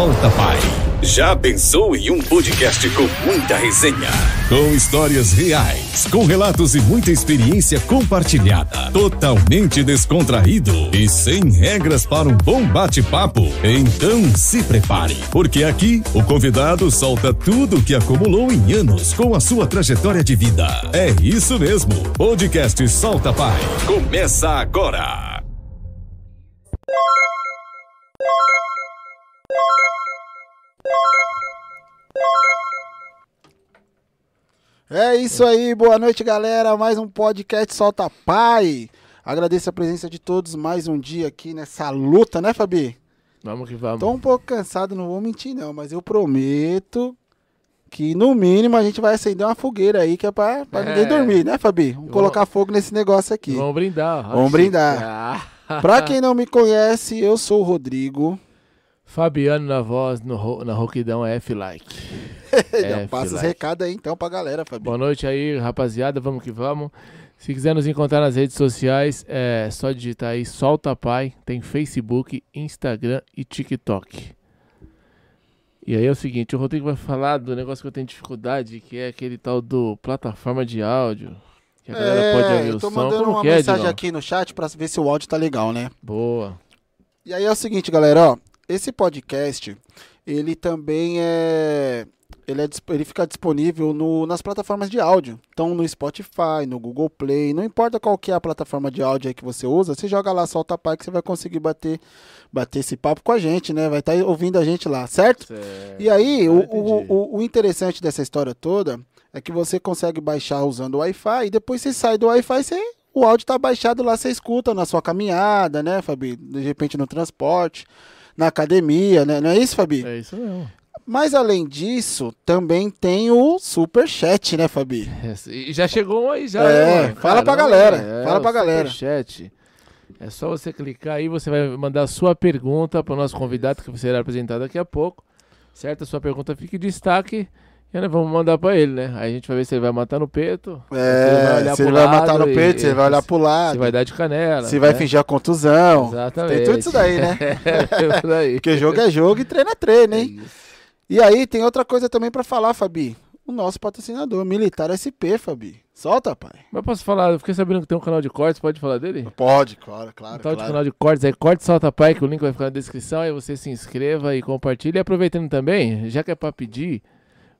Solta Pai. Já pensou em um podcast com muita resenha? Com histórias reais, com relatos e muita experiência compartilhada. Totalmente descontraído e sem regras para um bom bate-papo. Então se prepare, porque aqui o convidado solta tudo o que acumulou em anos com a sua trajetória de vida. É isso mesmo. Podcast Solta Pai. Começa agora. É isso aí, boa noite galera. Mais um podcast Solta Pai. Agradeço a presença de todos mais um dia aqui nessa luta, né, Fabi? Vamos que vamos. Tô um pouco cansado, não vou mentir não, mas eu prometo que no mínimo a gente vai acender uma fogueira aí que é pra, pra É. ninguém dormir, né, Fabi? Vamos Vamos- colocar fogo nesse negócio aqui. Vamos brindar. Vamos brindar. Ah. Pra quem não me conhece, eu sou o Rodrigo. Fabiano na voz, no, na rouquidão F-like. Já É, passa os F-like. recados aí então pra galera, Fabi. Boa noite aí, rapaziada. Vamos que vamos. Se quiser nos encontrar nas redes sociais, é só digitar aí Solta Pai. Tem Facebook, Instagram e TikTok. E aí é o seguinte, o Rodrigo vai falar do negócio que eu tenho dificuldade, que é aquele tal do plataforma de áudio. Que a galera pode ouvir É, eu o tô som. mandando Como uma é, mensagem aqui no chat pra ver se o áudio tá legal, né? Boa. E aí é o seguinte, galera, ó, esse podcast, ele também é ele, é, ele fica disponível no, nas plataformas de áudio. Então no Spotify, no Google Play, não importa qual que é a plataforma de áudio aí que você usa, você joga lá Solta Pai que você vai conseguir bater bater esse papo com a gente, né? Vai estar ouvindo a gente lá, certo? Certo. E aí, Ah, o, entendi. o, o, o interessante dessa história toda é que você consegue baixar usando o Wi-Fi e depois você sai do Wi-Fi, você, o áudio tá baixado lá, você escuta na sua caminhada, né, Fabi? De repente no transporte, na academia, né? Não é isso, Fabi? É isso mesmo. Mas além disso, também tem o Super Chat, né, Fabi? E já chegou aí já. É, né, mano? fala pra Caramba, galera, é, fala pra galera. Superchat. É só você clicar aí, você vai mandar a sua pergunta para o nosso convidado que será apresentado daqui a pouco. Certo? A sua pergunta fica em destaque. E nós vamos mandar para ele, né? Aí a gente vai ver se ele vai matar no peito. se ele vai É, se ele vai matar no peito, se ele vai olhar pro lado, Se vai dar de canela. se vai né? fingir a contusão. Exatamente. Tem tudo isso daí, né? é, por aí. Porque jogo é jogo e treino é treino, É hein? isso. E aí, tem outra coisa também pra falar, Fabi. O nosso patrocinador, Militar SP, Fabi. Solta, pai. Mas posso falar, eu fiquei sabendo que tem um canal de cortes, pode falar dele? Pode, claro, claro, Um tal de canal de cortes aí, Corte Solta Pai, que o link vai ficar na descrição, aí você se inscreva e compartilhe. E aproveitando também, já que é pra pedir,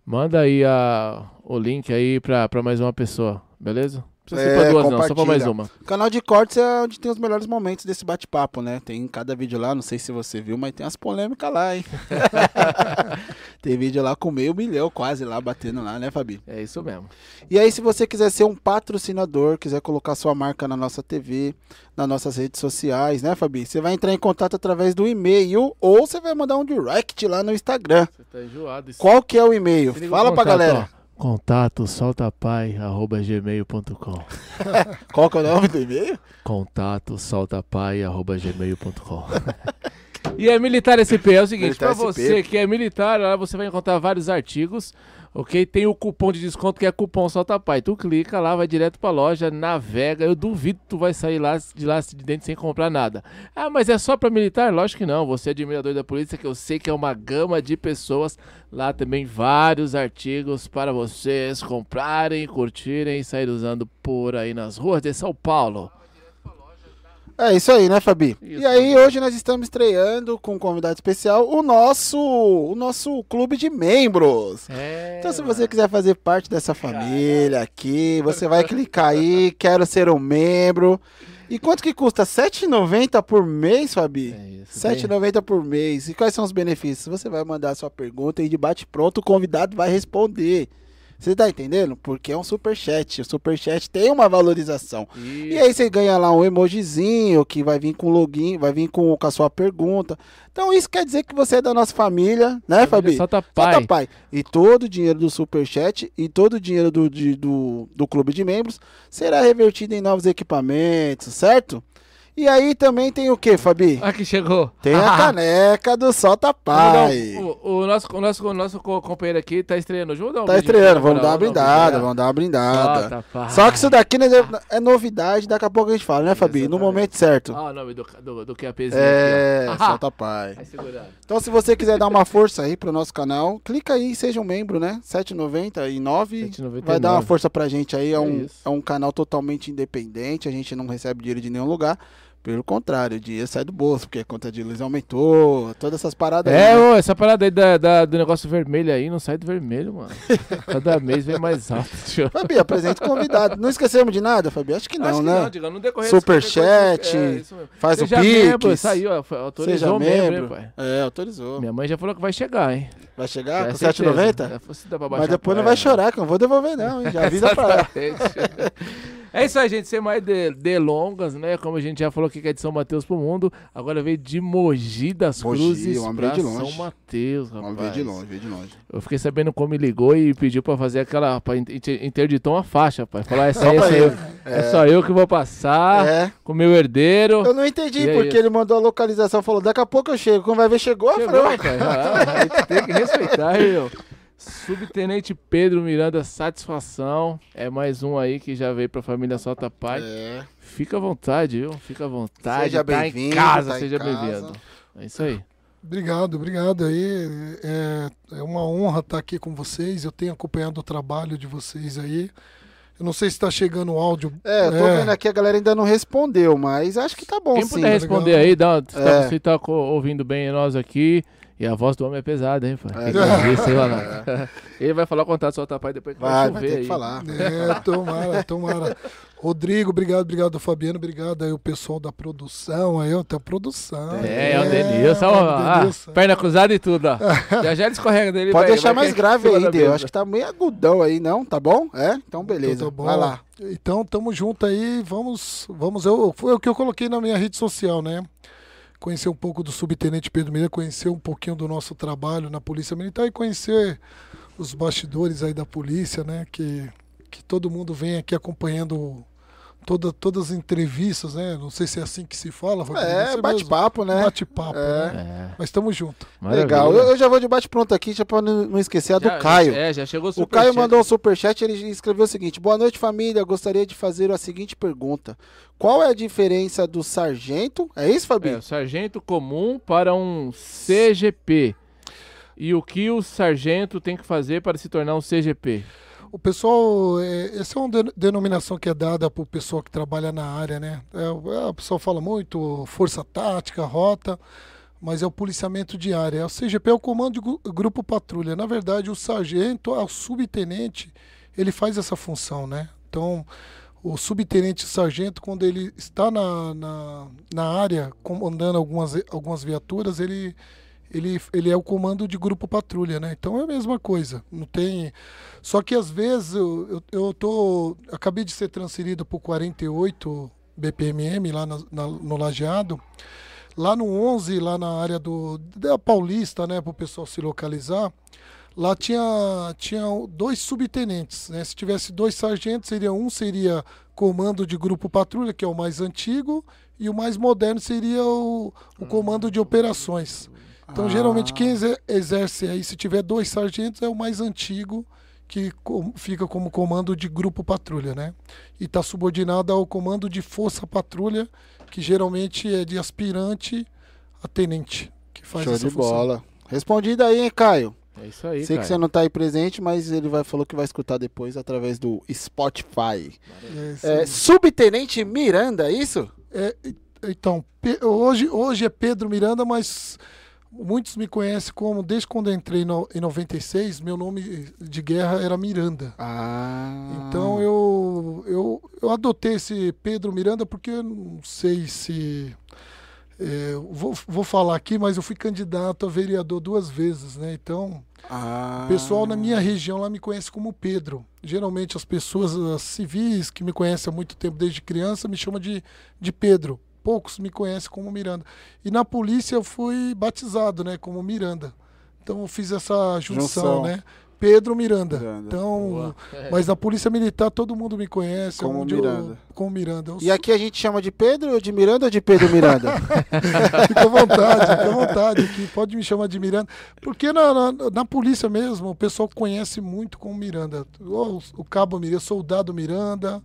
manda aí a, o link aí pra mais uma pessoa, beleza? Não precisa ser É, pra duas não, só pra mais uma. O canal de cortes é onde tem os melhores momentos desse bate-papo, né? Tem cada vídeo lá, não sei se você viu, mas tem umas polêmicas lá, hein? tem vídeo lá com meio milhão quase lá, batendo lá, né, Fabi? É isso mesmo. E aí, se você quiser ser um patrocinador, quiser colocar sua marca na nossa TV, nas nossas redes sociais, né, Fabi? Você vai entrar em contato através do e-mail ou você vai mandar um direct lá no Instagram. Você tá enjoado. Isso. Qual que é o e-mail? Fala pra contato, galera. ó. Contato soltapai.gmail.com Qual que é o nome do e-mail? Contato soltapai.gmail.com E é Militar SP, é o seguinte, SP. você que é militar, lá você vai encontrar vários artigos, ok? Tem o cupom de desconto que é cupom SoltaPai. Tu clica lá, vai direto pra loja, navega, eu duvido que tu vai sair lá de lá de dentro sem comprar nada. Ah, mas é só pra militar? Lógico que não, você é admirador da polícia, que eu sei que é uma gama de pessoas, lá também vários artigos para vocês comprarem, curtirem e sair usando por aí nas ruas de São Paulo. É isso aí, né, Fabi? Isso, e aí, hoje nós estamos estreando com um convidado especial o nosso, o nosso clube de membros. É, Então, se você quiser fazer parte dessa família aqui, você vai clicar aí, quero ser um membro. E quanto que custa? R$ 7,90 por mês, Fabi? É isso. R$ 7,90 por mês. E quais são os benefícios? Você vai mandar a sua pergunta e de bate-pronto o convidado vai responder. Você tá entendendo? Porque é um superchat. O superchat tem uma valorização. E aí você ganha lá um emojizinho que vai vir com login, vai vir com, com a sua pergunta. Então isso quer dizer que você é da nossa família, né, Fabi? Solta Solta pai. pai. E todo o dinheiro do Superchat e todo o dinheiro do, de- do, do clube de membros será revertido em novos equipamentos, certo? E aí também tem o que, Fabi? Aqui chegou. Tem a caneca do Solta Pai. O, o, nosso, o, nosso, o nosso companheiro aqui tá estreando. Vamos dar um tá estreando, vamos dar uma brindada, vamos dar uma brindada. Só que isso daqui né, é novidade, daqui a pouco a gente fala, né, Fabi? No momento certo. Ah, o nome do, do, do É, aqui, Solta Pai. Então, se você quiser dar uma força aí pro nosso canal, clica aí e seja um membro, né? 7,99 vai dar uma força pra gente aí. É, é um, é um canal totalmente independente, a gente não recebe dinheiro de nenhum lugar. Pelo contrário, o dinheiro sai do bolso, porque a conta de luz aumentou, todas essas paradas é, aí. É, né? essa parada aí da, da, do negócio vermelho aí não sai do vermelho, mano. Cada mês vem mais alto. Fabi, apresenta o convidado. Não esquecemos de nada, Fabi? Acho que não, Acho né? Que não, no decorrer Superchat, é, faz Seja o Pix. Membro, saiu, autorizou Seja membro. membro pai. É, autorizou. Minha mãe já falou que vai chegar, hein? Vai chegar com 7,90? Mas depois não vai chorar, que eu não vou devolver não, hein? Já avisa pra ela. É isso aí, gente. Sem mais de, delongas, né? Como a gente já falou aqui que é de São Mateus pro mundo. Agora veio de Mogi das Mogi, Cruzes pra de longe. São Mateus, rapaz. Veio de longe, veio de longe. Eu fiquei sabendo como me ligou e pediu pra fazer aquela. pra interditar uma faixa, pai. Falar, essa aí, essa eu, é. é. só eu que vou passar é. com o meu herdeiro. Eu não entendi, e porque ele mandou a localização, falou, daqui a pouco eu chego. Quando vai ver, chegou, chegou eu falei, pai, ah, a gente tem que respeitar, meu. Subtenente Pedro Miranda, satisfação. É mais um aí que já veio pra família Solta Pai. É. Fica à vontade, viu? Fica à vontade. Seja tá bem-vindo. Tá seja bem-vindo. É isso aí. Obrigado, obrigado aí. É, é uma honra estar aqui com vocês. Eu tenho acompanhado o trabalho de vocês aí. Eu não sei se está chegando o áudio. É, eu tô é. vendo aqui, a galera ainda não respondeu, mas acho que tá bom Quem sim. puder responder aí, dá, é. você tá ouvindo bem nós aqui. E a voz do homem é pesada, hein, pai? É. Sei lá, não. Ele vai falar o contato do seu pai depois que vai, vai chover vai ter aí. que falar. É, tomara, tomara. Rodrigo, obrigado, obrigado, Fabiano, obrigado aí o pessoal da produção, aí, ó, tem a produção. É, é, é o Denilson, ó, ah, perna cruzada e tudo, ó. já já ele escorrega dele. Pode vai, deixar vai mais grave aí, Deu. Acho que tá meio agudão aí, não? Tá bom? É? Então beleza. Então, tá bom. Vai lá. Então, tamo junto aí, vamos, vamos, eu, foi o que eu coloquei na minha rede social, né? Conhecer um pouco do subtenente Pedro Miranda, conhecer um pouquinho do nosso trabalho na Polícia Militar e conhecer os bastidores aí da polícia, né? Que, que todo mundo vem aqui acompanhando toda, todas as entrevistas, né? Não sei se é assim que se fala. É, bate-papo, né? Bate-papo, é. né? É. Mas estamos juntos. Legal. Eu, eu, já vou de bate-pronto aqui, já para não esquecer a do já, Caio. É, já chegou o O Caio mandou um superchat, ele escreveu o seguinte: Boa noite, família. Gostaria de fazer a seguinte pergunta. Qual é a diferença do sargento? É isso, Fabinho? É, sargento comum para um CGP. E o que o sargento tem que fazer para se tornar um CGP? O pessoal, é, essa é uma denominação que é dada para o pessoal que trabalha na área, né? É, é, o pessoal fala muito força tática, rota, mas é o policiamento de área. O CGP é o comando de grupo patrulha. Na verdade, o sargento, o subtenente, ele faz essa função, né? Então, o subtenente sargento, quando ele está na, na, na área comandando algumas, algumas viaturas, ele ele, ele é o comando de grupo patrulha, né? Então é a mesma coisa. Não tem. Só que às vezes eu, eu, eu tô. Acabei de ser transferido para o 48 BPMM lá na, na, no Lajeado. Lá no 11, lá na área do, da Paulista, né? Para o pessoal se localizar. Lá tinha, tinha dois subtenentes, né? Se tivesse dois sargentos, seria um seria comando de grupo patrulha, que é o mais antigo, e o mais moderno seria o, o comando de operações. Então, ah. geralmente, quem exerce aí, se tiver dois sargentos, é o mais antigo, que fica como comando de grupo patrulha, né? E está subordinado ao comando de força patrulha, que geralmente é de aspirante a tenente, que faz Show essa de função. bola. Respondido aí, hein, Caio? É isso aí, Sei Caio. que você não está aí presente, mas ele vai falou que vai escutar depois através do Spotify. É, é, Subtenente Miranda, é isso? É, então, hoje, hoje é Pedro Miranda, mas Muitos me conhecem como, desde quando eu entrei no, em 96, meu nome de guerra era Miranda. Ah. Então eu, eu, eu adotei esse Pedro Miranda porque eu não sei se. É, vou, vou falar aqui, mas eu fui candidato a vereador duas vezes, né? Então, ah. o pessoal na minha região lá me conhece como Pedro. Geralmente as pessoas as civis que me conhecem há muito tempo, desde criança, me chamam de, de Pedro poucos me conhecem como Miranda. E na polícia eu fui batizado, né, como Miranda. Então eu fiz essa junção, junção. né? Pedro Miranda. Miranda. Então, Boa. mas na Polícia Militar todo mundo me conhece. Como Miranda. Eu, como Miranda. Eu E aqui a gente chama de Pedro ou de Miranda ou de Pedro Miranda? Fica à vontade, fica à vontade aqui. Pode me chamar de Miranda. Porque na, na, na polícia mesmo, o pessoal conhece muito como Miranda. O, o Cabo Miranda, Soldado Miranda,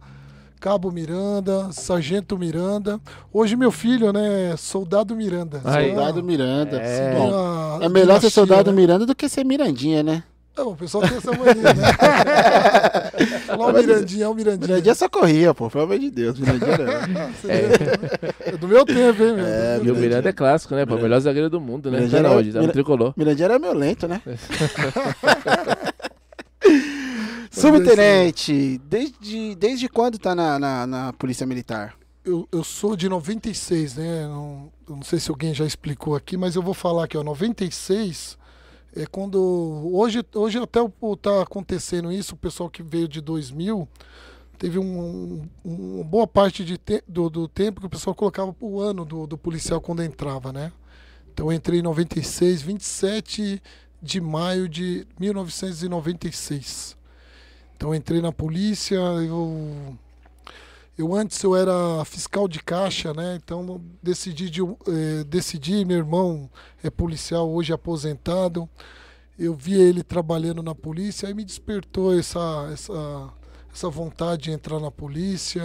Cabo Miranda, Sargento Miranda. Hoje meu filho, né, é Soldado Miranda. Aí. soldado Miranda. É. Bom, Bom, é melhor ser soldado né? Miranda do que ser Mirandinha, né? Não, o pessoal tem essa mania, né? Falar o Mirandinha, é o Mirandinha. Mirandinha só corria, pô, pelo amor de Deus. Mirandinha não. Vê? É do meu tempo, hein, meu? É, E o Mirandinha. Miranda é clássico, né? Pô, o melhor zagueiro do mundo, né? Mirandinha Tá era- onde? Tá no Mira- tricolor. Mirandinha era meio lento, né? Subtenente, desde, desde quando tá na, na, na Polícia Militar? eu, eu sou de 96, né? Não, não sei se alguém já explicou aqui, mas eu vou falar aqui, ó. 96 é quando. Hoje, hoje até tá acontecendo isso, o pessoal que veio de 2000 teve um, um- uma boa parte de te- do, do tempo que o pessoal colocava o ano do, do policial quando entrava, né? Então eu entrei em 96, 27 de maio de 1996. Então entrei na polícia, eu eu antes eu era fiscal de caixa, né? Então decidi de, eh, decidi, meu irmão é policial hoje aposentado. Eu via ele trabalhando na polícia, aí me despertou essa essa essa vontade de entrar na polícia.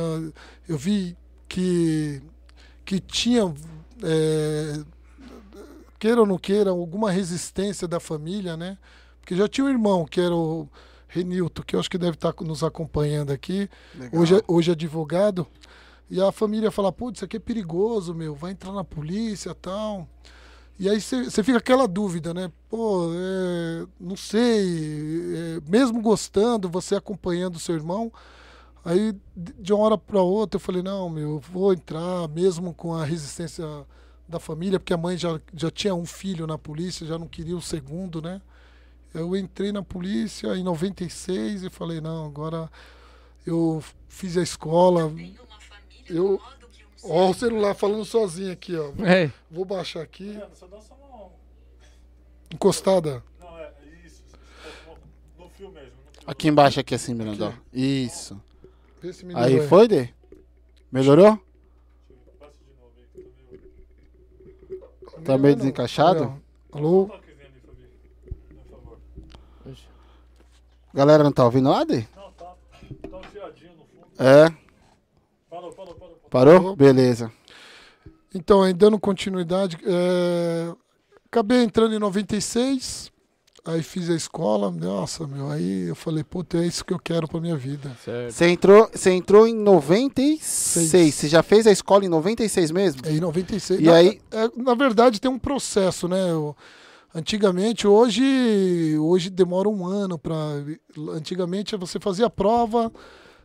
Eu vi que que tinha eh, queira ou não queira alguma resistência da família, né? Porque já tinha um irmão que era o Renilton, que eu acho que deve estar nos acompanhando aqui Legal. hoje, é- hoje é advogado, e a família fala, putz, isso aqui é perigoso, meu, vai entrar na polícia tal. E aí você fica aquela dúvida, né? Pô, é, não sei, é, mesmo gostando, você acompanhando o seu irmão, aí de de uma hora para outra eu falei, não, meu, eu vou entrar, mesmo com a resistência da família, porque a mãe já, já tinha um filho na polícia, já não queria o segundo, né? Eu entrei na polícia em 96 e falei, não, agora eu fiz a escola. Eu. Ó, o celular falando sozinho aqui, ó. É. Vou baixar aqui. Só dá só uma. Encostada. Não, é isso. No fio mesmo. No fio. Aqui embaixo, aqui assim, Miranda. ó. Isso. Aí lembra. foi, Dê? Melhorou? Passa de novo aí, que eu tô meio. Tá meio desencaixado? Alô? Um toquezinho ali, Fabi. Por favor. Galera não tá ouvindo nada? Não, tá. Tá um chiadinho no fundo. É. Parou, parou, parou. parou. Parou? Beleza. Então, aí dando continuidade, é, acabei entrando em 96, aí fiz a escola. Nossa, meu, aí eu falei, puta, é isso que eu quero pra minha vida. Certo. Você entrou, você entrou em 96. Seis. Você já fez a escola em 96 mesmo? É, em 96. E na, aí- é, na verdade, tem um processo, né? O- antigamente, hoje, hoje demora um ano para. Antigamente você fazia a prova,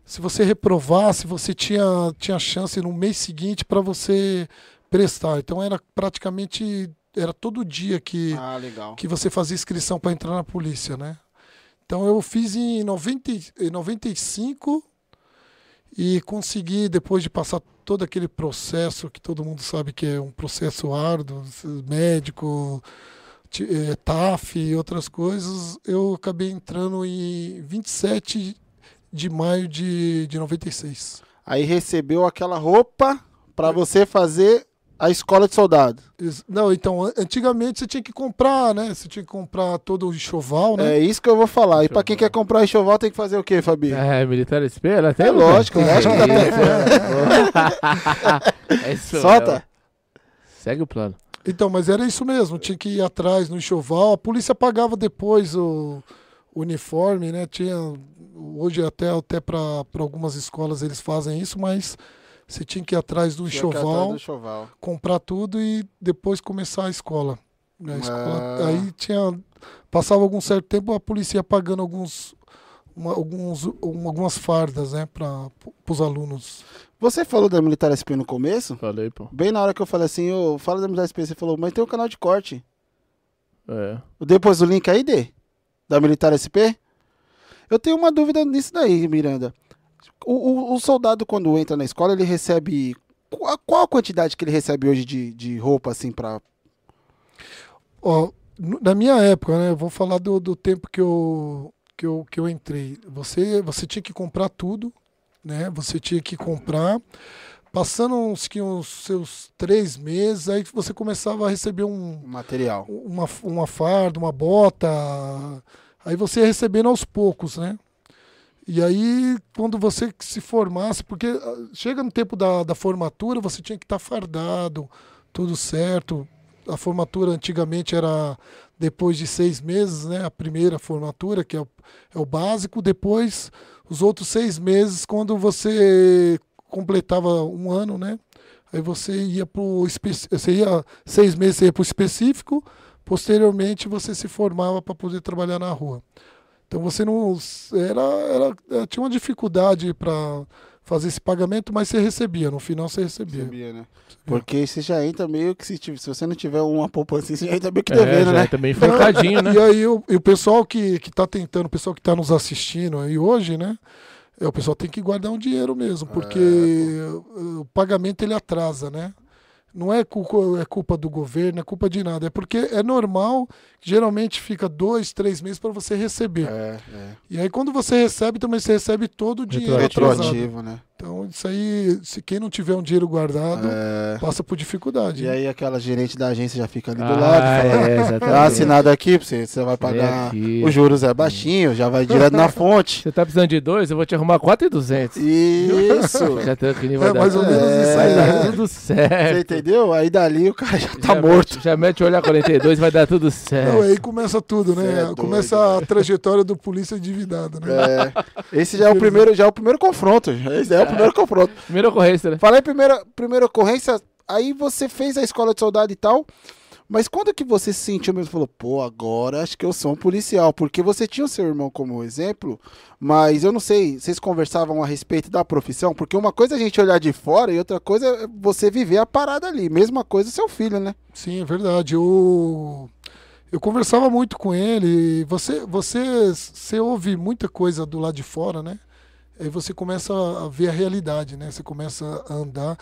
se você reprovasse, você tinha, tinha chance no mês seguinte para você prestar. Então era praticamente. Era todo dia que, Ah, que você fazia inscrição para entrar na polícia, né? Então eu fiz em 90, e- em 95 e consegui, depois de passar todo aquele processo que todo mundo sabe que é um processo árduo, médico, TAF e outras coisas, eu acabei entrando em 27 de maio de, de 96. Aí recebeu aquela roupa pra você fazer a escola de soldado. Não, então, an- antigamente você tinha que comprar, né? Você tinha que comprar todo o enxoval, né? É isso que eu vou falar. E pra quem quer comprar enxoval tem que fazer o quê, Fabi? É, militar SP, ela tem. É lógico, lógico que dá É isso Solta. mesmo. Segue o plano. Então, mas era isso mesmo, tinha que ir atrás no enxoval. A polícia pagava depois o, uniforme, né? Tinha hoje até até para algumas escolas eles fazem isso, mas você tinha que ir atrás enxoval, do enxoval. comprar tudo e depois começar a escola. né? A escola- Ah. Aí tinha passava algum certo tempo a polícia ia pagando alguns uma- alguns um- algumas fardas, né, para os alunos. Você falou da Militar SP no começo? Falei, pô. Bem na hora que eu falei assim, ô, fala da Militar SP, você falou, mas tem um canal de corte. É. Depois do link aí, Dê? Da Militar SP? Eu tenho uma dúvida nisso daí, Miranda. O, o- o soldado, quando entra na escola, ele recebe. Qual, qual a quantidade que ele recebe hoje de, de roupa, assim, pra. Ó, no- na minha época, né? Eu vou falar do, do tempo que eu, que eu, que eu entrei. Você, você tinha que comprar tudo, né? Você tinha que comprar. Passando uns, que uns seus três meses, aí você começava a receber um, Material. uma, uma farda, uma bota. Aí você ia recebendo aos poucos, né? E aí, quando você se formasse, porque ah, chega no tempo da, da formatura, você tinha que estar fardado, tudo certo. A formatura antigamente era depois de seis meses, né? A primeira formatura, que é o, é o básico. Depois, os outros seis meses, quando você completava um ano, né? Aí você ia para o você ia seis meses para o específico. Posteriormente, você se formava para poder trabalhar na rua. Então você não era, era tinha uma dificuldade para fazer esse pagamento, mas você recebia. No final você recebia. Sabia, né? Porque você já entra meio que se, se você não tiver uma poupança, você já entra meio que É, devendo, já né? é enforcadinho, né? E aí o, e o pessoal que, que tá tentando, o pessoal que está nos assistindo aí hoje, né? É, o pessoal tem que guardar um dinheiro mesmo, porque o, o pagamento ele atrasa, né? Não é culpa, é culpa do governo, é culpa de nada. É porque é normal, geralmente fica dois, três meses para você receber. É, é. E aí quando você recebe, também você recebe todo o dinheiro Retroativo. né? Então isso aí, se quem não tiver um dinheiro guardado, É. passa por dificuldade. E aí aquela gerente da agência já fica ali do Ah, lado, fala, é, tá exatamente. assinado aqui, pra você, você vai pagar, os juros é baixinho, já vai direto na fonte. Você tá precisando de dois, eu vou te arrumar 4,200. Isso! Já tô que nem vai É dar mais ou menos isso Vai aí, dar né? tudo Você certo. entendeu? Aí dali o cara já tá Já morto. Mete, já mete o olhar 42, vai dar tudo certo. Não, aí começa tudo, né? é doido, começa a trajetória do polícia endividado, né? É, esse já é o primeiro, já é o primeiro confronto. Esse é o primeiro confronto. Primeira ocorrência, né? Falei primeira, primeira ocorrência, aí você fez a escola de soldado e tal. Mas quando que você se sentiu mesmo? Falou, pô, agora acho que eu sou um policial. Porque você tinha o seu irmão como exemplo, mas eu não sei, vocês conversavam a respeito da profissão? Porque uma coisa é a gente olhar de fora e outra coisa é você viver a parada ali. Mesma coisa seu filho, né? Sim, é verdade. Eu, eu conversava muito com ele. Você, você, você ouve muita coisa do lado de fora, né? Aí você começa a ver a realidade, né? Você começa a andar.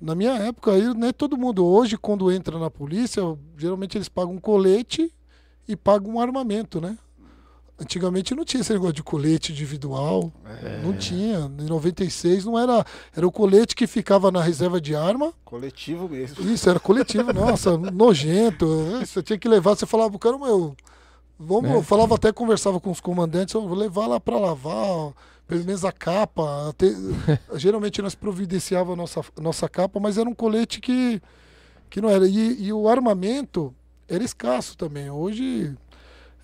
Na minha época, aí, né, todo mundo hoje, quando entra na polícia, geralmente eles pagam um colete e pagam um armamento, né? Antigamente não tinha esse negócio de colete individual, não tinha. Em 96 não era. Era o colete que ficava na reserva de arma Coletivo mesmo. isso, era coletivo, nossa, nojento. Você tinha que levar, você falava, cara, meu, vamos, É. eu falava até, conversava com os comandantes, eu vou levar lá pra lavar, pelo menos a capa. até- geralmente nós providenciava a nossa, nossa capa, mas era um colete que, que não era. E, e o armamento era escasso também. Hoje,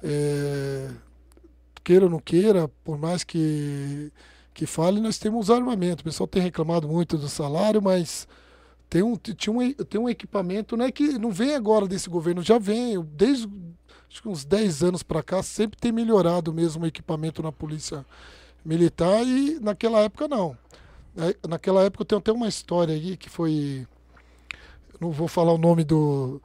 é, queira ou não queira, por mais que, que fale, nós temos armamento. O pessoal tem reclamado muito do salário, mas tem um, tinha um, tem um equipamento né, que não vem agora desse governo, já vem, desde acho que uns 10 anos para cá, sempre tem melhorado mesmo o equipamento na polícia militar e naquela época não. É, Naquela época tenho até uma história aí que foi. Não vou falar o nome do,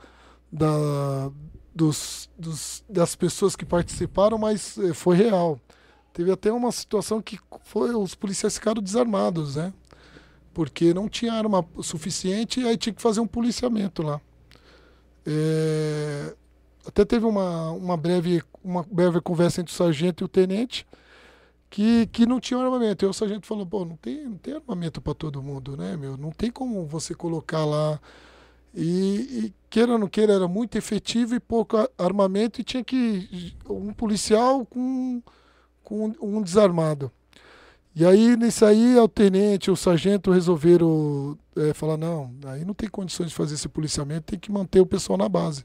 da, dos, dos- das pessoas que participaram, mas eh, foi real. Teve até uma situação que foi, os policiais ficaram desarmados, né? porque não tinha arma suficiente e aí tinha que fazer um policiamento lá. É, até teve uma, uma, breve, uma breve conversa entre o sargento e o tenente que, que não tinha armamento. E o sargento falou, pô, não tem, não tem armamento para todo mundo, né, meu? Não tem como você colocar lá. E, e queira ou não queira, era muito efetivo e pouco a- armamento e tinha que um policial com, com um desarmado. E aí, nisso aí, o tenente, o sargento resolveram é, falar, não, aí não tem condições de fazer esse policiamento, tem que manter o pessoal na base.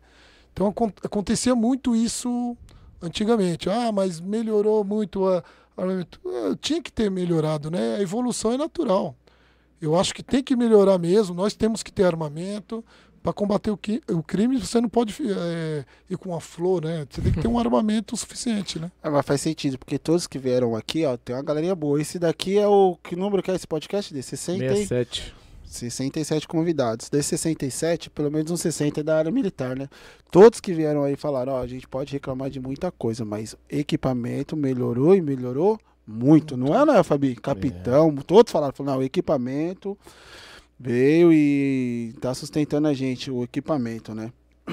Então acon- acontecia muito isso antigamente. Ah, mas melhorou muito a armamento. Ah, Tinha que ter melhorado, né? A evolução é natural. Eu acho que tem que melhorar mesmo, nós temos que ter armamento. Para combater o, qui- o crime, você não pode é, ir com a flor, né? Você tem que ter um armamento suficiente, né? Ah, mas faz sentido, porque todos que vieram aqui, ó, tem uma galerinha boa. Esse daqui é o. Que número que é esse podcast? De 60 e- 67. 67 convidados. Desses 67, pelo menos uns 60 é da área militar, né? Todos que vieram aí falaram, ó, a gente pode reclamar de muita coisa, mas equipamento melhorou e melhorou muito. Não é, não é, Fabi? Capitão, todos falaram, falaram, não, o equipamento veio e tá sustentando a gente, o equipamento, né?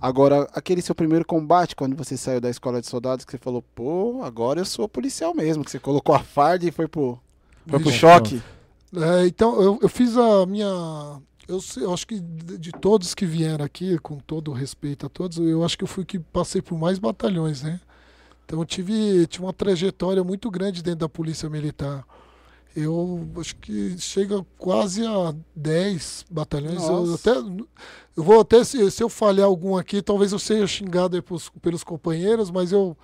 Agora, aquele seu primeiro combate, quando você saiu da escola de soldados, que você falou, pô, agora eu sou policial mesmo, que você colocou a farda e foi pro, foi pro Vixe. choque. É, então, eu, eu fiz a minha. Eu, eu acho que de, todos que vieram aqui, com todo o respeito a todos, eu acho que eu fui que passei por mais batalhões, né? Então, eu tive, tive uma trajetória muito grande dentro da Polícia Militar. Eu acho que chega quase a 10 batalhões. Eu, até, eu vou até, se, se eu falhar algum aqui, talvez eu seja xingado pros- pelos companheiros, mas eu,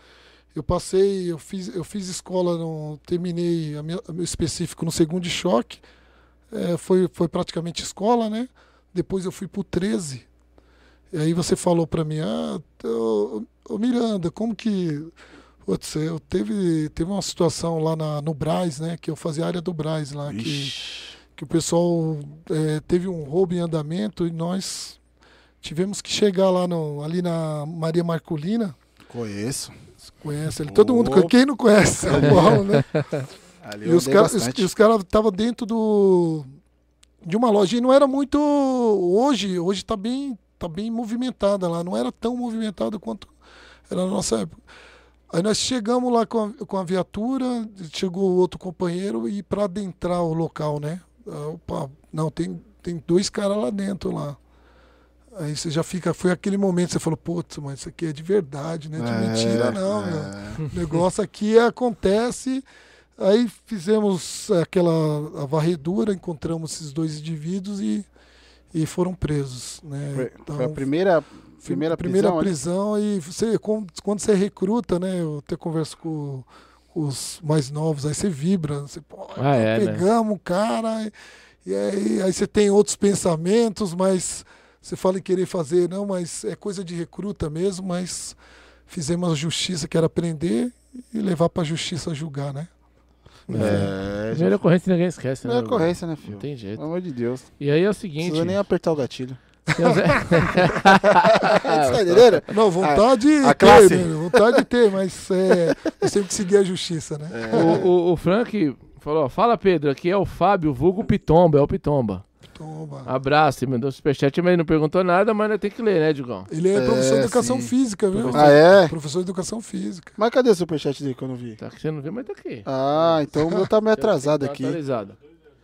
eu passei, eu fiz, eu fiz escola, no, terminei a minha, meu específico no segundo de choque. É, foi, foi praticamente escola, né? Depois eu fui pro 13. E aí você falou pra mim, ah, ô, ô, Miranda, como que. Putz, eu teve, teve uma situação lá na, no Braz, né? Que eu fazia área do Braz lá, que, Ixi. que o pessoal é, teve um roubo em andamento e nós tivemos que chegar lá no, ali na Maria Marculina. Conheço. Conhece ele? Todo mundo, quem não conhece São Paulo, né? Ali E caras os caras estavam dentro do de uma loja e não era muito hoje, hoje tá bem tá bem movimentada lá, não era tão movimentada quanto era na nossa época. Aí nós chegamos lá com a, com a viatura, chegou outro companheiro e para adentrar o local, né? Ah, Opa, não, tem, tem dois caras lá dentro lá. Aí você já fica, foi aquele momento que você falou, putz, mas isso aqui é de verdade, né? De É, mentira não, é. O negócio aqui acontece. Aí fizemos aquela a varredura, encontramos esses dois indivíduos e, e foram presos. Né? Foi, Então, foi a primeira, foi primeira, primeira prisão, né? prisão, e você, quando, quando você recruta, né? Eu até converso com, os mais novos, aí você vibra, você, pô, Ah, é, né? pegamos o cara, e, e aí, aí você tem outros pensamentos, mas você fala em querer fazer, não, mas é coisa de recruta mesmo, mas fizemos a justiça, que era prender e levar para a justiça julgar, né? É, já Primeira ocorrência ninguém esquece, né? não é ocorrência, né, filho? Não tem jeito. Pelo amor de Deus. E aí é o Não seguinte. precisa nem apertar o gatilho. tá? Não, vontade a ter, né? vontade de ter, mas é, temos que seguir a justiça, né? o, o, o Frank falou: Fala Pedro, aqui é o Fábio, vulgo Pitomba, é o Pitomba. Toma. Abraço, ele mandou superchat, mas ele não perguntou nada, mas tem que ler, né, Digão? Ele é professor de É, educação sim. física, viu? Ah, é? Professor de educação física. Mas cadê o superchat dele que eu não vi? Tá que você não viu, mas tá aqui. Ah, então o meu tá meio atrasado Tá aqui. Atualizado.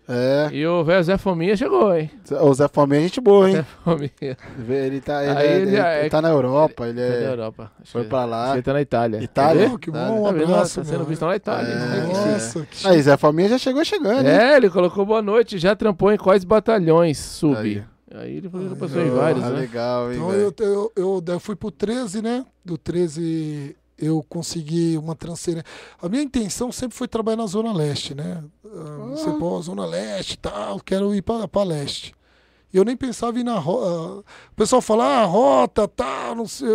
É. E o velho Zé Fominha chegou, hein? O Zé Fominha é gente boa, hein? Zé Fominha. Ele tá, ele, é- ele ele- é- ele tá na Europa, ele Tá na é, Europa. Acho foi que- pra lá. ele tá na Itália. Itália? Oh, que Tá, bom, um Tá vendo? abraço, Tá sendo visto lá na Itália. É. né? Nossa, que Aí, Zé Fominha já chegou chegando, hein? É, ele colocou boa noite, já trampou em quais batalhões sub? Aí. Aí, ele falou que passou em vários, Ah, né? legal, hein, Então eu, eu, eu, eu fui pro 13, né? Do 13 eu consegui uma transferência. A minha intenção sempre foi trabalhar na Zona Leste, né? Ah, Você, pô, Zona Leste e tal, quero ir pra, pra Leste. E eu nem pensava em ir na rota. O pessoal fala, ah, rota, tal, não sei.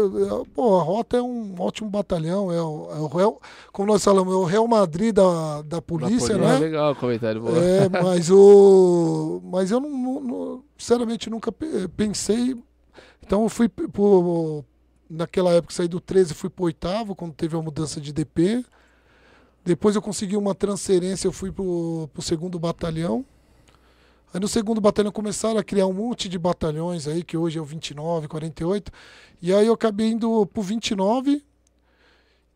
Pô, a rota é um ótimo batalhão. É o, é o Real, como nós falamos, é o Real Madrid da, da polícia, polícia. Ah, né? legal o comentário. Boa. É, mas o. Mas eu não, não- não- sinceramente nunca pe- pensei. Então eu fui p- pro. Naquela época saí do 13 fui pro oitavo, quando teve a mudança de DP. Depois eu consegui uma transferência, eu fui pro, pro segundo batalhão. Aí no segundo batalhão começaram a criar um monte de batalhões aí, que hoje é o 29, 48. E aí eu acabei indo pro 29.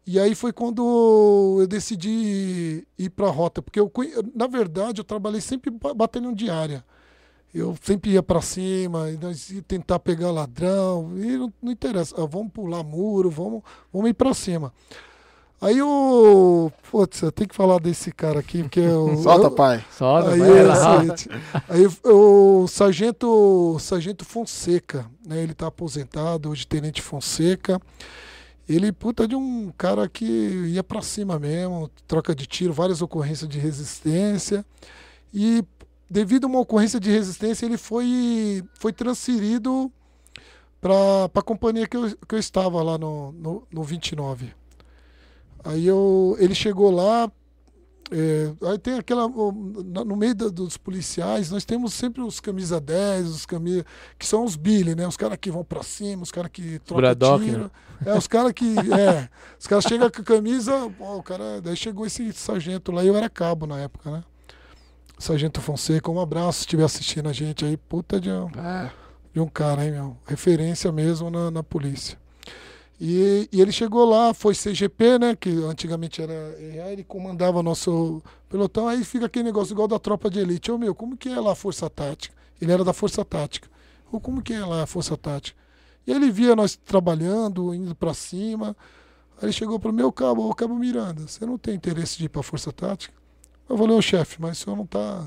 E aí foi quando eu decidi ir para a rota, porque eu, na verdade, eu trabalhei sempre ba- batalhão diária. Eu sempre ia para cima, e nós ia tentar pegar ladrão, e não, não interessa, ah, vamos pular muro, vamos, vamos ir para cima. Aí o. Putz, eu tenho que falar desse cara aqui, porque eu. Solta, eu- pai. Sobe, Aí, vai é aí o sargento, sargento Fonseca, né? Ele tá aposentado, hoje tenente Fonseca. Ele, puta, de um cara que ia pra cima mesmo, troca de tiro, várias ocorrências de resistência. E devido a uma ocorrência de resistência, ele foi, foi transferido para a companhia que eu, que eu estava lá no, no, no 29. Aí eu, ele chegou lá, é, aí tem aquela. No meio da- dos policiais, nós temos sempre os camisa 10, os camisa. que são os Billy, né? Os caras que vão pra cima, os caras que trocam Braddock, tiro. né? É, os caras que. É, os caras chegam com a camisa. Pô, o cara. Daí chegou esse sargento lá, eu era cabo na época, né? Sargento Fonseca, um abraço se estiver assistindo a gente aí. Puta de. um- Ah, de um cara, hein, meu? Referência mesmo na, na polícia. E, e ele chegou lá, foi CGP, né? Que antigamente era ele comandava nosso pelotão, aí fica aquele negócio igual da tropa de elite. Ô meu, como que é lá a força tática? Ele era da força tática. Ou como que é lá a força tática? E ele via nós trabalhando, indo para cima. Aí ele chegou para o meu cabo, ô cabo Miranda, você não tem interesse de ir para a força tática? Eu falei, ô chefe, mas o senhor não tá.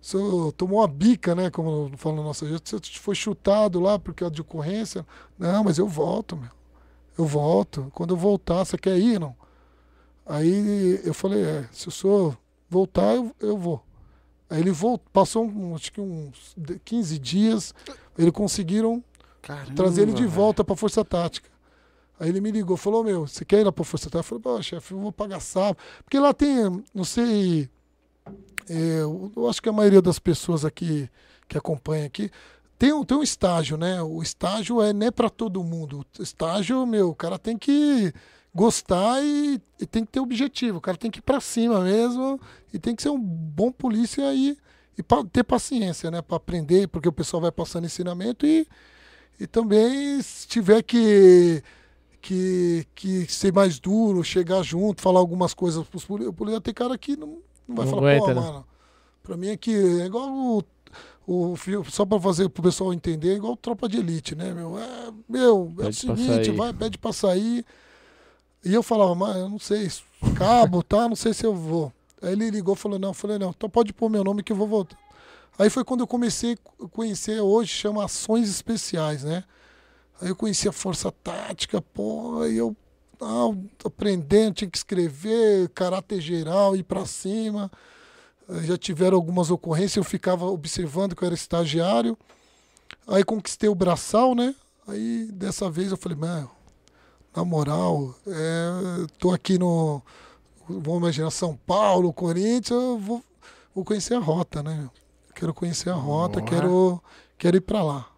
O senhor tomou uma bica, né? Como fala na nossa gente, você foi chutado lá por causa de ocorrência. Não, mas eu volto, meu eu volto. Quando eu voltar, você quer ir, não? Aí eu falei, é, se o senhor voltar, eu, eu vou. Aí ele voltou, passou um, acho que uns 15 dias, eles conseguiram Caramba, trazer ele de volta para a Força Tática. Aí ele me ligou, falou, meu, você quer ir lá para Força Tática? Eu falei, chefe, eu vou pagar sábado. Porque lá tem, não sei, é, eu acho que a maioria das pessoas aqui que acompanha aqui tem um, tem um estágio, né? O estágio é nem para todo mundo. O estágio, meu, o cara tem que gostar e, e tem que ter objetivo. O cara tem que ir para cima mesmo e tem que ser um bom polícia aí e, e ter paciência, né? Para aprender, porque o pessoal vai passando ensinamento e, e também se tiver que que, que ser mais duro, chegar junto, falar algumas coisas pros polícia. Tem cara que não, não vai não falar, aguenta, pô, né? mano. Pra mim é que é igual o o só para fazer para o pessoal entender, é igual tropa de elite, né, meu? É, meu, é o seguinte, vai, pede para sair. E eu falava, mas eu não sei, cabo, tá? Não sei se eu vou. Aí ele ligou e falou, não, eu falei, não, então pode pôr meu nome que eu vou voltar. Aí foi quando eu comecei a conhecer, hoje chama ações especiais, né? Aí eu conheci a força tática, pô, aí eu ah, aprendendo, tinha que escrever, caráter geral, ir para cima já tiveram algumas ocorrências, eu ficava observando que eu era estagiário. Aí conquistei o braçal, né? Aí dessa vez eu falei, mano, na moral, é, tô aqui no. Vamos imaginar São Paulo, Corinthians, eu vou, vou conhecer a rota, né? Quero conhecer a rota, quero, quero ir para lá.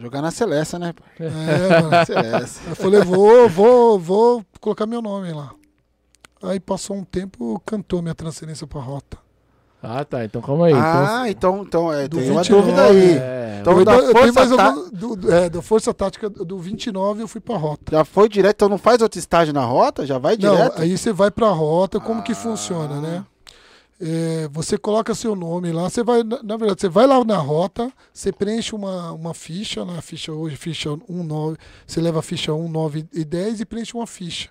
Jogar na Celeste, né? É, mano. Celeste. Eu falei, vou, vou, vou colocar meu nome lá. Aí passou um tempo, cantou minha transferência para rota. Ah, tá. Então calma aí. Ah, então, então, então é, tem uma dúvida aí. É, então, eu, da eu força mais tá... do, é, da Força Tática do 29 eu fui pra rota. Já foi direto, então não faz outro estágio na rota? Já vai direto? Não, aí você vai pra rota, como ah. que funciona, né? É, você coloca seu nome lá, você vai, na, na, verdade, você vai lá na rota, você preenche uma, uma ficha, na ficha hoje, ficha 19, você leva a ficha 1, 9 e 10 e preenche uma ficha.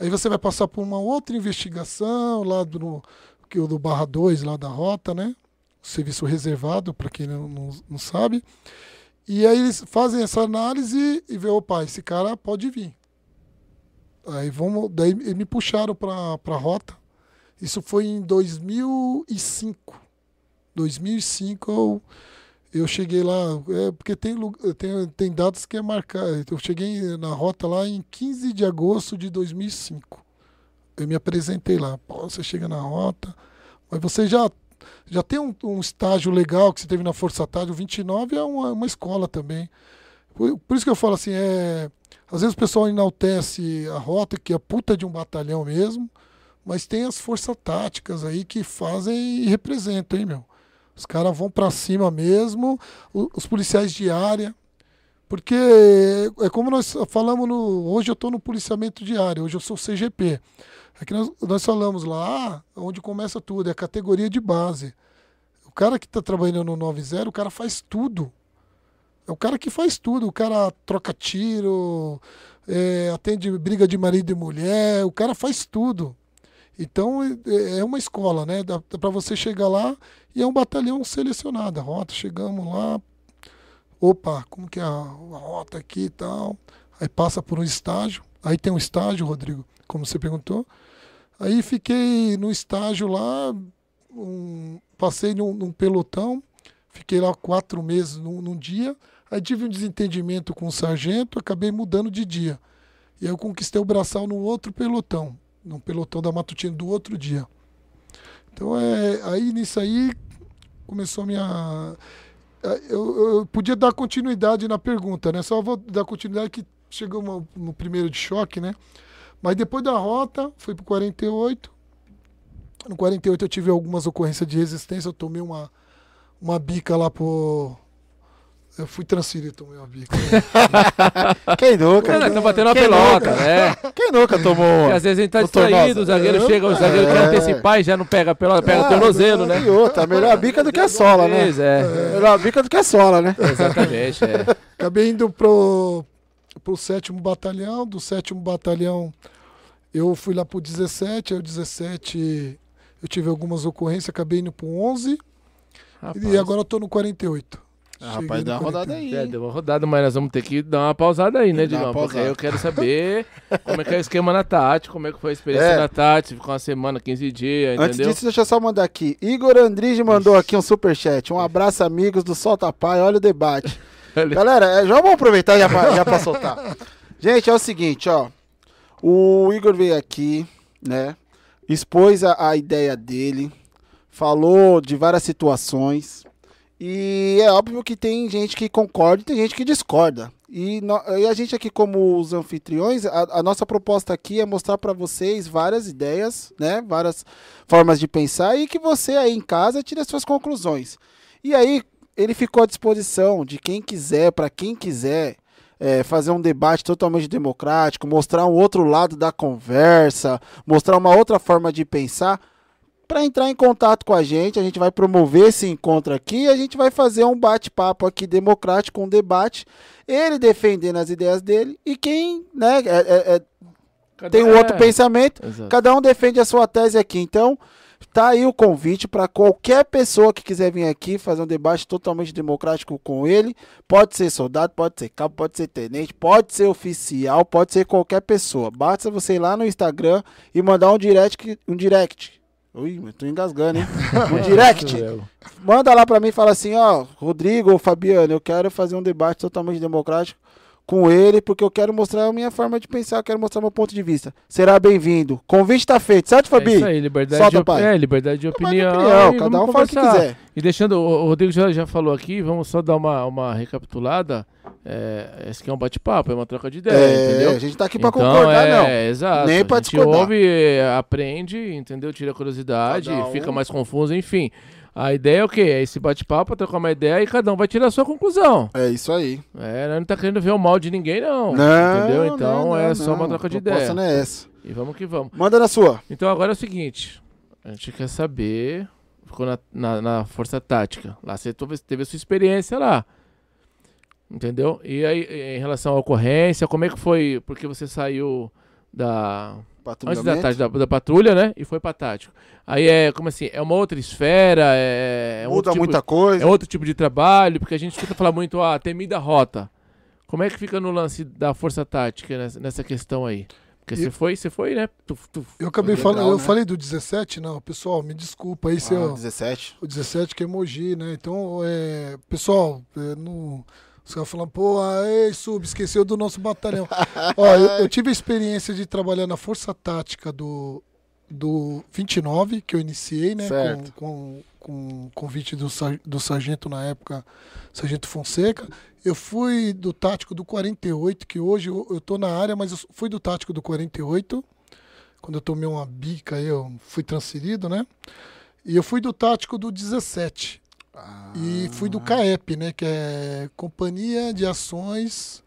Aí você vai passar por uma outra investigação lá do, que o do barra 2 lá da rota, né? Serviço reservado, para quem não, não, não, sabe. E aí eles fazem essa análise e vê, opa, esse cara pode vir. Aí vamos, daí me puxaram para a rota. Isso foi em 2005. 2005 eu, eu cheguei lá, é, porque tem, tem, tem datas que é marcar. Eu cheguei na rota lá em 15 de agosto de 2005 eu me apresentei lá. Pô, você chega na rota, mas você já, já tem um, um estágio legal que você teve na Força Tática. O 29 é uma, uma escola também. Por, por, isso que eu falo assim, é, às vezes o pessoal enaltece a rota, que é puta de um batalhão mesmo, mas tem as forças táticas aí que fazem e representam, hein, meu? Os caras vão para cima mesmo, os, policiais de área, porque é como nós falamos no. Hoje eu estou no policiamento diário, hoje eu sou CGP. É que nós, nós falamos lá, onde começa tudo, é a categoria de base. O cara que está trabalhando no 90, o cara faz tudo. É o cara que faz tudo. O cara troca tiro, é, atende briga de marido e mulher, o cara faz tudo. Então é, é uma escola, né? Dá, para você chegar lá e é um batalhão selecionado. A rota, chegamos lá, opa, como que é a, rota aqui e tal. Aí passa por um estágio. Aí tem um estágio, Rodrigo, como você perguntou. Aí fiquei no estágio lá, um, passei num, num, pelotão, fiquei lá quatro meses num, num, dia. Aí tive um desentendimento com o sargento, acabei mudando de dia. E eu conquistei o braçal no outro pelotão, no pelotão da Matutina do outro dia. Então é aí nisso aí começou a minha eu, eu, podia dar continuidade na pergunta, né? Só vou dar continuidade que chegou uma, no primeiro de choque, né? Mas depois da rota, fui pro 48. No 48 eu tive algumas ocorrências de resistência, eu tomei uma, uma bica lá pro. Eu fui transferido, tomei uma bica. Quem nunca? Não, tá batendo uma Quem pelota, nunca? né? Quem nunca tomou? Porque às vezes a gente tá o distraído, o zagueiro chega, o zagueiro quer É. antecipar e já não pega a pelota, pega o Ah, tornozelo, né? E outra, melhor a bica do que a sola, né? É. Melhor a bica do que a sola, né? Exatamente, é. Acabei indo pro, pro sétimo batalhão. Do sétimo batalhão, eu fui lá pro 17. Aí o 17 eu tive algumas ocorrências, acabei indo pro 11. Rapaz, E agora eu tô no 48. Ah, Cheguei rapaz, dá uma rodada 48. aí. É, deu uma rodada, mas nós vamos ter que dar uma pausada aí, né, Dá uma Digão? Porque aí eu quero saber como é que é o esquema na Tati, como é que foi a experiência É. na Tati, ficou uma semana, 15 dias, Antes entendeu? disso, deixa eu só mandar aqui. Igor Andrige mandou aqui um superchat. Um abraço, amigos do Solta Pai. Olha o debate. Galera, é, já vamos aproveitar já pra, já pra soltar. Gente, é o seguinte, ó. O Igor veio aqui, né? Expôs a, a ideia dele. Falou de várias situações. E é óbvio que tem gente que concorda e tem gente que discorda. E, no- e a gente aqui, como os anfitriões, a, a nossa proposta aqui é mostrar para vocês várias ideias, né? Várias formas de pensar e que você aí em casa tire as suas conclusões. E aí, ele ficou à disposição de quem quiser, para quem quiser, é, fazer um debate totalmente democrático, mostrar um outro lado da conversa, mostrar uma outra forma de pensar. Para entrar em contato com a gente, a gente vai promover esse encontro aqui e a gente vai fazer um bate-papo aqui democrático, um debate. Ele defendendo as ideias dele e quem né, é- é- é- tem um outro É, pensamento, Exato. cada um defende a sua tese aqui. Então, tá aí o convite para qualquer pessoa que quiser vir aqui fazer um debate totalmente democrático com ele. Pode ser soldado, pode ser cabo, pode ser tenente, pode ser oficial, pode ser qualquer pessoa. Basta você ir lá no Instagram e mandar um direct, um direct. Ui, mas tô engasgando, hein? Um direct. Manda lá pra mim e fala assim, ó, Rodrigo ou Fabiano, eu quero fazer um debate totalmente democrático com ele, porque eu quero mostrar a minha forma de pensar, eu quero mostrar meu ponto de vista. Será bem-vindo. Convite tá feito, certo, Fabi? É isso aí, liberdade, Solta, de, op- é, liberdade de opinião. opinião, cada um fala o que quiser. E deixando, o Rodrigo já, já falou aqui, vamos só dar uma, uma recapitulada. É, esse aqui é um bate-papo, é uma troca de ideia, É, entendeu? a gente tá aqui pra Então, concordar, é, não. Exato. Nem pra a gente discordar. ouve, é, aprende, entendeu? Tira curiosidade, um- fica mais confuso, enfim. A ideia é o quê? É esse bate-papo, trocar uma ideia e cada um vai tirar a sua conclusão. É isso aí. É, nós não tá querendo ver o mal de ninguém, não. Não, entendeu? Então não, é não, só uma troca de A ideia. não é essa. E vamos que vamos. Manda na sua. Então agora é o seguinte, a gente quer saber, ficou na, na, na força tática, lá você teve a sua experiência lá, entendeu? E aí em relação à ocorrência, como é que foi, porque você saiu da, antes da, tarde da, da patrulha, né, e foi pra tático. Aí é, como assim, é uma outra esfera, é, é Muda tipo, muita coisa. é outro tipo de trabalho, porque a gente escuta falar muito, ah, temida rota. Como é que fica no lance da força tática nessa, nessa questão aí? Porque você foi, você foi, né? Tu, tu, Eu acabei Legal, falando, eu né? falei do 17, não, pessoal, me desculpa aí se Ah, eu, 17. o 17 que é Mogi, né? Então, é, pessoal, é, no, os caras falam, pô, ei, sub, esqueceu do nosso batalhão. Ó, eu, eu tive a experiência de trabalhar na força tática do, do 29, que eu iniciei, né? Certo. Com, com, com convite do, do sargento na época, Sargento Fonseca. Eu fui do tático do 48, que hoje eu, eu tô na área, mas eu fui do tático do 48. Quando eu tomei uma bica aí, eu fui transferido, né? E eu fui do tático do 17. E fui do CAEP, né? Que é Companhia de Ações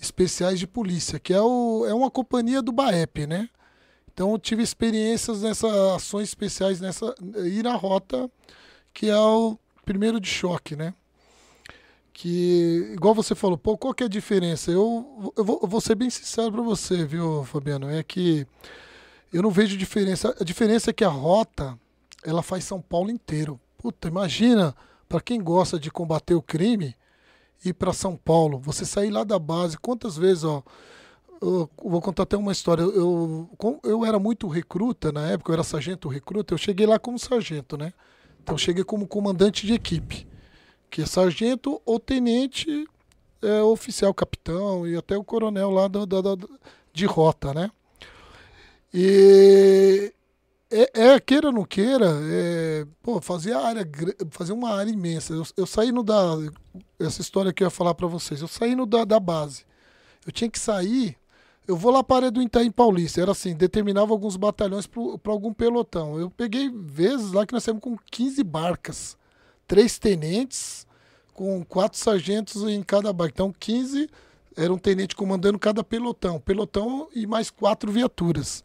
Especiais de Polícia, que é, o, é uma companhia do BAEP, né? Então tive experiências nessas ações especiais, nessa ir na rota, que é o primeiro de choque, né? Que, igual você falou, pô, qual que é a diferença? Eu, eu, vou, eu vou ser bem sincero para você, viu, Fabiano? É que eu não vejo diferença. A diferença é que a rota, ela faz São Paulo inteiro. Puta, imagina, para quem gosta de combater o crime, ir para São Paulo, você sair lá da base, quantas vezes, ó, eu vou contar até uma história. Eu, eu, era muito recruta na época, eu era sargento recruta, eu cheguei lá como sargento, né? Então eu cheguei como comandante de equipe, que é sargento ou tenente, é, oficial, capitão e até o coronel lá da- de rota, né? E é, é, queira ou não queira, é, pô, fazia área, gra- fazia uma área imensa. Eu, eu saí no da. Essa história que eu ia falar para vocês, eu saí no da, da base. Eu tinha que sair. Eu vou lá para a área do Itaim Paulista. Era assim, determinava alguns batalhões para algum pelotão. Eu peguei vezes lá que nós saímos com 15 barcas. Três tenentes, com quatro sargentos em cada barco. Então, 15 era um tenente comandando cada pelotão. Pelotão e mais quatro viaturas.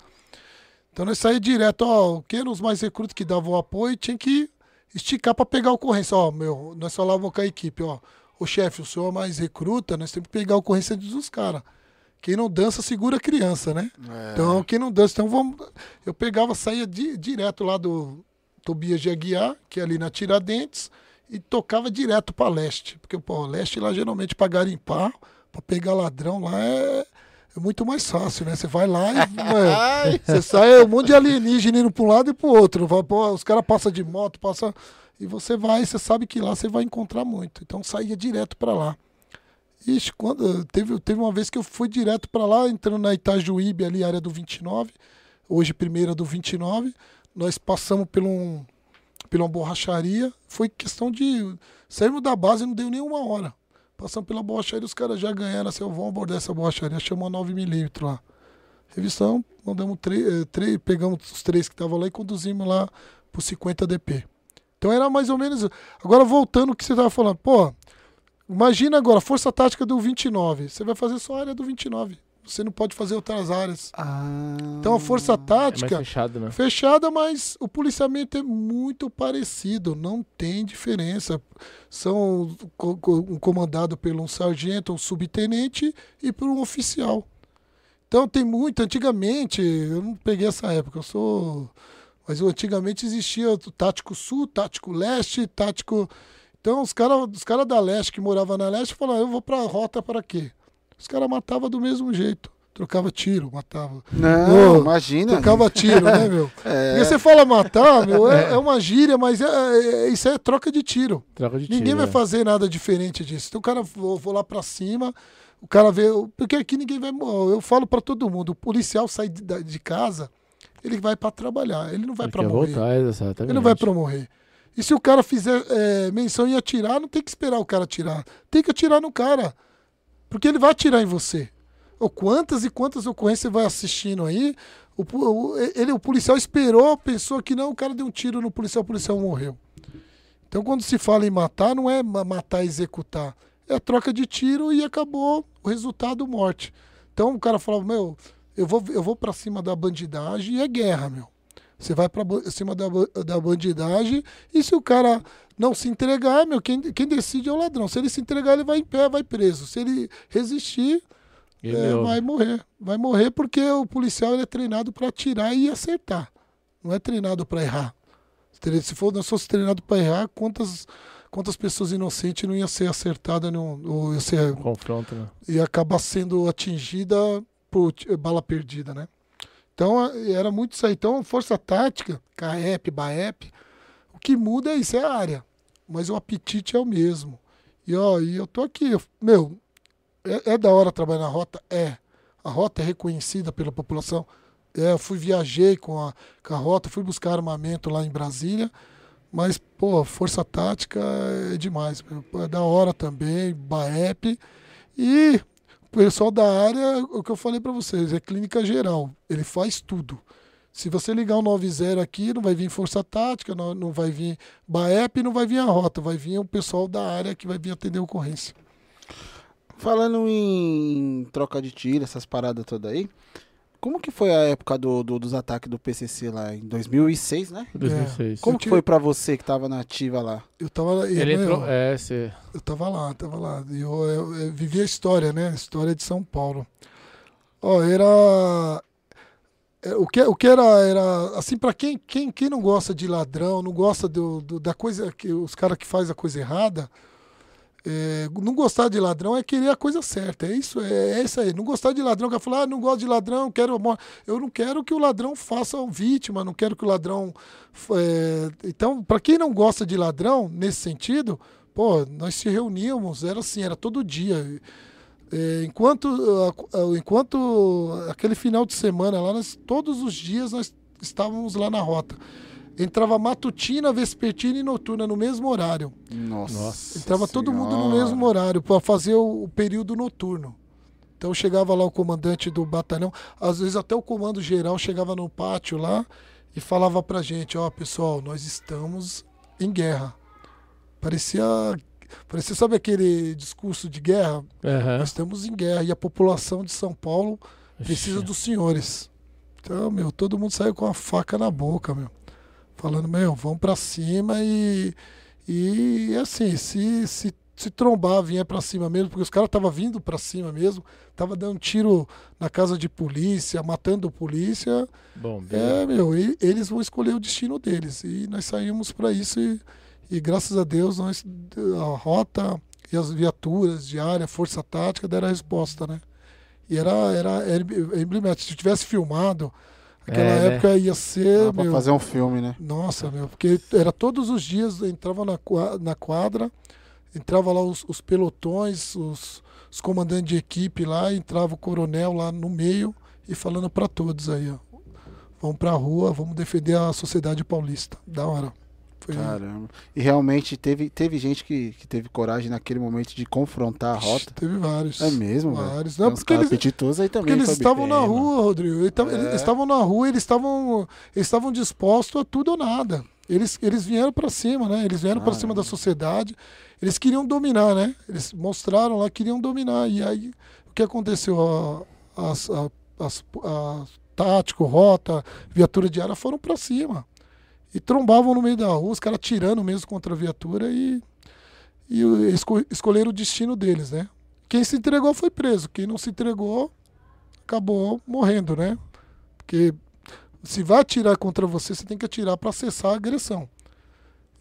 Então, nós saímos direto, ó, quem eram os mais recrutos que davam o apoio, tinha que esticar para pegar a ocorrência. Ó, meu, nós falávamos com a equipe, ó, o chefe, o senhor é mais recruta, nós temos que pegar a ocorrência dos caras. Quem não dança, segura a criança, né? É. Então, quem não dança, então vamos. Eu pegava, saía di- direto lá do Tobias de Aguiar, que é ali na Tiradentes, e tocava direto para leste. Porque, pô, leste lá geralmente para garimpar, para pegar ladrão lá é, é muito mais fácil, né? Você vai lá e. você sai é um monte de alienígena indo para um lado e para o outro. Os caras passam de moto, passam. E você vai, você sabe que lá você vai encontrar muito. Então saía direto para lá. Ixi, quando, teve, teve uma vez que eu fui direto para lá, entrando na Itajuíbe, ali, área do 29, hoje primeira do 29. Nós passamos por, um, por uma borracharia. Foi questão de. Saímos da base não deu nem uma hora. Passamos pela borracharia, os caras já ganharam assim, vou abordar essa borracharia, chamou a 9mm lá. Revistão, mandamos três, eh, três, pegamos os três que estavam lá e conduzimos lá pro 50 DP. Então era mais ou menos. Agora voltando ao que você estava falando, pô, imagina agora, força tática do 29. Você vai fazer só a área do 29. Você não pode fazer outras áreas. Ah, Então a força É tática fechado, né? fechada, mas o policiamento é muito parecido, não tem diferença. São co- co- comandado por um sargento, um subtenente e por um oficial. Então tem muito. Antigamente, eu não peguei essa época, eu sou. Mas antigamente existia o tático sul, tático leste, tático. Então os caras os cara da leste que moravam na leste falavam, eu vou pra rota para quê? Os caras matavam do mesmo jeito. Trocava tiro, matava. Não, Ô, imagina. Trocava tiro, né, meu? É. Porque você fala matar, meu, é, é uma gíria, mas é, é- isso é troca de tiro. Troca de Ninguém tiro, vai é. fazer nada diferente disso. Então o cara, vou, vou lá pra cima, o cara vê. Porque aqui ninguém vai. morrer. Eu falo pra todo mundo: o policial sai de, de casa, ele vai pra trabalhar, ele não vai Ele pra quer morrer. voltar, exatamente. Ele não vai pra morrer. E se o cara fizer é, menção em atirar, não tem que esperar o cara atirar. Tem que atirar no cara. Porque ele vai atirar em você. Ou quantas e quantas ocorrências você vai assistindo aí? O, o- ele, o policial esperou, pensou que não, o cara deu um tiro no policial, o policial morreu. Então, quando se fala em matar, não é ma- matar e executar. É troca de tiro e acabou o resultado, morte. Então, o cara fala, meu, eu vou, eu vou para cima da bandidagem e é guerra, meu. Você vai para cima da, da bandidagem e se o cara não se entregar, meu, quem, quem decide é o ladrão. Se ele se entregar, ele vai em pé, vai preso. Se ele resistir, Ele é, vai morrer. Vai morrer porque o policial ele é treinado para atirar e acertar. Não é treinado para errar. Se for, nós fosse treinado para errar, quantas, quantas pessoas inocentes não ia ser acertada, não, ou ia, ser, Confronto, né? ia acabar sendo atingida por bala perdida, né? Então era muito isso aí. Então, força tática, CAEP, BAEP, o que muda é isso, é a área. Mas o apetite é o mesmo. E ó, e eu tô aqui, eu- meu, é, é da hora trabalhar na rota? É. A rota é reconhecida pela população. É, eu fui, viajei com a, com a rota, fui buscar armamento lá em Brasília. Mas, pô, força tática é demais. É da hora também, BAEP. E o pessoal da área, o que eu falei pra vocês, é clínica geral. Ele faz tudo. Se você ligar o 90 aqui, não vai vir força tática, não, não vai vir BAEP, não vai vir a rota, vai vir o pessoal da área que vai vir atender a ocorrência. Falando em troca de tiro, essas paradas todas aí, como que foi a época do, do- dos ataques do PCC lá em 2006, né? 2006. Como Eu que foi pra você que tava na ativa lá? Eu tava, Ele eu, entrou. É, você. eu tava lá, tava lá. E Eu, eu- eu vivi a história, né? A história de São Paulo. Ó, era. é, O que, o que era, era assim, pra quem, quem, quem não gosta de ladrão, não gosta do, do- da coisa que os caras que faz a coisa errada, é, não gostar de ladrão é querer a coisa certa. É isso, é, é isso aí. Não gostar de ladrão, quer falar, ah, não gosto de ladrão, quero a mor-". Eu não quero que o ladrão faça um vítima, não quero que o ladrão. é, Então, para quem não gosta de ladrão, nesse sentido, pô, nós se reuníamos, era assim, era todo dia. É, enquanto, enquanto aquele final de semana lá, nós, todos os dias nós estávamos lá na rota. Entrava matutina, vespertina e noturna no mesmo horário. Nossa. Nossa Entrava todo mundo no Senhora. mesmo horário para fazer o, o período noturno. Então chegava lá o comandante do batalhão, às vezes até o comando geral chegava no pátio lá e falava pra gente, ó, pessoal, nós estamos em guerra. Parecia parecia, sabe aquele discurso de guerra? Aham. Nós estamos em guerra e a população de São Paulo precisa Ixi. dos senhores. Então, meu, todo mundo saiu com a faca na boca, meu. Falando, meu, vamos pra cima e. E assim, se, se, se trombar, vier pra cima mesmo, porque os caras estavam vindo pra cima mesmo, tava dando tiro na casa de polícia, matando polícia. Bom, É, meu, e- eles vão escolher o destino deles. E nós saímos para isso e, e graças a Deus nós, a rota e as viaturas de área, força tática deram a resposta, né? E era, era, era emblemático. Se tivesse filmado, aquela É, né? época ia ser, Dá pra meu, fazer um filme, né? nossa, meu, porque era todos os dias, entrava na, na quadra, entrava lá os, os pelotões, os, os comandantes de equipe lá, entrava o coronel lá no meio e falando para todos aí, ó. Vamos pra rua, vamos defender a sociedade paulista. Da hora. Foi, Caramba. E realmente teve, teve gente que, que teve coragem naquele momento de confrontar a rota. Teve vários. É mesmo. Vários. Não, porque eles, apetitosos aí porque também. eles Fabi. estavam na rua, Rodrigo. Eles É. eles estavam na rua, eles estavam eles estavam dispostos a tudo ou nada. Eles, eles vieram para cima, né? Eles vieram para cima da sociedade. Eles queriam dominar, né? Eles mostraram lá, queriam dominar. E aí, o que aconteceu? A- As, tático, rota, viatura de área foram para cima. E trombavam no meio da rua, os caras tirando mesmo contra a viatura e, e esco- escolheram o destino deles, né? Quem se entregou foi preso. Quem não se entregou acabou morrendo, né? Porque se vai atirar contra você, você tem que atirar para cessar a agressão.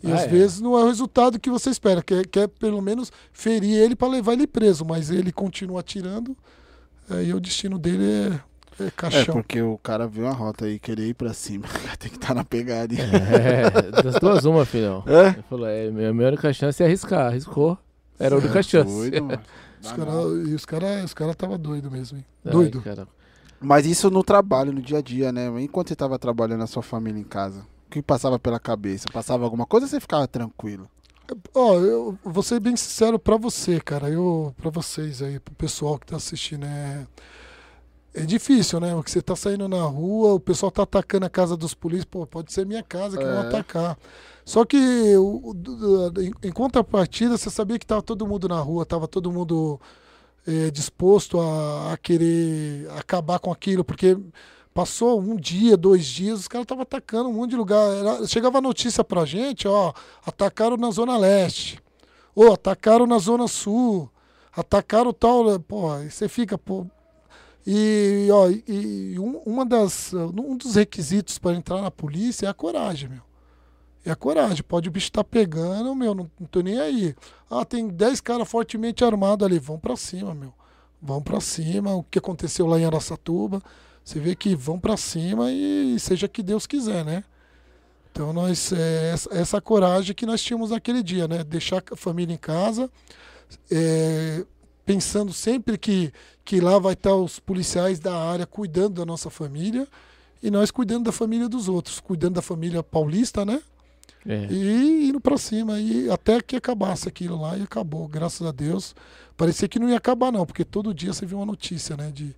E Ah, às é. vezes não é o resultado que você espera, que é, que é pelo menos ferir ele para levar ele preso, mas ele continua atirando, aí o destino dele é, é É, caixão. porque o cara viu a rota aí, querer ir pra cima. Tem que estar na pegada. hein? É, das duas uma, filhão. É? Ele falou, é, minha, minha única chance é arriscar. Arriscou. Era a única É chance. Doido, mano. Os cara, e os caras os cara tava doido mesmo, hein? Ai, Doido. cara. Mas isso no trabalho, no dia a dia, né? Enquanto você tava trabalhando a sua família em casa, o que passava pela cabeça? Passava alguma coisa ou você ficava tranquilo? Ó, eu vou ser bem sincero pra você, cara. Eu, para vocês aí, pro pessoal que tá assistindo, é. É difícil, né? Porque você tá saindo na rua, o pessoal tá atacando a casa dos polícias, pô, pode ser minha casa que vão É. atacar. Só que o- em, em contrapartida, você sabia que tava todo mundo na rua, tava todo mundo é, disposto a, a querer acabar com aquilo, porque passou um dia, dois dias, os caras estavam atacando um monte de lugar. Era- chegava a notícia pra gente, ó, atacaram na Zona Leste, ou atacaram na Zona Sul, atacaram tal, pô, aí você fica, pô. E, ó, e- e um, uma das, um dos requisitos para entrar na polícia é a coragem, meu. É a coragem. Pode o bicho estar pegando, meu, não, não tô nem aí. Ah, tem 10 caras fortemente armados ali. Vão pra cima, meu. Vão pra cima. O que aconteceu lá em Araçatuba. Você vê que vão pra cima e seja que Deus quiser, né? Então nós é, essa coragem que nós tínhamos naquele dia, né? Deixar a família em casa, é, pensando sempre que, que lá vai estar os policiais da área cuidando da nossa família e nós cuidando da família dos outros, cuidando da família paulista, né? É. E indo pra cima, e até que acabasse aquilo lá e acabou, graças a Deus. Parecia que não ia acabar, não, porque todo dia você vê uma notícia, né? De,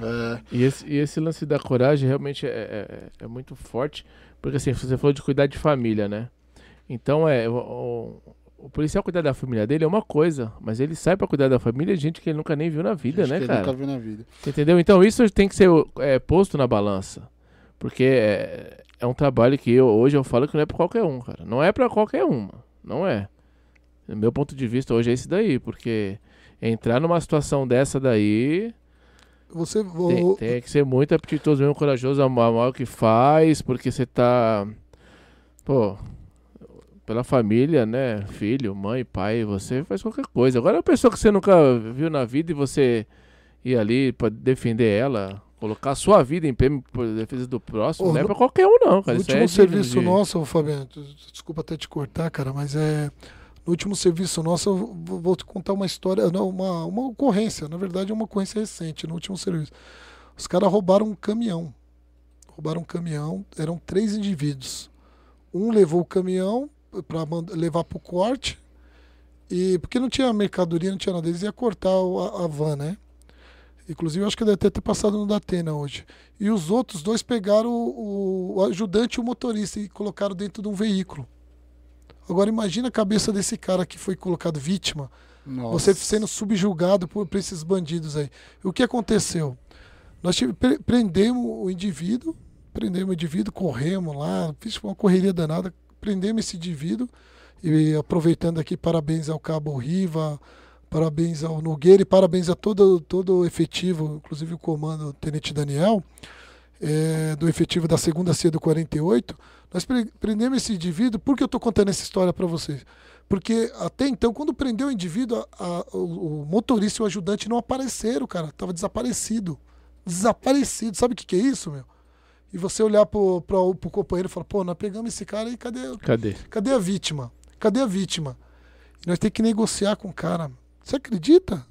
É, E esse, e esse lance da coragem realmente é, é, é muito forte, porque assim, você falou de cuidar de família, né? Então é. O, o, o policial cuidar da família dele é uma coisa, mas ele sai pra cuidar da família de gente que ele nunca nem viu na vida, gente né, que cara? nunca viu na vida. Entendeu? Então isso tem que ser é, posto na balança. Porque é, é um trabalho que eu, hoje eu falo que não é pra qualquer um, cara. Não é pra qualquer um, mano. não é. O meu ponto de vista hoje é esse daí, porque entrar numa situação dessa daí você tem, tem que ser muito apetitoso mesmo, corajoso, amar o que faz, porque você tá. Pô, pela família, né? Filho, mãe, pai, você faz qualquer coisa. Agora a pessoa que você nunca viu na vida e você ir ali pra defender ela, colocar a sua vida em pé por defesa do próximo, Ô, não é no- pra qualquer um, não, No cara. Isso último é serviço de- nosso, Fabiano, des- desculpa até te cortar, cara, mas é. No último serviço nosso, eu vou vou te contar uma história, não, uma, uma ocorrência, na verdade é uma ocorrência recente, no último serviço. Os caras roubaram um caminhão. Roubaram um caminhão, eram três indivíduos. Um levou o caminhão para levar para o corte, e porque não tinha mercadoria, não tinha nada, eles iam cortar a, a van, né? Inclusive, eu acho que deve ter, ter passado no Datena hoje. E os outros dois pegaram o, o ajudante e o motorista e colocaram dentro de um veículo. Agora imagina a cabeça desse cara que foi colocado vítima, Nossa. você sendo subjugado por, por esses bandidos aí. O que aconteceu? Nós tive, pre- prendemos o indivíduo, prendemos o indivíduo, corremos lá, fiz uma correria danada, prendemos esse indivíduo e aproveitando aqui, parabéns ao Cabo Riva, parabéns ao Nogueira e parabéns a todo, todo o efetivo, inclusive o comando Tenente Daniel, eh, do efetivo da segunda CIA do 48. Nós pre- prendemos esse indivíduo, por que eu estou contando essa história para vocês? Porque até então, quando prendeu o indivíduo, a- a- o, o motorista e o ajudante não apareceram, cara. Tava desaparecido. Desaparecido. Sabe o que, que é isso, meu? E você olhar pro, pro, pro companheiro e falar, pô, nós pegamos esse cara e cadê, Cadê? cadê a vítima? Cadê a vítima? E nós temos que negociar com o cara. Você acredita?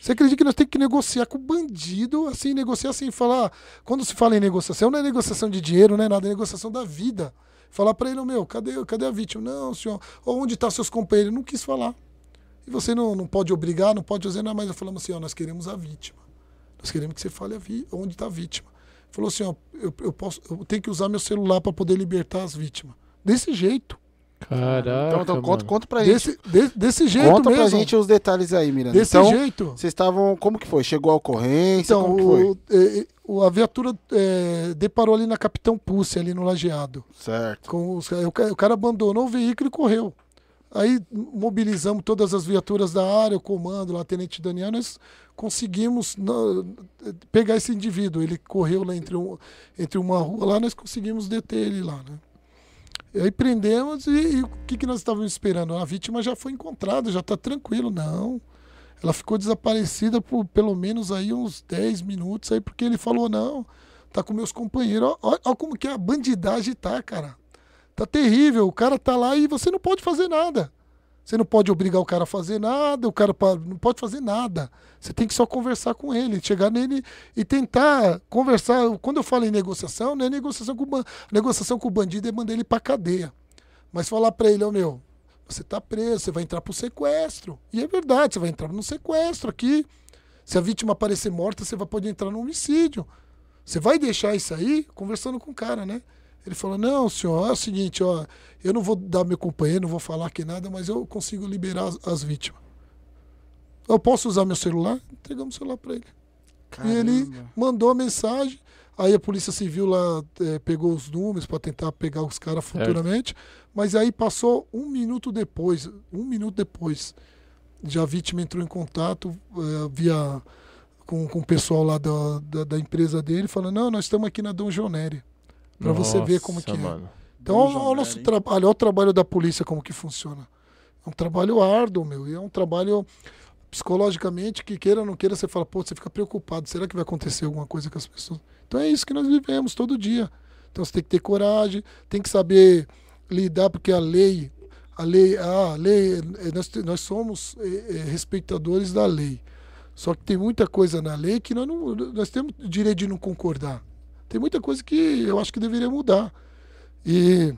Você acredita que nós temos que negociar com o bandido, assim, negociar assim, falar. Quando se fala em negociação, não é negociação de dinheiro, não é nada, é negociação da vida. Falar pra ele, "Ô, meu, cadê, cadê a vítima? Não, senhor. Onde tá seus companheiros? Não quis falar. E você não, não pode obrigar, não pode fazer nada, mas falamos assim, ó, nós queremos a vítima. Nós queremos que você fale a vi onde está a vítima. Falou assim, ó, eu, eu posso, eu tenho que usar meu celular para poder libertar as vítimas. Desse jeito. Caraca. Então, então conta, conta pra gente. Desse, de- desse jeito Conta mesmo. pra gente os detalhes aí, Miranda. Desse então, jeito. vocês estavam. Como que foi? Chegou a ocorrência? Então, como que foi? o, eh, o- a viatura eh, deparou ali na Capitão Pulse, ali no Lajeado. Certo. Com os, o, o cara abandonou o veículo e correu. Aí mobilizamos todas as viaturas da área, o comando, lá, Tenente Daniel, nós conseguimos pegar esse indivíduo. Ele correu lá entre, um, entre uma rua lá, nós conseguimos deter ele lá, né? E aí prendemos e, e o que, que nós estávamos esperando? A vítima já foi encontrada, já está tranquilo. Não. Ela ficou desaparecida por pelo menos aí uns 10 minutos aí, porque ele falou, não, tá com meus companheiros. Olha como que a bandidagem tá, cara. Tá terrível. O cara tá lá e você não pode fazer nada. Você não pode obrigar o cara a fazer nada, o cara não pode fazer nada. Você tem que só conversar com ele, chegar nele e tentar conversar. Quando eu falo em negociação, não é negociação com negociação com o bandido é mandar ele pra cadeia. Mas falar pra ele, ó meu, você tá preso, você vai entrar pro sequestro. E é verdade, você vai entrar no sequestro aqui. Se a vítima aparecer morta, você vai poder entrar no homicídio. Você vai deixar isso aí conversando com o cara, né? Ele falou: Não, senhor, é o seguinte, ó, eu não vou dar meu companheiro, não vou falar aqui nada, mas eu consigo liberar as, as vítimas. Eu posso usar meu celular? Entregamos o celular para ele. E ele Caramba. mandou a mensagem. Aí a Polícia Civil lá eh, pegou os números para tentar pegar os caras futuramente. Mas aí passou um minuto depois, um minuto depois, já a vítima entrou em contato eh, via com, com o pessoal lá da, da, da empresa dele, falando: Não, nós estamos aqui na Dom Joneri. Para você ver como que é. mano. Então, Dom olha o nosso trabalho, olha o trabalho da polícia como que funciona. É um trabalho árduo, meu, e é um trabalho psicologicamente que queira ou não queira, você fala, pô, você fica preocupado, será que vai acontecer alguma coisa com as pessoas? Então é isso que nós vivemos todo dia. Então você tem que ter coragem, tem que saber lidar, porque a lei, a lei, a lei, eh, nós, nós somos eh, eh, respeitadores da lei. Só que tem muita coisa na lei que nós, não, nós temos direito de não concordar. Tem muita coisa que eu acho que deveria mudar. E,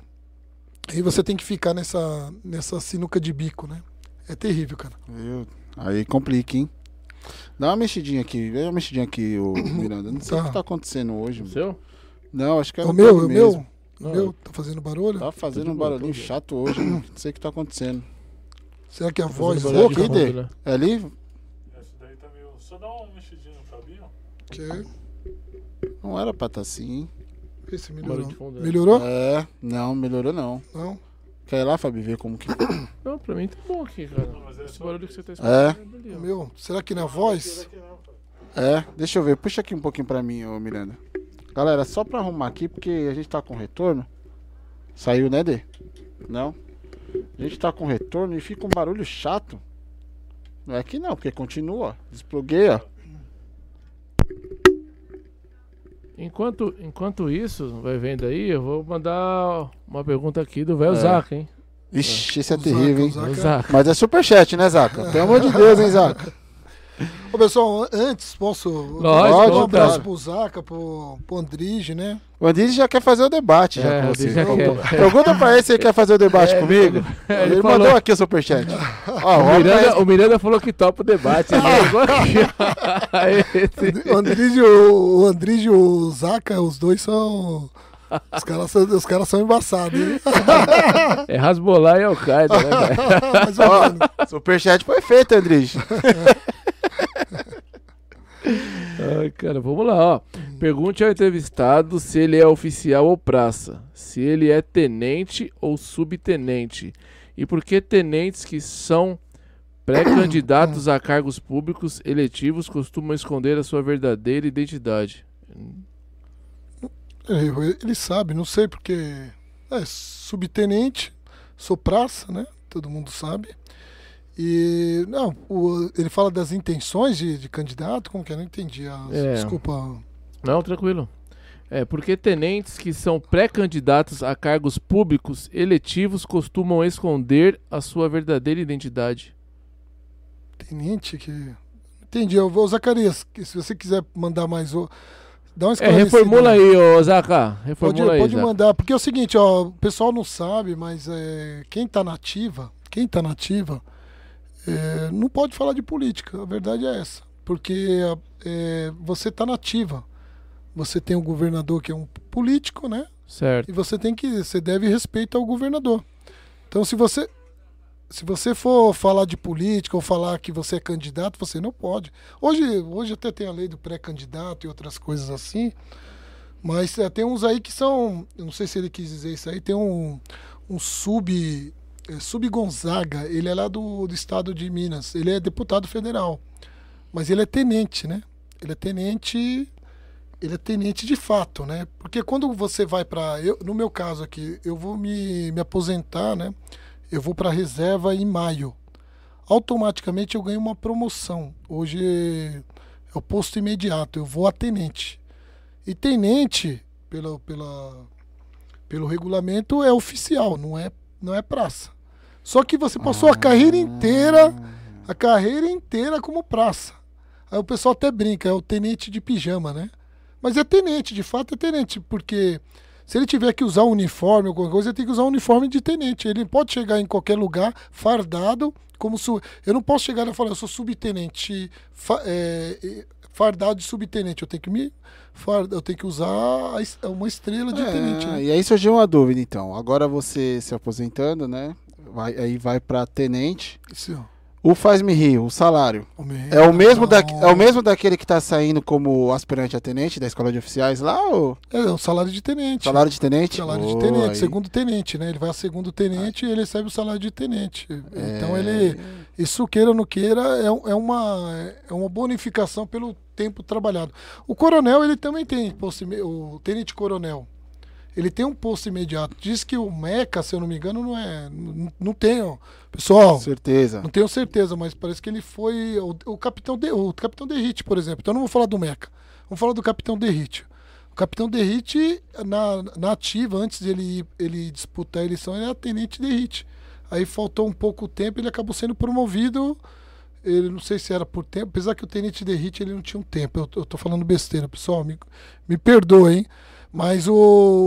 e você tem que ficar nessa, nessa sinuca de bico, né? É terrível, cara. Viu? Aí complica, hein? Dá uma mexidinha aqui, dá uma mexidinha aqui, ô Miranda. Não sei o Tá. que tá acontecendo hoje. mano. Seu? Não, acho que é o meu, o meu, o Não, meu tá fazendo barulho? Tá fazendo Tá um boa, barulhinho tá de chato hoje, mano. Não sei o que tá acontecendo. Será que é a Tá voz rouca? né? É ali? Esse daí tá meio. Só dá uma mexidinha no cabinho. Que é? Não era pra tá assim, hein? Esse melhorou. de fundo? Melhorou? É, não, melhorou não. Não? Quer ir lá, Fabi, ver como que. Não, pra mim tá bom aqui, cara. Não, mas é Esse barulho que você tá É. escutando ó. meu? Será que na voz? Aqui não, cara. É, deixa eu ver. Puxa aqui um pouquinho pra mim, ô Miranda. Galera, só pra arrumar aqui, porque a gente tá com retorno. Saiu, né, Dê? Não? A gente tá com retorno e fica um barulho chato. Não é que não, porque continua. ó. Despluguei, ó. Enquanto, enquanto isso, vai vendo aí, eu vou mandar uma pergunta aqui do velho É. Zaca, hein? Ixi, esse é O Zaca, terrível, o hein? Zaca. Velho Zaca. Mas é superchat, né, Zaca? Pelo amor de Deus, hein, Zaca? Ô, pessoal, antes, posso Lógico, mandar um abraço pro Zaca, pro, pro Andrige, né? O Andrés já quer fazer o debate já É, com você. Já quer. Pergunta pra ele se ele quer fazer o debate É, comigo. ele Ele, falou- mandou aqui o superchat. Ó, O o Miranda, o Miranda falou que topa o debate. Ele chegou aqui. Aí, esse- O Andrige, o, o Andrige e o Zaca, os dois são, Os caras são, os caras são embaçados, hein? É Rasbolar e Al-Qaeda, né, velho? Superchat foi feito, Andrige. Ai, cara, vamos lá, ó. Pergunte ao entrevistado se ele é oficial ou praça. Se ele é tenente ou subtenente. E por que tenentes que são pré-candidatos a cargos públicos eletivos costumam esconder a sua verdadeira identidade? É, Ele sabe, não sei porque. É subtenente, sou praça, né? Todo mundo sabe. E. Não, o- ele fala das intenções de, de candidato, como que é? Não entendi. as- É. Desculpa. Não, tranquilo. É, porque tenentes que são pré-candidatos a cargos públicos eletivos costumam esconder a sua verdadeira identidade. Tenente que. Entendi. Eu vou, Zacarias, que se você quiser mandar mais. o- Dá uma É, reformula aí, ô Zaca. Pode, Reformula aí. pode Zaca. mandar, porque é o seguinte, ó, o pessoal não sabe, mas é, quem tá nativa, quem tá nativa, é, não pode falar de política. A verdade é essa. Porque é, você tá nativa. Você tem um governador que é um político, né? Certo. E você tem que. Você deve respeito ao governador. Então se você. Se você for falar de política ou falar que você é candidato, você não pode. Hoje, hoje até tem a lei do pré-candidato e outras coisas assim. Mas é, tem uns aí que são. Eu não sei se ele quis dizer isso aí. Tem um, um sub. É, sub Gonzaga. Ele é lá do, do estado de Minas. Ele é deputado federal. Mas ele é tenente, né? Ele é tenente. Ele é tenente de fato, né? Porque quando você vai para. No meu caso aqui, eu vou me, me aposentar, né? Eu vou para reserva em maio. Automaticamente eu ganho uma promoção. Hoje é o posto imediato. Eu vou a tenente. E tenente, pela, pela, pelo regulamento, é oficial, não é, não é praça. Só que você passou a carreira inteira, a carreira inteira como praça. Aí o pessoal até brinca, é o tenente de pijama, né? Mas é tenente, de fato é tenente, porque se ele tiver que usar um uniforme, alguma coisa, ele tem que usar um uniforme de tenente. Ele pode chegar em qualquer lugar fardado, como su... eu não posso chegar e falar, eu sou subtenente, é, fardado de subtenente. Eu tenho que me eu tenho que usar uma estrela de tenente. É, né? e aí surgiu uma dúvida, então. Agora você se aposentando, né? Vai, aí vai pra tenente. Ó. O faz-me rir, o salário. Homem, É o mesmo, da, é o mesmo daquele que tá saindo como aspirante a tenente da escola de oficiais lá, ou É, é o salário de tenente. salário de tenente? Salário de tenente, aí- segundo tenente, né? Ele vai a segundo tenente e ele recebe o salário de tenente. Então É. ele, isso queira ou não queira, é, é uma, é uma bonificação pelo tempo trabalhado. O coronel, ele também tem posto, o tenente coronel. Ele tem um posto imediato. Diz que o MECA, se eu não me engano, não é. Não, não tenho. Pessoal, Certeza. não tenho certeza, mas parece que ele foi o, o capitão de, o capitão Derrite, por exemplo. Então eu não vou falar do Meca. Vamos falar do capitão Derrite. O capitão Derrite na, na ativa antes dele ir- ele disputar a eleição, ele era tenente Derrite. Aí faltou um pouco tempo, ele acabou sendo promovido. Ele não sei se era por tempo, apesar que o tenente Derrite ele não tinha um tempo. Eu, eu tô falando besteira, pessoal, me, me perdoa, hein? Mas o,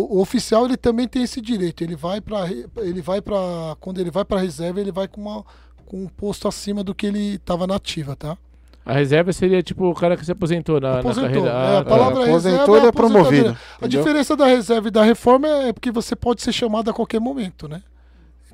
o oficial ele também tem esse direito. Ele vai para ele vai para quando ele vai para reserva, ele vai com uma com um posto acima do que ele estava na ativa, tá? A reserva seria tipo o cara que se aposentou na, na Aposentou. carreira. É, a Ah, tá. palavra aposentou, reserva ele é promovido. A entendeu? diferença da reserva e da reforma é porque você pode ser chamado a qualquer momento, né?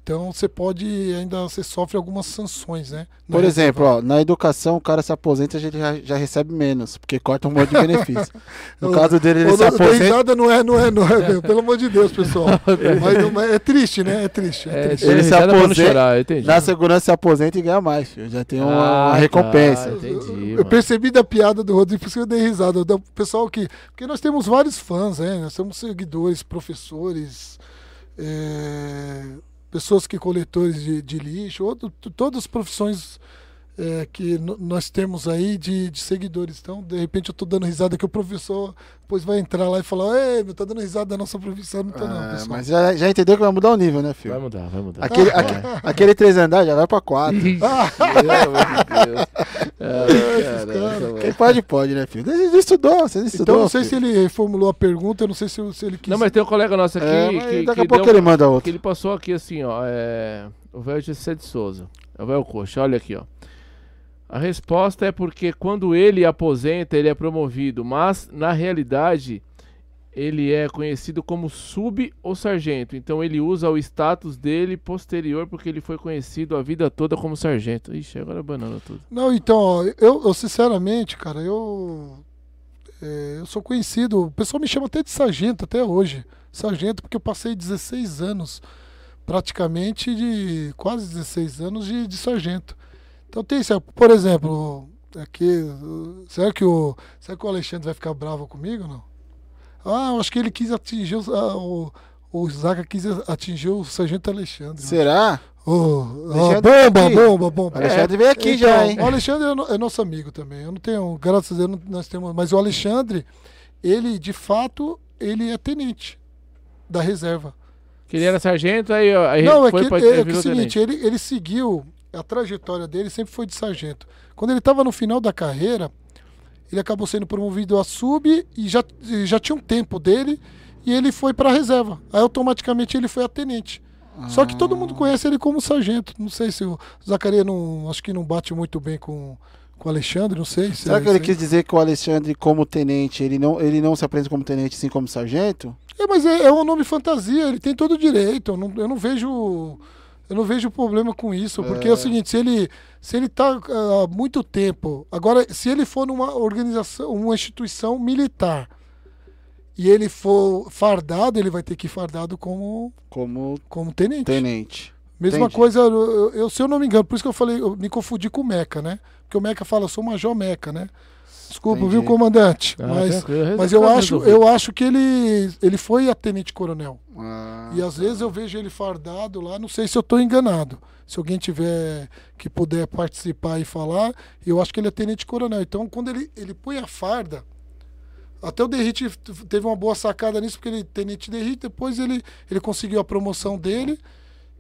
Então você pode ainda você sofre algumas sanções, né? Na Por exemplo, ó, na educação o cara se aposenta ele já, já recebe menos, porque corta um monte de benefício. No caso dele, ele Ô, se aposenta. risada não é, não é, não é, meu, pelo amor de Deus, pessoal. mas, mas é triste, né? É triste. É É, triste. Ele ele se se aposenta... chorar, eu. Na segurança se aposenta e ganha mais. filho. Já tem uma, Ah, uma tá, recompensa. entendi, eu mano. percebi da piada do Rodrigo, por isso que eu dei risada. O pessoal que. Porque nós temos vários fãs, né? Nós temos seguidores, professores, é, pessoas que coletores de, de lixo, outro- todas as profissões é, que nós temos aí de, de seguidores. Então, de repente, eu tô dando risada que o professor depois vai entrar lá e falar: Ei, meu, tá dando risada da nossa profissão. Não tô, não, Ah, pessoal. mas já, já entendeu que vai mudar o nível, né, Vai filho? mudar, vai mudar. Aquele, Vai. aque- aquele três andares já vai pra quatro. Deus. Ah, caramba, Quem pode, pode, né, filho? Não estudou, você não estudou. Então, não sei se filho. ele reformulou a pergunta, eu não sei se, se ele quis. Não, mas tem um colega nosso aqui É, que, daqui que a pouco deu- ele manda que outro. ele passou aqui assim, ó. É... O velho Gessé de Souza. É o velho Coxa, olha aqui, ó. A resposta é porque quando ele aposenta, ele é promovido, mas na realidade ele é conhecido como sub ou sargento. Então ele usa o status dele posterior porque ele foi conhecido a vida toda como sargento. Ixi, agora banana tudo. Não, então, ó, eu, eu sinceramente, cara, eu. é, eu sou conhecido, o pessoal me chama até de sargento até hoje. Sargento, porque eu passei 16 anos, praticamente de quase 16 anos de, de sargento. Então tem isso, por exemplo, aqui, será que o. Será que o Alexandre vai ficar bravo comigo não? Ah, eu acho que ele quis atingir o. ah, o o Zaca quis atingir o Sargento Alexandre. Será? Ô, ó, Alexandre bomba, aqui. bomba, bomba. O Alexandre veio aqui Então, já, hein? O Alexandre é, no- é nosso amigo também. Eu não tenho, graças a Deus, nós temos. Mas o Alexandre, ele, de fato, ele é tenente da reserva. Que ele era sargento, aí, ó, aí não, é foi que, pra, é, que é o virou seguinte, tenente. ele, ele seguiu, a trajetória dele sempre foi de sargento. Quando ele estava no final da carreira, ele acabou sendo promovido a sub e já, já tinha um tempo dele e ele foi para a reserva. Aí automaticamente ele foi a tenente. Só que todo mundo conhece ele como sargento. Não sei se o Zacarias não, acho que não bate muito bem com, com o Alexandre, não sei. Se Será é que ele quis dizer que o Alexandre, como tenente, ele não, ele não se apresenta como tenente, sim como sargento? É, mas é, é um nome fantasia, ele tem todo o direito. Eu não, eu não vejo. Eu não vejo problema com isso, porque é, o seguinte, se ele se ele tá ah, há muito tempo, agora se ele for numa organização, uma instituição militar e ele for fardado, ele vai ter que ir fardado como Como como tenente. tenente. Mesma Entendi. coisa, eu, eu- se eu não me engano, por isso que eu falei, eu me confundi com o Meca, né? Porque o Meca fala, eu sou Major Meca, né? Desculpa, Entendi. viu, comandante? Ah, mas tranquilo, mas eu tá acho, eu acho que ele ele foi a tenente coronel. Ah, E às vezes eu vejo ele fardado lá, não sei se eu estou enganado. Se alguém tiver que puder participar e falar, eu acho que ele é tenente coronel. Então, quando ele, ele põe a farda, até o Derrite teve uma boa sacada nisso, porque ele tenente Derrite, depois ele, ele conseguiu a promoção dele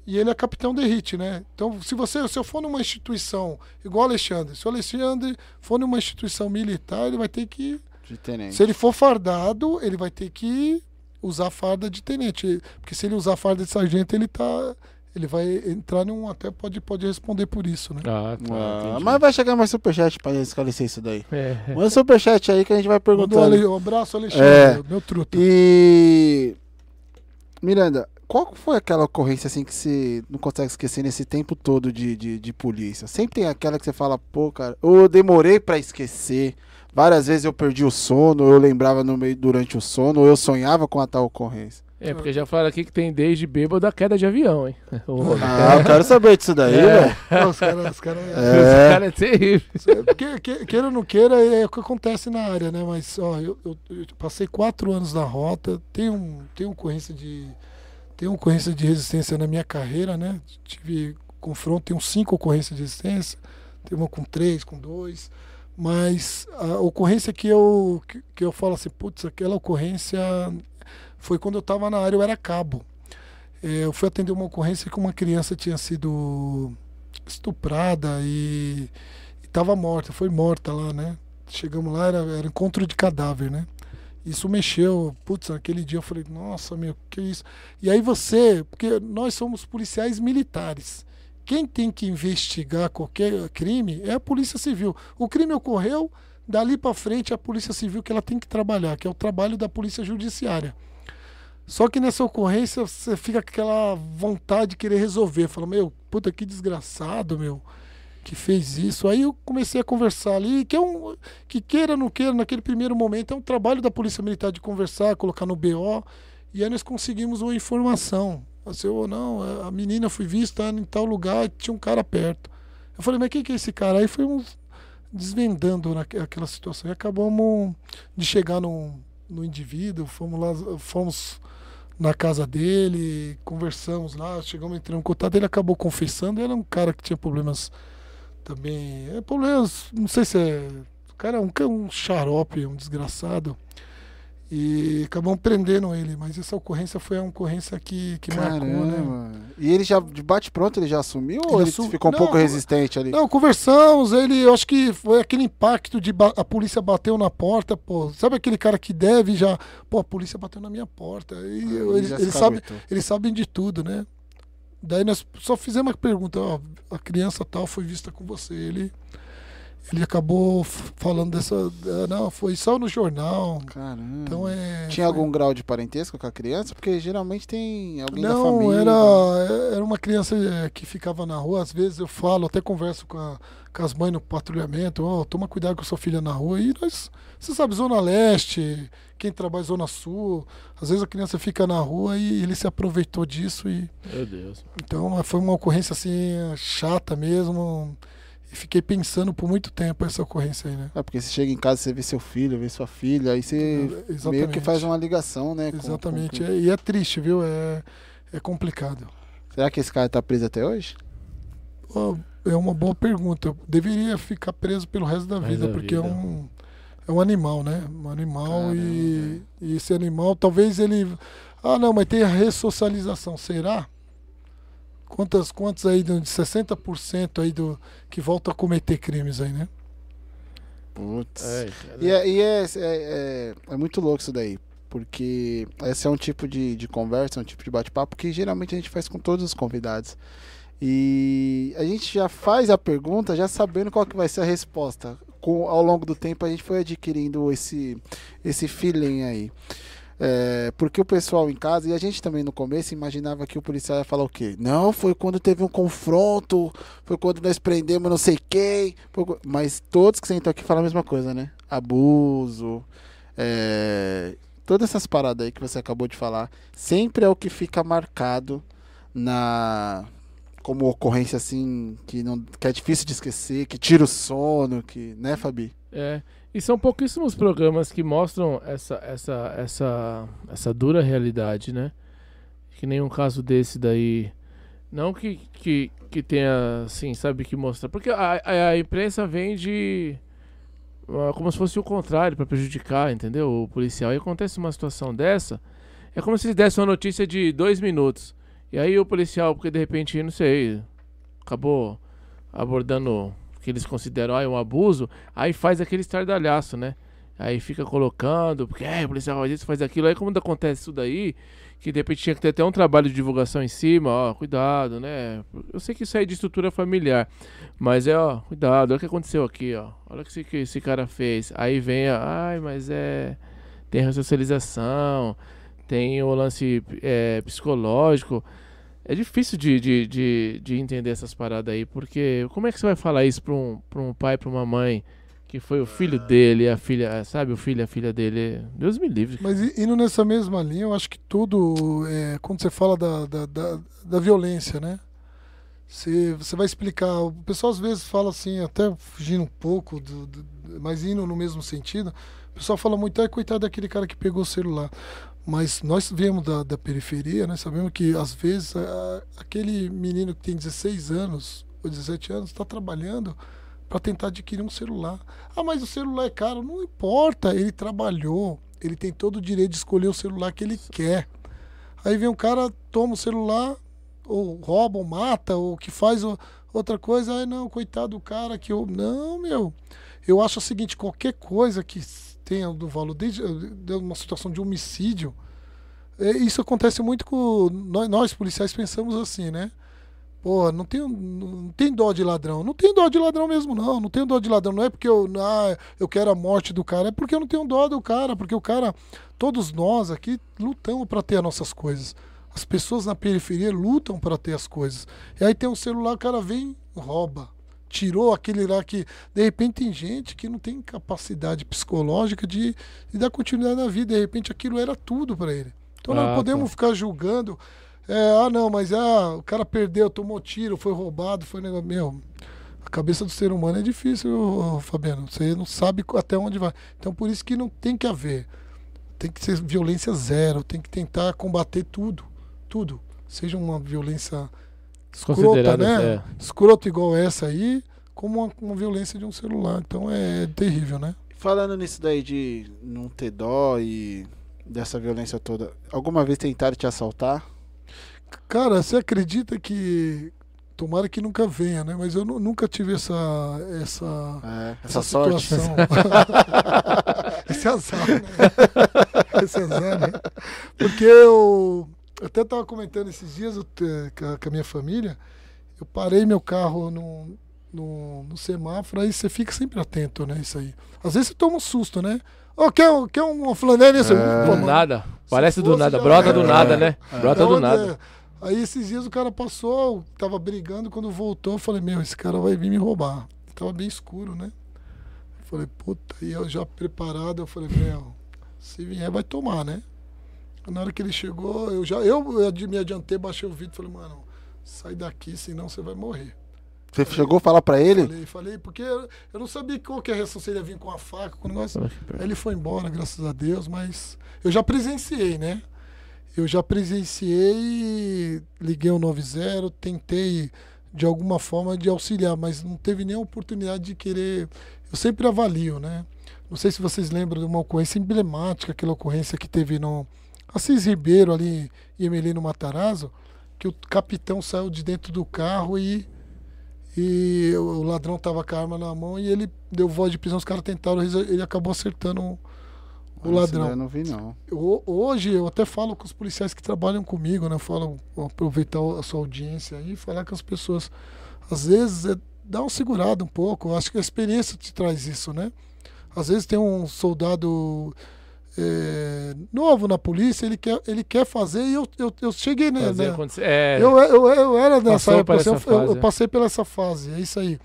e ele é capitão Derrite, né? Então, se você se eu for numa instituição, igual o Alexandre, se o Alexandre for numa instituição militar, ele vai ter que de tenente. se ele for fardado, ele vai ter que usar farda de tenente. Porque se ele usar farda de sargento, ele tá. Ele vai entrar num. Até pode, pode responder por isso, né? Ah, tá, Ah, mas vai chegar mais superchat pra esclarecer isso daí. É. Manda superchat aí que a gente vai. Ale- um abraço, Alexandre, É. meu truta. E. Miranda, qual foi aquela ocorrência assim que você não consegue esquecer nesse tempo todo de, de, de polícia? Sempre tem aquela que você fala, pô, cara, eu demorei pra esquecer. Várias vezes eu perdi o sono, eu lembrava no meio durante o sono, ou eu sonhava com a tal ocorrência. É, porque já falaram aqui que tem desde bêbado a queda de avião, hein? O rolê. Ah, eu quero saber disso daí, É. velho. Não, Os caras. Os caras É. Cara é terrível. que, que- queira ou não queira, é o que acontece na área, né? Mas, ó, eu, eu- eu passei quatro anos na rota, tenho, um, tenho ocorrência de. Tenho ocorrência de resistência na minha carreira, né? Tive confronto, tenho cinco ocorrências de resistência, tem uma com três, com dois. Mas a ocorrência que eu, que, que eu falo assim, putz, aquela ocorrência foi quando eu estava na área, eu era cabo. É, eu fui atender uma ocorrência que uma criança tinha sido estuprada e estava morta, foi morta lá, né? Chegamos lá, era, era encontro de cadáver, né? Isso mexeu, putz, naquele dia eu falei, nossa, meu, que isso? E aí você, porque nós somos policiais militares. Quem tem que investigar qualquer crime é a Polícia Civil. O crime ocorreu, dali para frente é a Polícia Civil que ela tem que trabalhar, que é o trabalho da Polícia Judiciária. Só que nessa ocorrência você fica com aquela vontade de querer resolver. Fala, meu, puta que desgraçado, meu, que fez isso. Aí eu comecei a conversar ali, que é um. Que queira não queira, naquele primeiro momento, é um trabalho da Polícia Militar de conversar, colocar no BO. E aí nós conseguimos uma informação. Assim, ou não, a menina foi vista em tal lugar, tinha um cara perto. Eu falei, mas quem que é esse cara? Aí foi um desvendando aquela situação. E acabamos de chegar no, no indivíduo, fomos lá, fomos na casa dele, conversamos lá, chegamos entrando em contato, ele acabou confessando, ele era um cara que tinha problemas também, é, problemas, não sei se é, o cara é um, um xarope, um desgraçado, e acabamos prendendo ele, mas essa ocorrência foi uma ocorrência que, que marcou, né? E ele já, de bate-pronto, ele já assumiu ou Ele ele assu- ficou um Não, pouco resistente ali? Não, conversamos, ele, eu acho que foi aquele impacto de a polícia bateu na porta, pô, sabe aquele cara que deve já, pô, a polícia bateu na minha porta, e Ele eles, eles sabem, eles sabem de tudo, né? Daí nós só fizemos uma pergunta, ó, a criança tal foi vista com você, ele ele acabou f- falando dessa. Não, foi só no jornal. Caramba. Então é. Tinha foi- algum grau de parentesco com a criança? Porque geralmente tem alguém da Não, família. era, era uma criança eh, que ficava na rua. Às vezes eu falo, até converso com, a- com as mães no patrulhamento: ó, toma cuidado com a sua filha na rua. E nós, você sabe, Zona Leste, quem trabalha Zona Sul, às vezes a criança fica na rua e ele se aproveitou disso. e Meu Deus. Então foi uma ocorrência assim, chata mesmo. E fiquei pensando por muito tempo essa ocorrência aí, né? É, porque você chega em casa, você vê seu filho, vê sua filha, aí você meio que Exatamente. faz uma ligação, né? com- Exatamente. com- É- E é triste, viu? É, é complicado. Será que esse cara tá preso até hoje? É uma boa pergunta. Deveria ficar preso pelo resto da vida, da porque vida. é um, é um animal, né? Um animal e, Caramba. e esse animal, talvez ele. Ah, não, mas tem a ressocialização. Será? Quantas, quantos aí de 60% aí do que volta a cometer crimes aí, né? Putz. É, E, é, e é, é, é, é muito louco isso daí. Porque esse é um tipo de, de conversa, um tipo de bate-papo que geralmente a gente faz com todos os convidados. E a gente já faz a pergunta já sabendo qual que vai ser a resposta. Com, ao longo do tempo a gente foi adquirindo esse, esse feeling aí. É, porque o pessoal em casa, e a gente também no começo imaginava que o policial ia falar o quê? Não, foi quando teve um confronto, foi quando nós prendemos não sei quem. foi Mas todos que sentam aqui falam a mesma coisa, né? Abuso, é, todas essas paradas aí que você acabou de falar, sempre é o que fica marcado na como ocorrência assim que não que é difícil de esquecer, que tira o sono, que, né, Fabi? É, e são pouquíssimos programas que mostram essa, essa, essa, essa dura realidade, né? Que nem um caso desse daí. Não que, que, que tenha, assim, sabe, que mostra. Porque a, a, a imprensa vende ah, como se fosse o contrário, pra prejudicar, entendeu? O policial. E acontece uma situação dessa, é como se desse uma notícia de dois minutos. E aí o policial, porque de repente, não sei, acabou abordando que eles consideram ah, um abuso, aí faz aquele estardalhaço, né? Aí fica colocando, porque é, o policial faz isso, faz aquilo. Aí como acontece isso daí, que de repente tinha que ter até um trabalho de divulgação em cima, ó, cuidado, né? Eu sei que isso aí é de estrutura familiar, mas é, ó, cuidado, olha o que aconteceu aqui, ó. Olha o que esse, que esse cara fez. Aí vem, a, ai, mas é. Tem ressocialização, tem o lance é, psicológico. É difícil de, de, de, de entender essas paradas aí, porque como é que você vai falar isso pra um, pra um pai, pra uma mãe, que foi o filho dele, a filha, sabe, o filho a filha dele? Deus me livre. Mas indo nessa mesma linha, eu acho que tudo, é, quando você fala da, da, da, da violência, né? Você, você vai explicar. O pessoal às vezes fala assim, até fugindo um pouco, do, do- mas indo no mesmo sentido. O pessoal fala muito, ai, coitado daquele cara que pegou o celular. Mas nós viemos da, da periferia, né? Sabemos que às vezes a- aquele menino que tem 16 anos ou 17 anos está trabalhando para tentar adquirir um celular. Ah, mas o celular é caro. Não importa, ele trabalhou, ele tem todo o direito de escolher o celular que ele quer. Aí vem um cara, toma o celular, ou rouba, ou mata, ou que faz outra coisa. Ai, não, coitado do cara que eu. Não, meu. Eu acho o seguinte: qualquer coisa que tenha do valor, desde de uma situação de homicídio, é, isso acontece muito com. Nós, nós, policiais, pensamos assim, né? Pô, não tem, não tem dó de ladrão. Não tem dó de ladrão mesmo, não. Não tenho dó de ladrão. Não é porque eu, ah, eu quero a morte do cara. É porque eu não tenho dó do cara. Porque o cara, todos nós aqui lutamos para ter as nossas coisas. As pessoas na periferia lutam para ter as coisas. E aí tem um celular, o cara vem, rouba. Tirou aquele lá que. De repente tem gente que não tem capacidade psicológica de, de dar continuidade na vida. De repente aquilo era tudo para ele. Então não Ah, podemos tá. ficar julgando. É, ah, não, mas ah, o cara perdeu, tomou tiro, foi roubado, foi negócio. Meu, a cabeça do ser humano é difícil, Fabiano. Você não sabe até onde vai. Então por isso que não tem que haver. Tem que ser violência zero, tem que tentar combater tudo. Tudo. Seja uma violência escrota, né? é. Escrota igual essa aí, como uma, uma violência de um celular. Então é terrível, né? Falando nisso daí de não ter dó e dessa violência toda, alguma vez tentaram te assaltar? Cara, você acredita que. Tomara que nunca venha, né? Mas eu nu- nunca tive essa. essa É, essa, sorte. situação. Esse azar, né? Esse azar, né? Porque eu, eu até estava comentando esses dias eu com, a, com a minha família. Eu parei meu carro num, no, no semáforo, aí você fica sempre atento, né? Isso aí. Às vezes você toma um susto, né? Ô, quer, um- quer uma flanela? Isso? É. Pô, Do nada. Parece do nada. Brota do nada, né? Brota do nada. é, Aí esses dias o cara passou, tava brigando, quando voltou, eu falei, meu, esse cara vai vir me roubar. Tava bem escuro, né? Eu falei, puta, e eu já preparado, eu falei, meu, se vier vai tomar, né? Na hora que ele chegou, eu já eu, eu me adiantei, baixei o vidro e falei, mano, sai daqui, senão você vai morrer. Você chegou a falar pra ele? Falei, falei, porque eu, não sabia qual que é a reação, se ele ia vir com a faca, com o negócio. Aí ele foi embora, graças a Deus, mas eu já presenciei, né? Eu já presenciei, liguei o 90, tentei de alguma forma de auxiliar, mas não teve nem a oportunidade de querer. Eu sempre avalio, né? Não sei se vocês lembram de uma ocorrência emblemática, aquela ocorrência que teve no Assis Ribeiro ali em Emelino Matarazzo, que o capitão saiu de dentro do carro e e o ladrão tava com a arma na mão e ele deu voz de prisão, os caras tentaram, ele acabou acertando o Esse daí ladrão. Eu não vi, não. Ho- Hoje eu até falo com os policiais que trabalham comigo, né? Eu falo, aproveitar a sua audiência aí e falar com as pessoas. Às vezes é, dá uma segurada um pouco. Eu acho que a experiência te traz isso, né? Às vezes tem um soldado é, novo na polícia, ele quer, ele quer fazer e eu, eu, eu cheguei né, né? É, Eu, eu, eu era nessa época, assim, eu, eu- eu é. passei pela essa fase, é isso aí.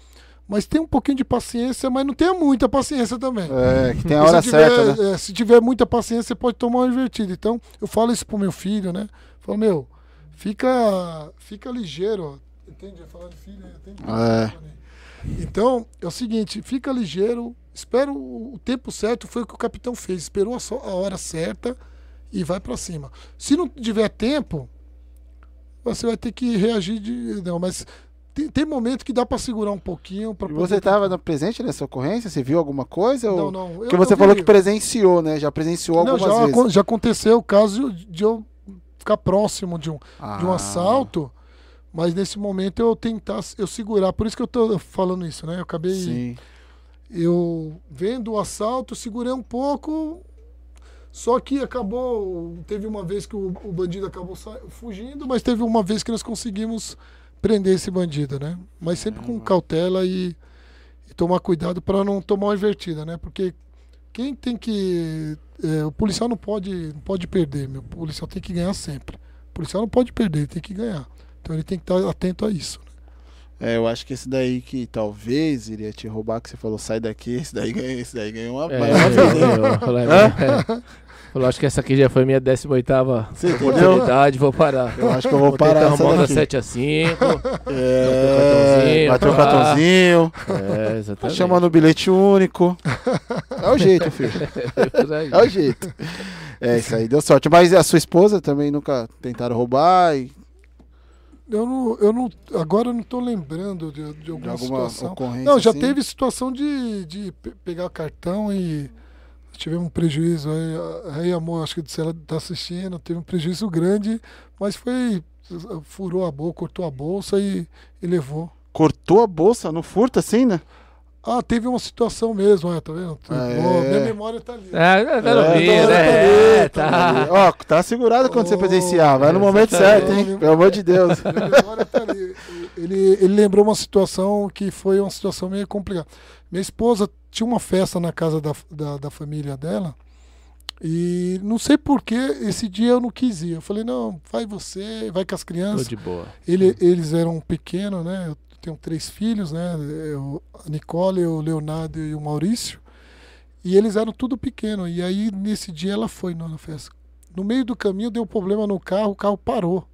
Mas tem um pouquinho de paciência, mas não tenha muita paciência também. É, que tem a hora se tiver, certa, né? é, se tiver muita paciência, você pode tomar uma invertida. Então, eu falo isso pro meu filho, né? Falo, meu, fica, fica ligeiro. Entende? Falar de filho, né? Tem que- É. Então, é o seguinte, fica ligeiro, espera o, tempo certo, foi o que o capitão fez, esperou a, hora certa e vai pra cima. Se não tiver tempo, você vai ter que reagir de. Não, mas tem, tem momento que dá pra segurar um pouquinho. Pra poder você estava na- presente nessa ocorrência? Você viu alguma coisa? Não, ou... não. Porque você falou vi- que presenciou, né? Já presenciou Não, algumas já, vezes. já aconteceu o caso de eu ficar próximo de um, de um Ah. assalto, mas nesse momento eu tentar, eu segurar. Por isso que eu tô falando isso, né? Eu acabei, Sim. Eu vendo o assalto, segurei um pouco, só que acabou, teve uma vez que o, o bandido acabou fugindo, mas teve uma vez que nós conseguimos prender esse bandido, né? Mas sempre com cautela e, e tomar cuidado para não tomar uma invertida, né? Porque quem tem que. é, o policial não pode, não pode perder, meu. O policial tem que ganhar sempre. O policial não pode perder, ele tem que ganhar. Então ele tem que estar atento a isso. É, eu acho que esse daí que talvez iria te roubar, que você falou, sai daqui, esse daí ganhou, esse daí ganhou uma, É, uma hein? eu- eu é. Acho que essa aqui já foi minha 18 Você entendeu? oportunidade, vou parar. Eu acho que eu vou tentar parar arrumar daqui. 7 a 5 É, bateu o cartãozinho, É, tá exatamente. chamando o bilhete único. É o jeito, filho. Aí. É o jeito. É, isso aí deu sorte. Mas a sua esposa também nunca tentaram roubar e Eu não, eu não, agora eu não estou lembrando de, de de alguma, alguma situação. Não, já assim? teve situação de, de pe- pegar cartão e tivemos um prejuízo. Aí, aí amor, acho que se ela está assistindo, teve um prejuízo grande, mas foi. Furou a bolsa, cortou a bolsa e, e levou. Cortou a bolsa no furto assim, né? Ah, teve uma situação mesmo, é, tá vendo? Ah, Ó, é. Minha memória tá ali. É, tá no É, meio, tá né? É, tá tá. Ali. Ó, tá segurado quando você Oh, presenciar. Vai no momento exatamente. certo, hein? Pelo amor de Deus. Minha memória tá ali. Ele, ele lembrou uma situação que foi uma situação meio complicada. Minha esposa tinha uma festa na casa da, da, da família dela. E não sei por que esse dia eu não quis ir. Eu falei, não, vai você, vai com as Tô crianças. de boa. Ele, eles eram pequenos, né? Eu tenho três filhos, né? A Nicole, o Leonardo e o Maurício. E eles eram tudo pequeno. E aí, nesse dia, ela foi na festa. No meio do caminho, deu problema no carro, o carro parou.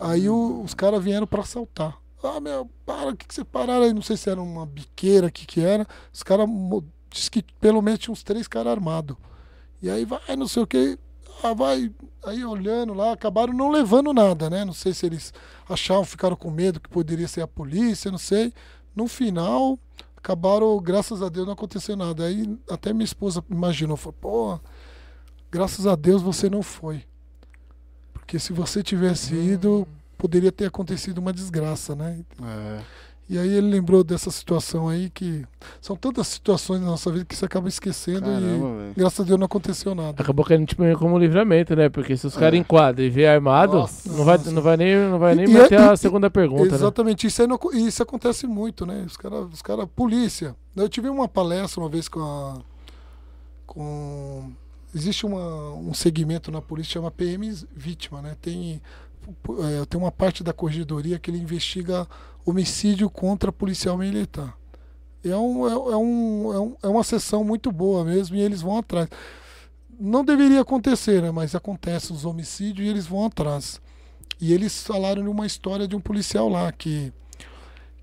Aí o- os caras vieram para assaltar. Ah, meu, para, o que, que você pararam aí? Não sei se era uma biqueira, o que que era. Os caras, diz que pelo menos tinha uns três caras armados. E aí vai, não sei o que. Ah, vai. Aí olhando lá, acabaram não levando nada, né? Não sei se eles achavam, ficaram com medo que poderia ser a polícia, não sei. No final, acabaram, graças a Deus, não aconteceu nada. Aí até minha esposa imaginou, falou, pô, graças a Deus você não foi. Porque se você tivesse ido, poderia ter acontecido uma desgraça, né? É. E aí ele lembrou dessa situação aí que são tantas situações na nossa vida que você acaba esquecendo Caramba, e graças a Deus não aconteceu nada. Acabou que a gente põe como livramento, né? Porque se os caras enquadram e vê armado, Nossa. não, vai, não vai nem, não vai nem E- meter e- a e- segunda pergunta, né? Exatamente, isso, aí não isso acontece muito, né? Os caras, os cara, polícia. Eu tive uma palestra uma vez com a. Com, existe uma, um segmento na polícia que chama PM Vítima, né? Tem, é, tem uma parte da corregedoria que ele investiga homicídio contra policial militar. É, um, é, é um, é, um, é uma sessão muito boa mesmo e eles vão atrás. Não deveria acontecer, né? Mas acontece os homicídios e eles vão atrás. E eles falaram de uma história de um policial lá que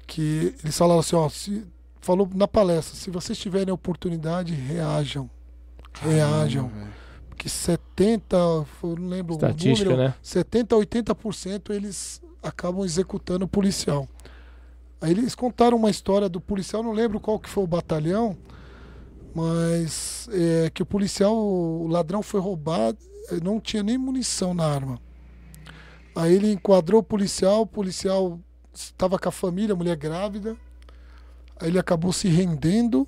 que eles falaram assim, ó, se, falou na palestra, se vocês tiverem oportunidade, reajam. Reajam. Caramba, Porque 70, eu não lembro Estatística, o número, né? 70 a 80% eles acabam executando o policial. Aí eles contaram uma história do policial, não lembro qual que foi o batalhão, mas é, que o policial, o ladrão foi roubado, eh, não tinha nem munição na arma. Aí ele enquadrou o policial, o policial estava com a família, a mulher grávida. Aí ele acabou se rendendo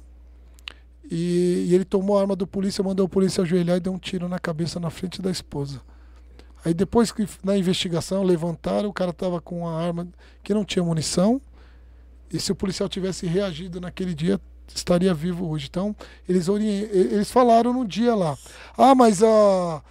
e, e ele tomou a arma do polícia, mandou o polícia ajoelhar e deu um tiro na cabeça na frente da esposa. Aí depois que na investigação levantaram, o cara estava com a arma que não tinha munição. E se o policial tivesse reagido naquele dia, estaria vivo hoje. Então, eles, eles falaram no dia lá. Ah, mas a.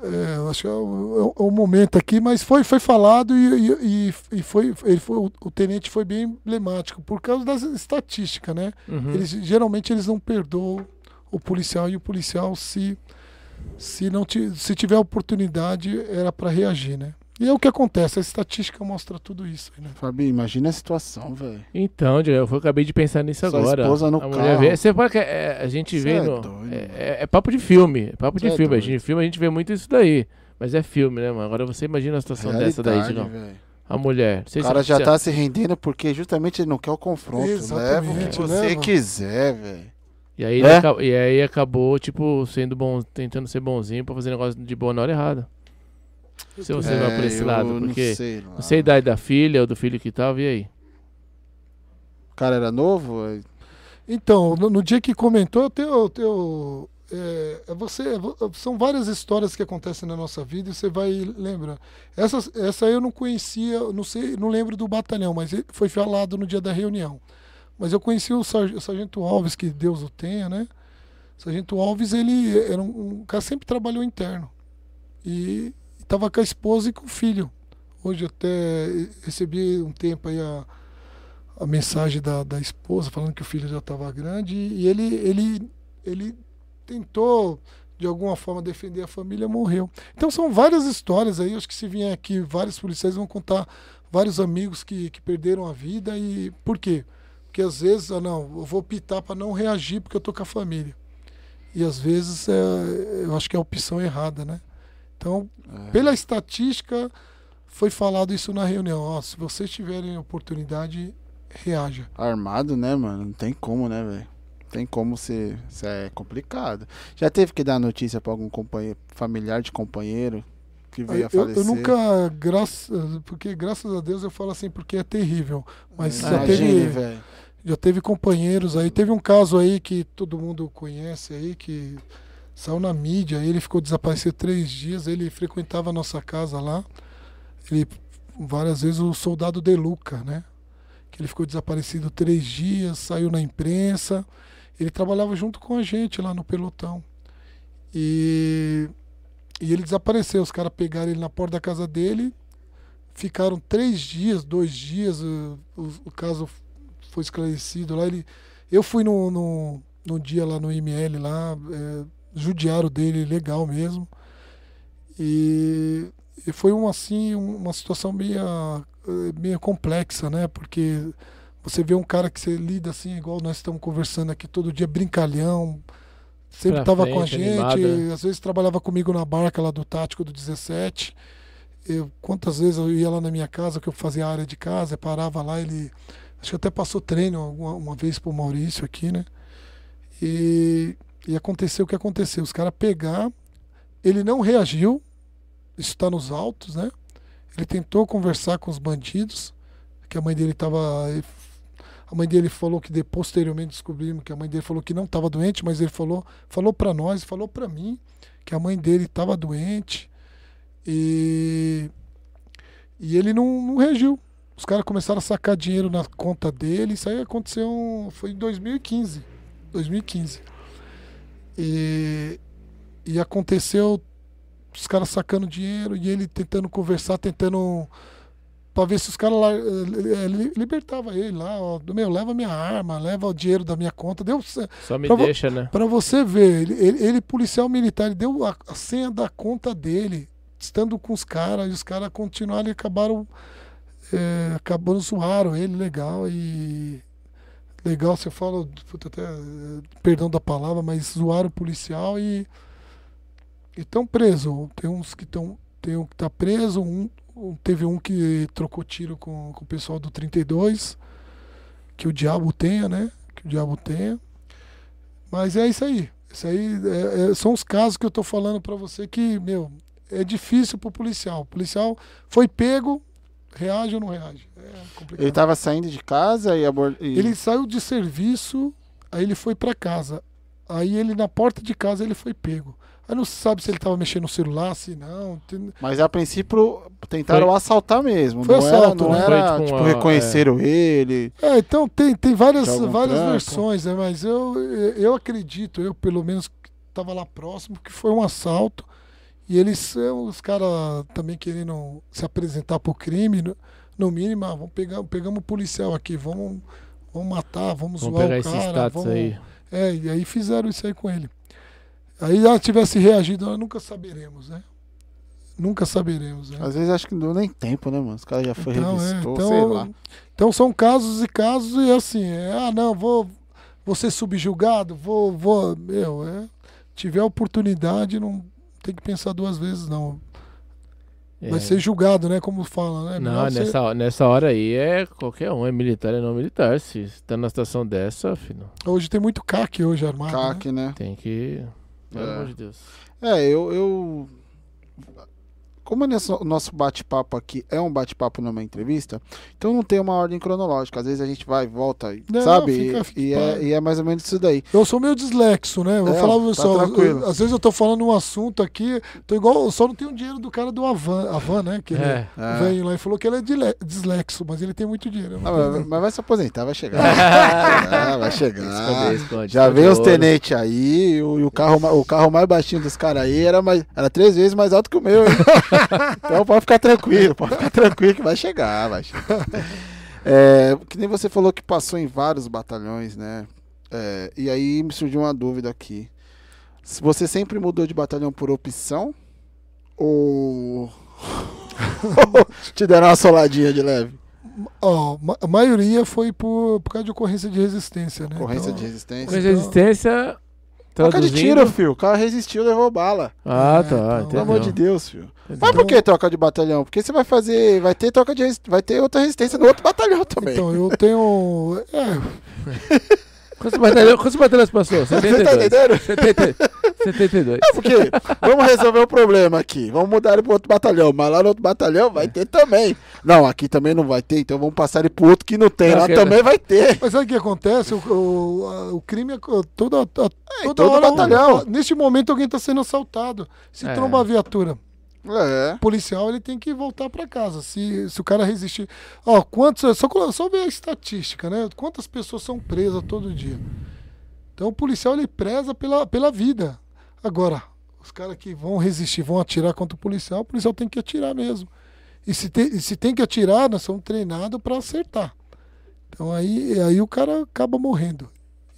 É, eu acho que é o, é o momento aqui, mas foi, foi falado e, e, e- foi, ele foi, o, tenente foi bem emblemático, por causa das estatísticas, né? Uhum. Eles, geralmente eles não perdoam o policial e o policial, se, se, não se tiver oportunidade, era para reagir, né? E é o que acontece, a estatística mostra tudo isso. Né? Fabi, imagina a situação, velho. Então, Diego, eu acabei de pensar nisso Sua agora. esposa no a carro. vê, você pode, que- é, a gente Cê vê é no, doido, é, é- é papo de filme, é papo de Cê é filme, a gente filme, a gente vê muito isso daí. Mas é filme, né, mano? Agora você imagina a situação dessa daí, Realidade, Digão. A mulher. O cara já tá se rendendo porque justamente ele não quer o confronto. Leva o Exatamente, que você leva. quiser, velho. E aí, ele É? aca- e aí acabou, tipo, sendo bom, tentando ser bonzinho pra fazer negócio de boa na hora errada. Se você vai por esse É, lado, não porque sei, não sei a idade da filha ou do filho que tava, e aí? O cara era novo? é- Então, no, no dia que comentou, eu tenho. eu tenho é, é você, é são várias histórias que acontecem na nossa vida e você vai lembrar. Essa, essa eu não conhecia, não sei, não lembro do batalhão, mas ele foi falado no dia da reunião. Mas eu conheci o, sar- o sargento Alves, que Deus o tenha, né? O sargento Alves, ele era um, um cara que sempre trabalhou interno. E estava com a esposa e com o filho. Hoje até recebi um tempo aí a, a mensagem da, da esposa falando que o filho já estava grande e ele, ele, ele tentou de alguma forma defender a família morreu. Então são várias histórias aí, acho que se vier aqui vários policiais vão contar vários amigos que, que perderam a vida e por quê? Porque às vezes, ah, não, eu vou optar para não reagir porque eu tô com a família. E às vezes é, eu acho que é a opção errada, né? Então, é. pela estatística, foi falado isso na reunião. Ó, se vocês tiverem oportunidade, reaja. Armado, né, mano? Não tem como, né, velho? Não Tem como ser. Isso é complicado. Já teve que dar notícia pra algum companheiro, familiar de companheiro que veio a Eu, falecer? eu nunca, graças, porque graças a Deus eu falo assim porque é terrível. Mas já Imagine, teve, velho. já teve companheiros aí. Teve um caso aí que todo mundo conhece aí que saiu na mídia. Ele ficou desaparecido três dias. Ele frequentava a nossa casa lá. Ele várias vezes o soldado De Luca, né? Que ele ficou desaparecido três dias, saiu na imprensa. Ele trabalhava junto com a gente lá no pelotão. E, e ele desapareceu. Os caras pegaram ele na porta da casa dele. Ficaram três dias, dois dias. O, o- o caso foi esclarecido lá. Ele, eu fui no, no, no dia lá no IML lá, é, judiaram dele legal mesmo. E, e foi um, assim, um- uma situação meio, meio complexa, né? Porque você vê um cara que você lida assim, igual nós estamos conversando aqui todo dia, brincalhão, sempre estava com a gente, animado, né? às vezes trabalhava comigo na barca lá do Tático do 17. Eu, quantas vezes eu ia lá na minha casa, que eu fazia a área de casa, eu parava lá, ele. Acho que até passou treino alguma, uma vez pro Maurício aqui, né? E, e aconteceu o que aconteceu. Os caras pegar, ele não reagiu, isso está nos autos, né? Ele tentou conversar com os bandidos, que a mãe dele estava. A mãe dele falou que de, posteriormente descobrimos que a mãe dele falou que não estava doente, mas ele falou, falou para nós, falou para mim que a mãe dele estava doente e, e ele não, não reagiu. Os caras começaram a sacar dinheiro na conta dele. Isso aí aconteceu. Foi em 2015. 2015. E, e aconteceu os caras sacando dinheiro e ele tentando conversar, tentando. Pra ver se os caras lá. eh, li- Libertava ele lá, ó. Meu, leva minha arma, leva o dinheiro da minha conta. Deu. Só me deixa, né? Pra você ver, ele, ele- ele, policial militar, ele deu a, a senha da conta dele, estando com os caras, e os caras continuaram e acabaram. É, acabando zoaram ele, legal. E. Legal, você fala, puta, até, eh, perdão da palavra, mas zoaram o policial e. estão presos. Tem uns que estão. Tem um que tá preso, um, teve um que trocou tiro com, com o pessoal do 32. Que o diabo tenha, né? Que o diabo tenha. Mas é isso aí. Isso aí é- é- são os casos que eu tô falando pra você que, meu, é difícil pro policial. O policial foi pego, reage ou não reage. É complicado. Ele tava saindo de casa e abordou. Ele saiu de serviço, aí ele foi pra casa. Aí ele na porta de casa ele foi pego. Aí não se sabe se ele tava mexendo no celular, se não. Mas a princípio tentaram Foi- assaltar mesmo. Foi não era, assalto, não né? era Foi, tipo, tipo, uma- reconheceram ele. É, então tem, tem várias, várias versões, né? Mas eu, eu acredito, eu pelo menos que estava lá próximo, que foi um assalto. E eles são os caras também querendo se apresentar pro crime, no, no mínimo, ah, vamos pegar, pegamos um policial aqui, vamos, vamos matar, vamos, Vamos zoar pegar o esse cara. status vamos... aí. É, e aí fizeram isso aí com ele. Aí ela tivesse reagido, nós nunca saberemos, né? Nunca saberemos, né? Às vezes acho que não deu nem tempo, né, mano? Os caras já foi Então, é, revistou, então- sei lá. Então são casos e casos e assim, é, ah não, vou, vou ser subjugado, vou, vou, meu, é, tiver oportunidade, não tem que pensar duas vezes não. É. Vai ser julgado, né, como fala, né? Não, Melhor ser- nessa, nessa hora aí é qualquer um, é militar é não militar. Se tá na situação dessa, filho, Hoje tem muito CAC hoje armado, né? CAC, né? tem que. Pelo É. amor de Deus. É, eu. eu... Como nesse- o nosso bate-papo aqui é um bate-papo numa entrevista, então não tem uma ordem cronológica. Às vezes a gente vai e volta, e- Não, sabe? fica- E- fica e, é, e é mais ou menos isso daí. Eu sou meio dislexo, né? Eu Vou É, falar tá eu- às vezes eu tô falando um assunto aqui, tô igual, eu só não tenho dinheiro do cara do Avan, Avan né? Que ele É. É. veio lá e falou que ele é dislexo, mas ele tem muito dinheiro. Ah, mas, mas vai se aposentar, vai chegar. Ah, vai chegar. Esconde, esconde, Já veio os tenentes aí, e o, e o carro, o carro mais baixinho dos caras aí era, mais, era três vezes mais alto que o meu, hein? então pode ficar tranquilo, pode ficar tranquilo que vai chegar, vai chegar. É, que nem você falou que passou em vários batalhões, né? É, e aí me surgiu uma dúvida aqui. Se você sempre mudou de batalhão por opção? Ou. te deram uma soladinha de leve? Ó, ma- a maioria foi por, por causa de ocorrência de resistência, né? Ocorrência Então, de resistência? Com resistência. Troca de tiro, filho. O cara resistiu, levou bala. Ah, É, tá. então, entendeu. Pelo amor de Deus, filho. Mas Entendeu? por que troca de batalhão? Porque você vai fazer. Vai ter troca de vai ter outra resistência no outro batalhão também. Então, eu tenho. É, Quantos batalhões, quantos batalhões passou? você tá 72. entendendo? 70, 72. É porque vamos resolver o problema aqui. Vamos mudar ele pro outro batalhão. Mas lá no outro batalhão vai ter também. Não, aqui também não vai ter, então vamos passar ele pro outro que não tem. Não, Lá que- também vai ter. mas sabe o que acontece? O, o, a- o crime é toda, a- toda todo hora. batalhão. Neste momento alguém está sendo assaltado. Se É. tromba a viatura É. policial, ele tem que voltar para casa. Se, se o cara resistir. Ó, quantos. Só, só ver a estatística, né? Quantas pessoas são presas todo dia. Então o policial ele preza pela, pela vida. Agora, os caras que vão resistir, vão atirar contra o policial, o policial tem que atirar mesmo. E se tem, e se tem que atirar, nós somos treinados para acertar. Então aí, aí o cara acaba morrendo.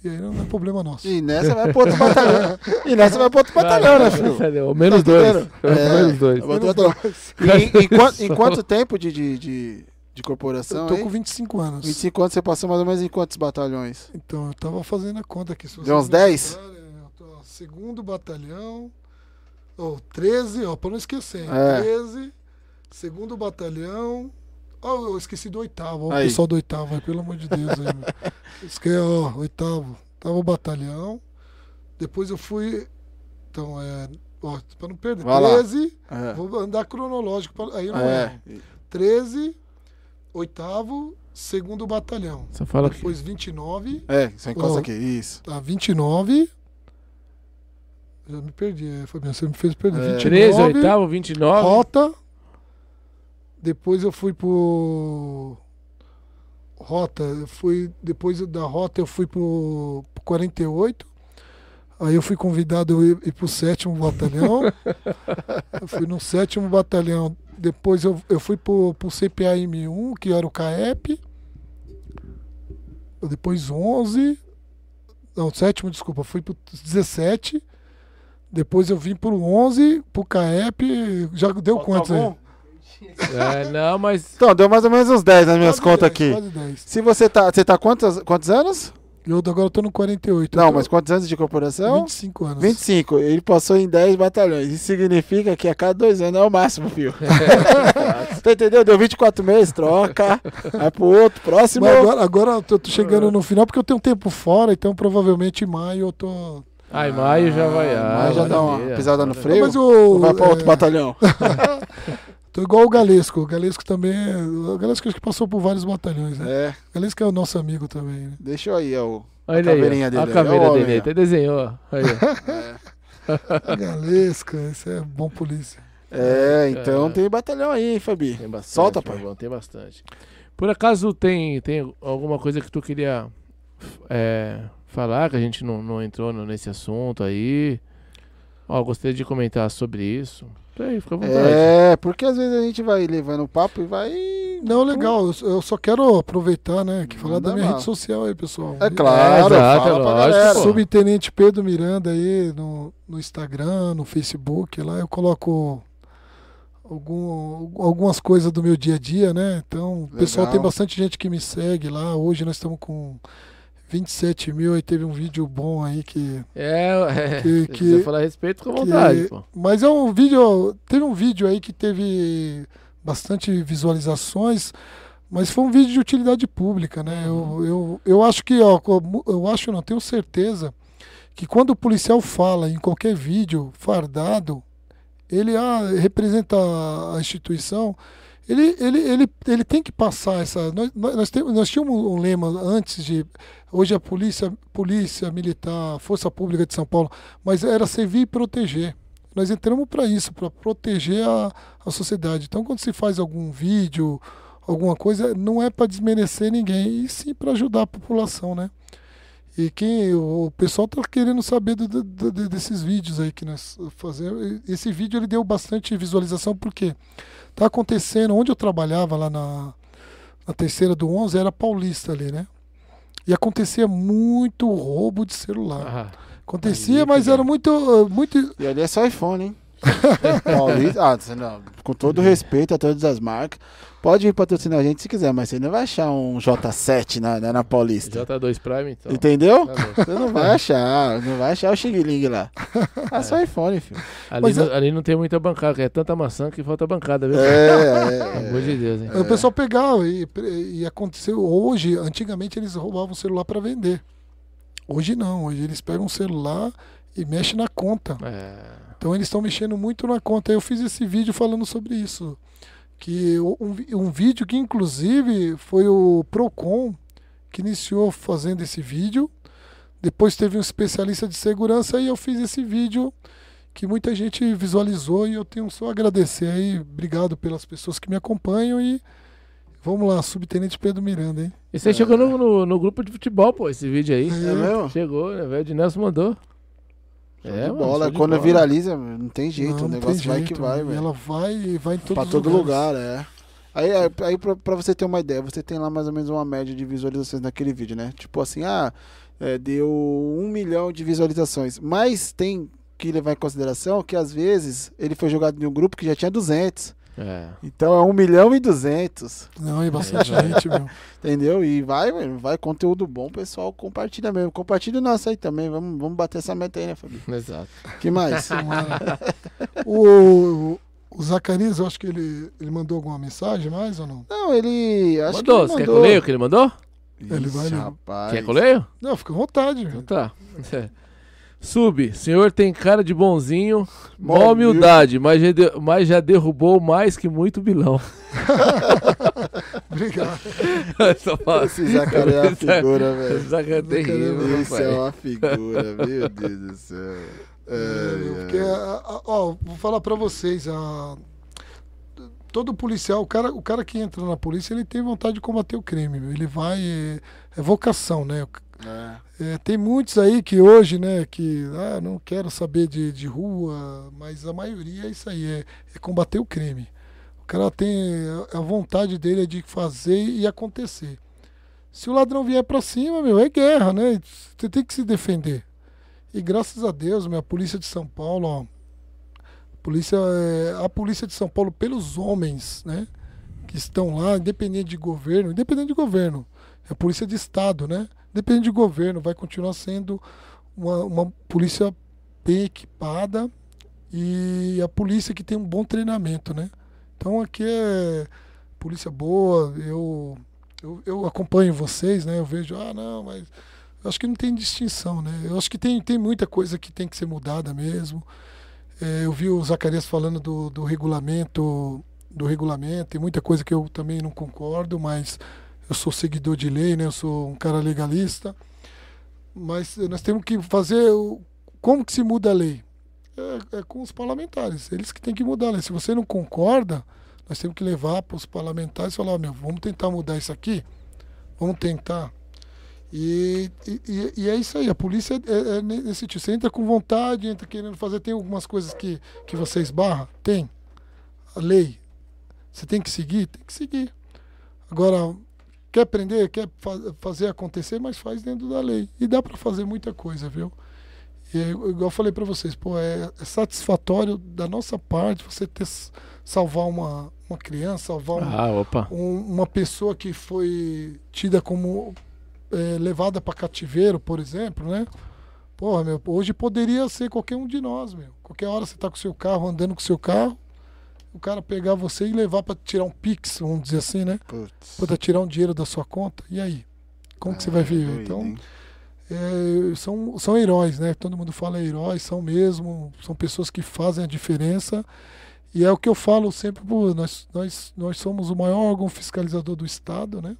E aí não é problema nosso. E nessa vai pro outro batalhão. E nessa vai pro outro batalhão, né, filho? O menos Tá dois. entendendo? O menos dois. outro batalhão. E em, em quanto, em quanto tempo de, de, de, de corporação? Eu tô aí? com 25 anos. 25 anos você passou mais ou menos em quantos batalhões? Então, eu tava fazendo a conta aqui. Se Deu uns vocês 10? lembrarem, eu tô, ó, segundo batalhão. Ó, 13, ó, pra não esquecer. hein? É. 13. Segundo batalhão. Ó, eu esqueci do oitavo. Ó, o pessoal do oitavo, pelo amor de Deus. Aí, meu. Esque, ó, oitavo. Tava batalhão. Depois eu fui. Então, é. Ó, pra não perder. Vai lá. 13. É. Vou andar cronológico. pra- aí eu não É. erro. 13, oitavo, segundo batalhão. Só fala que. Depois 29, É, você encosta Ô. aqui, isso. a 29. Já me perdi, é, Fabiano, você me fez perder. É. 29, 13, oitavo, 29. Rota. Depois eu fui pro. Rota, eu fui. Depois da rota eu fui pro, pro 48. Aí eu fui convidado a ir, ir pro sétimo batalhão. eu fui no sétimo batalhão. Depois eu, eu fui pro, pro CPAM1, que era o CAEP. Depois 11. Não, sétimo, desculpa. Fui pro 17. Depois eu vim pro 11, pro CAEP. Já deu quantos aí? É, não, mas. Então, deu mais ou menos uns 10 nas minhas Quase contas 10, aqui. Quase 10. Se você tá. Você tá quantos, quantos anos? Eu agora tô no 48. Não, tô mas quantos anos de corporação? 25 anos. 25. Ele passou em 10 batalhões. Isso significa que a cada dois anos é o máximo, filho. Você entendeu? Deu 24 meses, troca. Vai pro outro, próximo. Mas agora, agora eu tô tô chegando no final porque eu tenho tempo fora, então provavelmente em maio eu tô. Ai, maio já vai. Ah, Ah, maio já dá uma pisada no Não, freio. mas o. vai pra outro é, batalhão. Tô igual o Galesco. O Galesco também. é- O Galesco acho que passou por vários batalhões, né? É, O Galesco é o nosso amigo também, né? deixa eu aí, ó. Olha A caveirinha aí, dele ó, aí, a caveira ó o dele ó. Até desenhou. Aí, ó. O Galesco, esse é bom polícia. É, então É. tem batalhão aí, hein, Fabi. Tem bastante. Solta, pai. Tem bastante. Por acaso tem, tem alguma coisa que tu queria é, falar que a gente não, não entrou nesse assunto aí? Ó, gostaria de comentar sobre isso. Aí, fica à vontade. É, porque às vezes a gente vai levando o papo e vai. Não, legal. Eu, eu só quero aproveitar, né? Que falar da minha bala. rede social aí, pessoal. É claro, É, exato, fala pô. Subtenente Pedro Miranda aí no, no Instagram, no Facebook, lá eu coloco algum, algumas coisas do meu dia a dia, né? Então, o pessoal tem bastante gente que me segue lá. Hoje nós estamos com 27 mil, aí teve um vídeo bom aí que. É, é. Que- se que- quiser falar a respeito, com vontade, que- pô. Mas é um vídeo. Teve um vídeo aí que teve bastante visualizações, mas foi um vídeo de utilidade pública, né? Eu, eu, eu acho que, ó, eu acho, não, tenho certeza que quando o policial fala em qualquer vídeo fardado, ele ah, representa a instituição. Ele, ele, ele, ele tem que passar essa. Nós, nós, temos- nós tínhamos um lema antes de. Hoje a polícia, polícia militar, força pública de São Paulo, mas era servir e proteger. Nós entramos para isso, para proteger a, a sociedade. Então, quando se faz algum vídeo, alguma coisa, não é para desmerecer ninguém, e sim para ajudar a população, né? E quem o pessoal tá querendo saber do- do- desses vídeos aí que nós fazemos. Esse vídeo ele deu bastante visualização porque tá acontecendo onde eu trabalhava lá na, na terceira do 11 era paulista ali, né? E acontecia muito roubo de celular. Ah, Acontecia, mas era muito muito E ali é só iPhone, hein? Paulista, ah, com todo respeito a todas as marcas, pode vir patrocinar a gente se quiser, mas você não vai achar um J7 na, na, na Paulista. J2 Prime, então. Entendeu? Tá. Você não vai achar, não vai achar o Xing Ling lá. É só iPhone, filho. Ali, Mas não, ali não tem muita bancada, que é tanta maçã que falta bancada, viu? É, Pelo é, amor de Deus, hein? O pessoal pegava e, e aconteceu hoje, antigamente eles roubavam o celular para vender. Hoje não, hoje eles pegam o celular e mexem na conta. É. Então eles estão mexendo muito na conta. Eu fiz esse vídeo falando sobre isso. Que um, um vídeo que inclusive foi o Procon que iniciou fazendo esse vídeo. Depois teve um especialista de segurança e eu fiz esse vídeo que muita gente visualizou e eu tenho só a agradecer aí. Obrigado pelas pessoas que me acompanham e vamos lá, Subtenente Pedro Miranda, hein? Esse aí chegou no, no, no grupo de futebol, pô, esse vídeo aí. é mesmo? Chegou, né, velho? O Nelson mandou. Show É, de mano, bola. de Quando bola. viraliza, não tem jeito, Não, o negócio tem vai jeito, que vai, velho. Ela vai e vai em todos Pra todo lugares. lugar, é. Aí, aí, aí pra, pra você ter uma ideia, você tem lá mais ou menos uma média de visualizações naquele vídeo, né? Tipo assim, ah, é, deu um milhão de visualizações. Mas tem que levar em consideração que às vezes ele foi jogado em um grupo que já tinha 200. É. Então é um milhão e 200, Não, e bastante É, gente, meu. entendeu? E vai, mano, vai conteúdo bom, pessoal, compartilha mesmo. Compartilha o nosso aí também, vamos, vamos bater essa meta aí, né, Fabi? Exato. que mais? O, o Zacarias, eu acho que ele, ele mandou alguma mensagem mais ou não? Não, ele... Acho mandou, que ele você quer que mandou. eu leia o que ele mandou? Ele vai Ixi, ler. rapaz. Quer que eu leio? Não, fica à vontade. Então tá. Sub, senhor tem cara de bonzinho, mó humildade, mas já, de- mas já derrubou mais que muito bilão. Obrigado. Fala- Esse Zacarias é uma figura, velho. Esse Zacarias é terrível, Isso é uma figura, meu Deus do céu. É, Ai, porque, ai. a- a- ó, vou falar pra vocês, a, todo policial, o cara, o cara que entra na polícia, ele tem vontade de combater o crime, ele vai, é, é vocação, né? É. É, tem muitos aí que hoje, né, que ah, não quero saber de, de rua, mas a maioria é isso aí, é, é combater o crime. O cara tem a a vontade dele é de fazer e acontecer. Se o ladrão vier pra cima, meu, é guerra, né? Você tem que se defender. E graças a Deus, minha polícia de São Paulo, ó, polícia, é, a polícia de São Paulo pelos homens, né, que estão lá, independente de governo, independente de governo, é a polícia de estado, né? Independente de governo, vai continuar sendo uma, uma polícia bem equipada e a polícia que tem um bom treinamento, né? Então aqui é polícia boa, eu, eu, eu acompanho vocês, né? Eu vejo, ah, não, mas acho que não tem distinção, né? Eu acho que tem, tem muita coisa que tem que ser mudada mesmo. É, eu vi o Zacarias falando do, do regulamento, do regulamento, tem muita coisa que eu também não concordo, mas eu sou seguidor de lei, né? Eu sou um cara legalista. Mas nós temos que fazer o, como que se muda a lei? É, é com os parlamentares, eles que têm que mudar a lei. Se você não concorda, nós temos que levar para os parlamentares e falar, ó, meu, vamos tentar mudar isso aqui? Vamos tentar. E, e, e é isso aí, a polícia é, é nesse tipo. Você entra com vontade, entra querendo fazer. Tem algumas coisas que, que você esbarra? Tem. A lei. Você tem que seguir? Tem que seguir. Agora, quer aprender, quer fa- fazer acontecer, mas faz dentro da lei. E dá para fazer muita coisa, viu? E é, igual eu falei para vocês, pô, é, é satisfatório da nossa parte você ter salvar uma, uma criança, salvar Ah, um- uma pessoa que foi tida como é, levada para cativeiro, por exemplo, né? Porra, meu, hoje poderia ser qualquer um de nós, meu. Qualquer hora você tá com o seu carro, andando com o seu carro, o cara pegar você e levar para tirar um pix, vamos dizer assim, né? Para tirar um dinheiro da sua conta. E aí? Como que você vai É, viver? doido, Então, é, são, são heróis, né? Todo mundo fala heróis, são mesmo, são pessoas que fazem a diferença. E é o que eu falo sempre, pô, nós, nós, nós somos o maior órgão fiscalizador do Estado, né?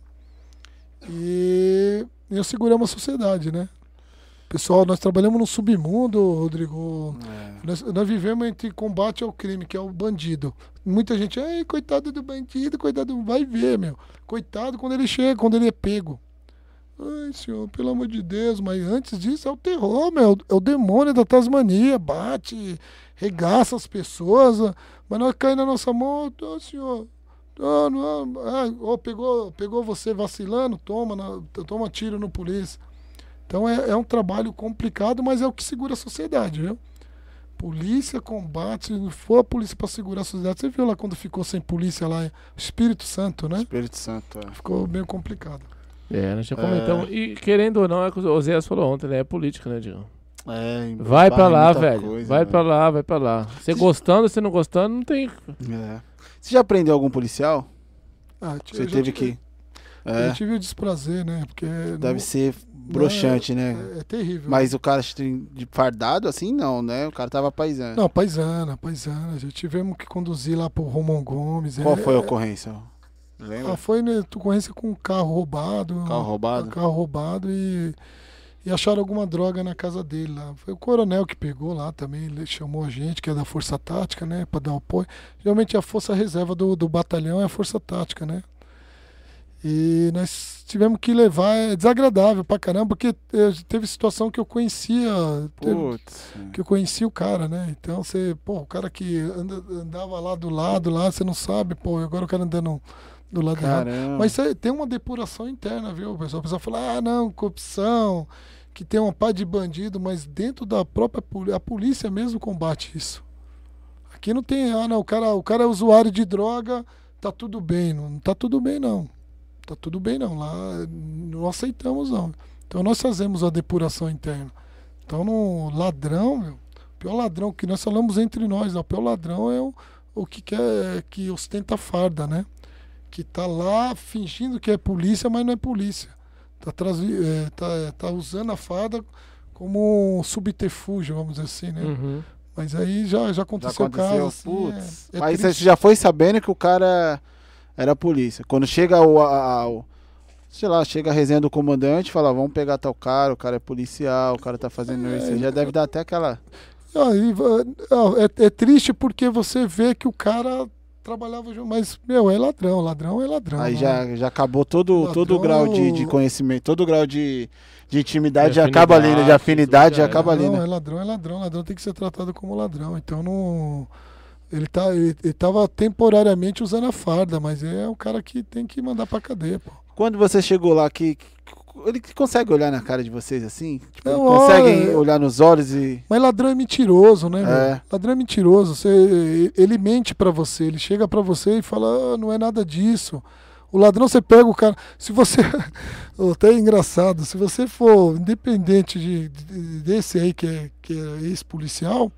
E eu seguramos a sociedade, né? Pessoal, nós trabalhamos no submundo, Rodrigo. É. Nós, nós vivemos entre combate ao crime, que é o bandido. Muita gente, ai, coitado do bandido, coitado, do-" vai ver, meu. Coitado quando ele chega, quando ele é pego. Ai, senhor, pelo amor de Deus, mas antes disso é o terror, meu. É o demônio da Tasmania, bate, regaça as pessoas, ah, mas nós cai na nossa mão, ô senhor. Não, não, ah, ó, pegou, pegou você vacilando, toma, toma tiro no polícia. Então é, é um trabalho complicado, mas é o que segura a sociedade, viu? Polícia combate, se não for a polícia para segurar a sociedade. Você viu lá quando ficou sem polícia lá, em Espírito Santo, né? Espírito Santo. é. Ficou meio complicado. É, nós já comentamos. E querendo ou não, é o que o Oséias falou ontem, né? É política, né, Diego? É, Vai em lá, velho. coisa, vai né? pra lá, vai pra lá. Você gostando, você não gostando, não tem. É. Você já prendeu algum policial? Ah, Você eu teve tive- que. Eu É, já tive o desprazer, né? Porque deve não- ser broxante, né? É, é terrível. Mas o cara de fardado assim, não, né? O cara tava paisando. Não, paisana, paisana. Já tivemos que conduzir lá pro Romão Gomes. Qual é- foi a ocorrência? Lembra? Ah, foi né, ocorrência com carro roubado. Carro roubado? Carro roubado e, e acharam alguma droga na casa dele lá. Foi o coronel que pegou lá também, ele chamou a gente, que é da Força Tática, né, pra dar apoio. Geralmente a força reserva do, do batalhão é a Força Tática, né. E nós tivemos que levar, é desagradável pra caramba, porque eh, teve situação que eu conhecia, Putz. que eu conhecia o cara, né? Então você, pô, o cara que anda- andava lá do lado, lá, você não sabe, pô, agora o cara andando do lado errado. Caramba. Mas isso aí tem uma depuração interna, viu? Pessoal, o pessoal fala, ah, não, corrupção, que tem uma pá de bandido, mas dentro da própria polícia, a polícia mesmo combate isso. Aqui não tem, ah, não, o cara, o cara é usuário de droga, tá tudo bem. Não tá tudo bem, não. Tá tudo bem, não. Lá não aceitamos, não. Então nós fazemos a depuração interna. Então no ladrão, meu, o pior ladrão que nós falamos entre nós, né? o pior ladrão é o, o que quer, que ostenta farda, né? que tá lá fingindo que é polícia, mas não é polícia. Tá, é, tá, tá usando a farda como um subterfúgio, vamos dizer assim, né? Uhum. Mas aí já, já Já aconteceu, aconteceu? caso. Assim, Putz. é, é Mas triste. você já foi sabendo que o cara Era a polícia. Quando chega o, a, a- o- sei lá, chega a resenha do comandante, fala, vamos pegar tal cara, o cara é policial, o cara tá fazendo isso. Você já deve dar até aquela. É, é triste porque você vê que o cara trabalhava junto, mas, meu, é ladrão, ladrão é ladrão. Aí né? já, já acabou todo, Ladrão- todo o grau de, de conhecimento, todo o grau de, de intimidade já acaba ali, né? De afinidade já já acaba ali, Não, né? é ladrão, é ladrão. Ladrão tem que ser tratado como ladrão. Então não. Ele, tá, ele, ele tava temporariamente usando a farda, mas é o cara que tem que mandar pra cadeia, pô. Quando você chegou lá, que, que- ele consegue olhar na cara de vocês assim? Tipo, Não, conseguem olha, olhar nos olhos e. Mas ladrão é mentiroso, né? É. Ladrão é mentiroso. Você, ele mente pra você, ele chega pra você e fala, "Ah, não é nada disso. O ladrão, você pega o cara. Se você. Até é engraçado, se você for independente de, de- desse aí que é, que é ex-policial,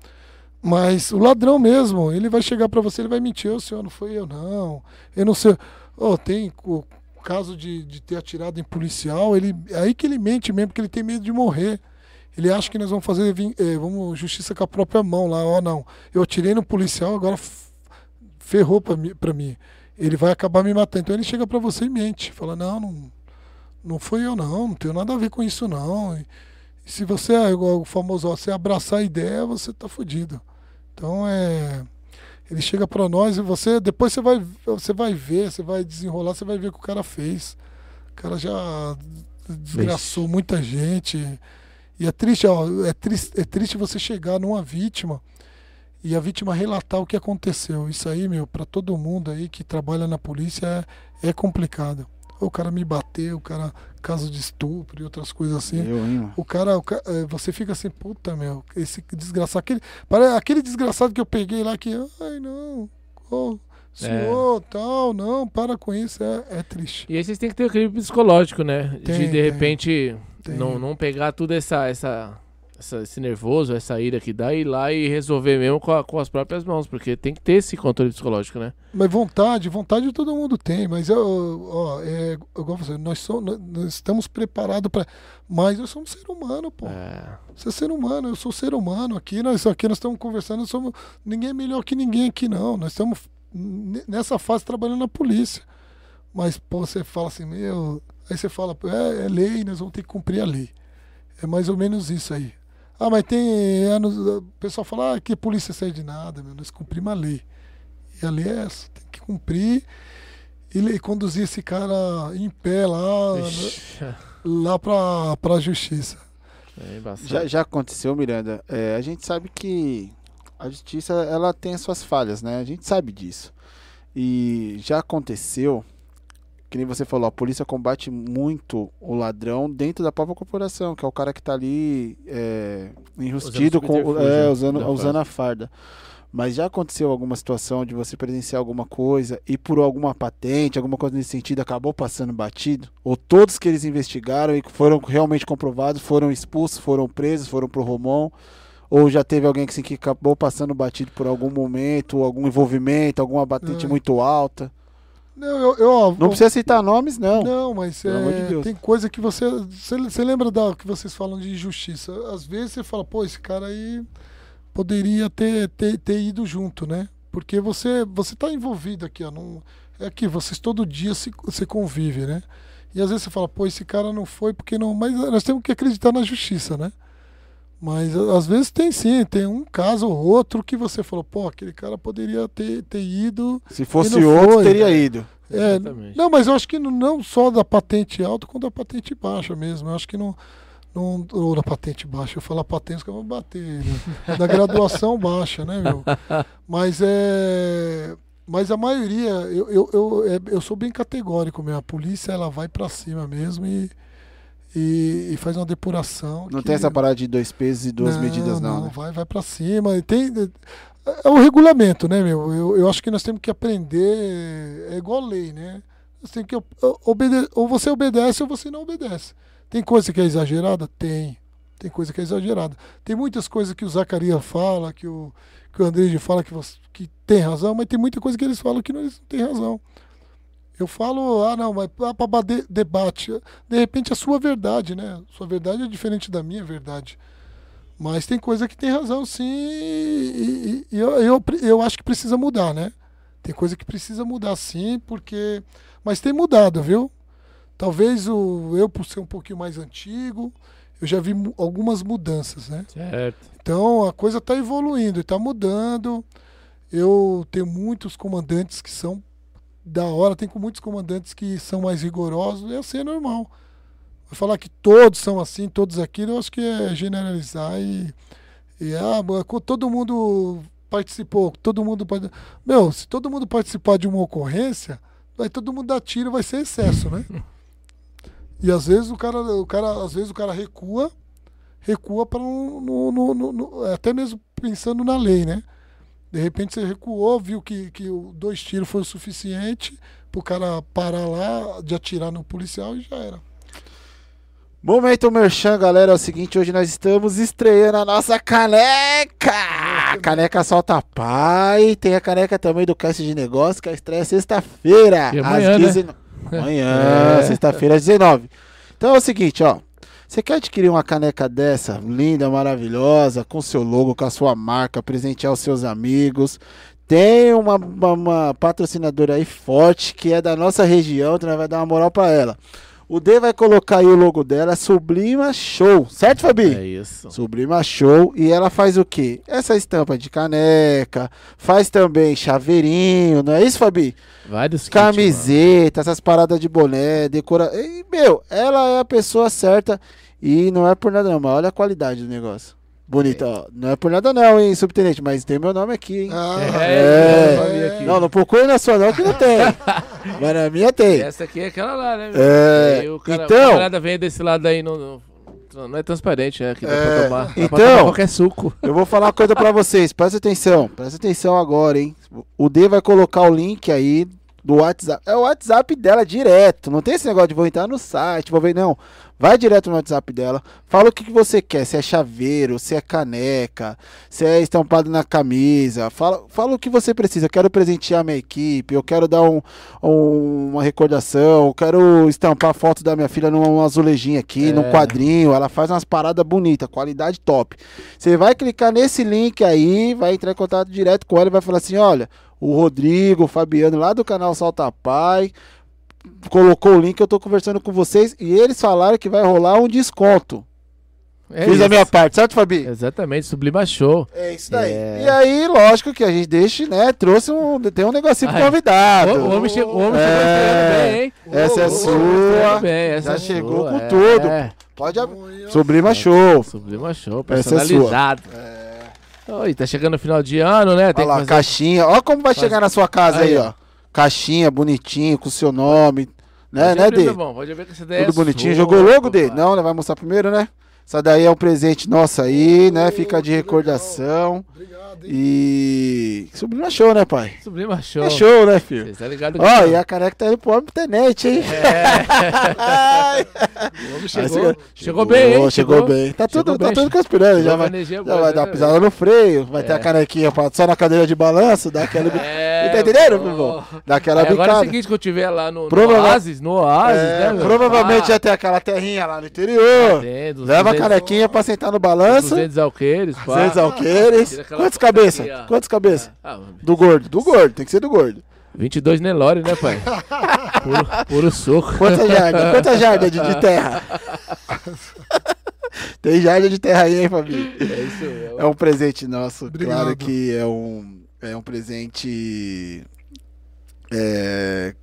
mas o ladrão mesmo, ele vai chegar pra você, ele vai mentir, ô senhor, não foi eu não. Eu não sei. Ó, tem o caso de, de ter atirado em policial, ele, é aí que ele mente mesmo, porque ele tem medo de morrer. Ele acha que nós vamos fazer eh, vamos justiça com a própria mão lá. Ó, não. Eu atirei no policial, agora ferrou pra mim. Ele vai acabar me matando. Então ele chega pra você e mente. Fala, não, não, não foi eu não, não tenho nada a ver com isso não. E, se você é o famoso, você abraçar a ideia, você tá fudido. Então é. Ele chega pra nós e você. Depois você vai, você vai ver, você vai desenrolar, você vai ver o que o cara fez. O cara já desgraçou muita gente. E é triste, ó, é triste, é triste você chegar numa vítima e a vítima relatar o que aconteceu. Isso aí, meu, pra todo mundo aí que trabalha na polícia é, é complicado. O cara me bateu, o cara caso de estupro e outras coisas assim. Eu? O cara, o ca- eh, você fica assim, puta, meu, esse desgraçado, aquele, para aquele desgraçado que eu peguei lá que, ai não, ô, senhor, tal, não, para com isso, é, é triste. E aí vocês têm que ter o equilíbrio psicológico, né? Tem, de de tem. repente Tem. não, não pegar tudo essa, essa, essa- esse nervoso, essa ira que dá ir lá e resolver mesmo com, a- com as próprias mãos, porque tem que ter esse controle psicológico, né? Mas vontade, vontade todo mundo tem, mas eu, ó, é, igual você, nós, somos, nós estamos preparados para, mas eu sou um ser humano, pô. É, Você é ser humano, eu sou ser humano aqui, nós aqui nós estamos conversando, somos, ninguém é melhor que ninguém aqui não, nós estamos nessa fase trabalhando na polícia. Mas pô, você fala assim, meu, aí você fala, é, é lei, nós vamos ter que cumprir a lei. É mais ou menos isso aí. Ah, mas tem anos, o pessoal fala, ah, que polícia serve de nada, meu, nós cumprimos a lei. E a lei é essa, tem que cumprir e conduzir esse cara em pé lá, Ixi, lá pra, pra justiça. é. Já, já aconteceu, Miranda. É, a gente sabe que a justiça ela tem as suas falhas, né? A gente sabe disso. E já aconteceu, que nem você falou, a polícia combate muito o ladrão dentro da própria corporação, que é o cara que tá ali é, enrustido, Usando com, é, usando, da usando a farda. Mas já aconteceu alguma situação de você presenciar alguma coisa e por alguma patente, alguma coisa nesse sentido, acabou passando batido? Ou todos que eles investigaram e que foram realmente comprovados foram expulsos, foram presos, foram pro Romão? Ou já teve alguém que, assim, que acabou passando batido por algum momento, algum envolvimento, alguma batente Não. muito alta? Não, eu, eu, ó, Não precisa citar nomes, não. Não, mas de é, Deus. tem coisa que você, você. Você lembra da que vocês falam de justiça? Às vezes você fala, pô, esse cara aí poderia ter, ter, ter ido junto, né? Porque você você tá envolvido aqui, ó. Não, é aqui, vocês todo dia se, se convivem, né? E às vezes você fala, pô, esse cara não foi porque não. Mas nós temos que acreditar na justiça, né? Mas às vezes tem sim, tem um caso ou outro que você falou, pô, aquele cara poderia ter, ter ido. Se fosse E não outro, foi. teria ido. É, Exatamente. não, mas eu acho que não- só da patente alta, quanto da patente baixa mesmo. Eu acho que não. não ou da patente baixa, eu falar patente que eu vou bater. né? Da graduação baixa, né, meu? Mas é. Mas a maioria, eu, eu, eu, é- eu sou bem categórico mesmo. A polícia ela vai pra cima mesmo e, e, e faz uma depuração. Não que- tem essa parada de dois pesos e duas medidas, não. né? Vai, vai para cima. E tem, é o regulamento, né, meu? Eu, eu acho que nós temos que aprender. É igual lei, né? Nós temos que obede ou você obedece ou você não obedece. Tem coisa que é exagerada? Tem. Tem coisa que é exagerada. Tem muitas coisas que o Zacarias fala, que o, que o André fala que, você, que tem razão, mas tem muita coisa que eles falam que não, eles não têm razão. Eu falo, ah, não, mas para debate. De repente a sua verdade, né? Sua verdade é diferente da minha verdade. Mas tem coisa que tem razão, sim, e, e- e eu, eu, eu acho que precisa mudar, né? Tem coisa que precisa mudar sim, porque. Mas tem mudado, viu? Talvez o eu, por ser um pouquinho mais antigo, eu já vi algumas mudanças, né? Certo. Então a coisa está evoluindo, está mudando. Eu tenho muitos comandantes que são da hora, tem com muitos comandantes que são mais rigorosos, e assim é normal. Falar que todos são assim, todos aquilo, eu acho que é generalizar e, e ah, todo mundo participou, todo mundo pode. Meu, se todo mundo participar de uma ocorrência, vai todo mundo dar tiro, vai ser excesso, né? E às vezes o cara, o cara, às vezes o cara recua, recua para no- até mesmo pensando na lei, né? De repente você recuou, viu que, que o dois tiros foi o suficiente pro cara parar lá de atirar no policial e já era. Momento Merchan, galera, é o seguinte, hoje nós estamos estreando a nossa caneca! Caneca Solta Pai, tem a caneca também do Caixa de Negócios, que a estreia é sexta-feira, E amanhã, né? 19 Amanhã, É. sexta-feira, às 19 Então é o seguinte, ó, você quer adquirir uma caneca dessa, linda, maravilhosa, com seu logo, com a sua marca, presentear os seus amigos, tem uma, uma- uma patrocinadora aí forte, que é da nossa região, então nós vai dar uma moral pra ela. O D vai colocar aí o logo dela, Sublima Show, certo, Fabi? É isso. Sublima Show. E ela faz o quê? Essa estampa de caneca, faz também chaveirinho, não é isso, Fabi? Vários. Camiseta, essas paradas de boné, decora. E, meu, ela é a pessoa certa e não é por nada não, mas olha a qualidade do negócio. Bonita, ó. Não é por nada não, hein, subtenente, mas tem meu nome aqui, hein? Ah, É, sabia que- Não, não procure na sua não que não tem. mas na minha tem. Essa aqui é aquela lá, né? É, o cara, então- O vem desse lado aí, não, não, não é transparente, né? Que dá É, pra tomar. Dá pra então- tomar qualquer suco. Eu vou falar uma coisa pra vocês, presta atenção, presta atenção agora, hein? O D vai colocar o link aí do WhatsApp. É o WhatsApp dela direto, não tem esse negócio de vou entrar no site, vou ver, não. Vai direto no WhatsApp dela, fala o que, que você quer, se é chaveiro, se é caneca, se é estampado na camisa, fala, fala o que você precisa. Eu quero presentear minha equipe, eu quero dar um, um- uma recordação, eu quero estampar a foto da minha filha num azulejinho aqui, É. num quadrinho, ela faz umas paradas bonitas, qualidade top. Você vai clicar nesse link aí, vai entrar em contato direto com ela e vai falar assim: olha, o Rodrigo, o Fabiano lá do canal Salta Pai colocou o link, eu tô conversando com vocês e eles falaram que vai rolar um desconto. É Fiz isso. a minha parte, certo, Fabi? Exatamente, Sublima Show. É isso daí. É. E aí, lógico que a gente deixa, né? Trouxe um. Tem um negocinho pro convidado. O, o homem, che o homem É. chegou estreando bem, hein? Essa é sua. bem, essa Já é chegou sua, com é. tudo. É. Pode abrir. Sublima Show. Sublima Show, Essa é personalizado. Oi, tá chegando o final de ano, né? Tem Olha lá, fazer... caixinha. Olha como vai chegar na sua casa aí, Aí, ó. Caixinha, bonitinho, com seu nome. Né, Pode né, abrir, Dê? Pode ver que essa ideia Tudo é bonitinho. sua, Jogou logo. Dê? Não, né? Vai mostrar primeiro, né? Essa daí é um presente nosso aí, né? Fica de recordação. Obrigado, hein? E. Sublima show, né, pai? Sublima Show. É show, né, filho? Você tá ligado Ó, que e a caneca tá indo pro homem tenente, hein? O Aí chegou, você- chegou, bem, hein? Chegou, bem. Tá tudo, chegou tá bem. tudo conspirando. Já Chegou vai, já boa, vai dar uma né, pisada no freio, vai ter É. a canequinha pra- só na cadeira de balanço, dá aquela. É, tá entendendo, pô. meu irmão? Dá aquela Aí agora é o seguinte, que eu tiver lá no, no Prova- Oasis, no Oasis, É, né, provavelmente Ah, tem aquela terrinha lá no interior. tem, dos Leva a 200 canequinha pra sentar no balanço. 200 alqueires, pá. 200 alqueires. Quantas cabeças? Quantas cabeças? Ah, Do gordo. Do gordo, tem que ser do gordo. 22 Nelore, né, pai? Puro, puro soco. Quantas jardas? Quantas jardas de, de terra? tem jarda de terra aí, hein, Fabinho? É isso mesmo. É um presente nosso. Obrigado. Claro que é um, é um presente. É,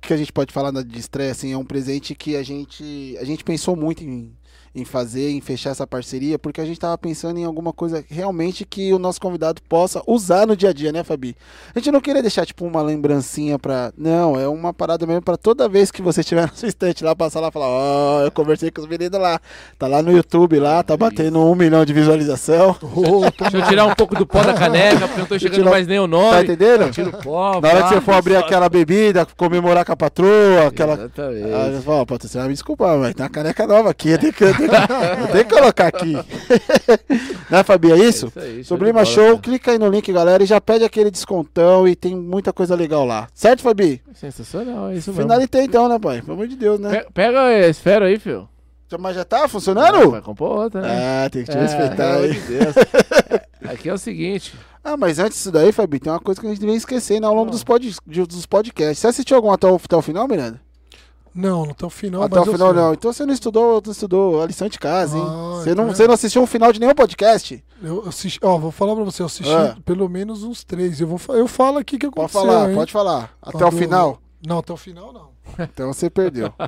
que a gente pode falar de estreia, assim, é um presente que a gente, a gente pensou muito em, em fazer, em fechar essa parceria, porque a gente tava pensando em alguma coisa realmente que o nosso convidado possa usar no dia a dia, né, Fabi? A gente não queria deixar, tipo, uma lembrancinha pra. Não, é uma parada mesmo pra toda vez que você estiver na sua estante lá, passar lá e falar: Ó, eu conversei com os meninos lá. Tá lá no YouTube lá, tá batendo um milhão de visualização. Deixa eu tirar um pouco do pó da caneca, porque eu não tô chegando tirar- mais nem o Tá nome. entendendo? Tira o pó. Na hora que você for abrir só- aquela bebida, comemorar com a patroa, aquela. Exatamente. Ah, você fala, ó, patrão, você vai me desculpar, mas tem uma caneca nova aqui, tem que, que, tem que colocar aqui. né, Fabi? É isso? isso aí, show Sublima bola, Show, clica aí no link, galera, e já pede aquele descontão e tem muita coisa legal lá. Certo, Fabi? Sensacional, é isso mesmo. Finalitei então, né, pai? Pelo amor de Deus, né? Pe- Pega a esfera aí, filho. Mas já tá funcionando? Vai compor outra, né? Ah, tem que te É, respeitar aí. de Deus. Aqui é o seguinte. Ah, mas antes disso daí, Fabi, tem uma coisa que a gente vem esquecendo ao longo dos, pod, dos podcasts. Você assistiu algum até o, até o final, Miranda? Não, não tá o final, até o final sei. não. Então você não estudou, não estudou a lição de casa, hein? Ah, você, não, então é. você não assistiu o final de nenhum podcast? Eu assisti, ó, vou falar pra você, eu assisti Ah. pelo menos uns três. Eu, vou, eu falo aqui que Pode aconteceu. falar, hein? pode falar. Até Quando- o final? Não, até o final não. Então você perdeu.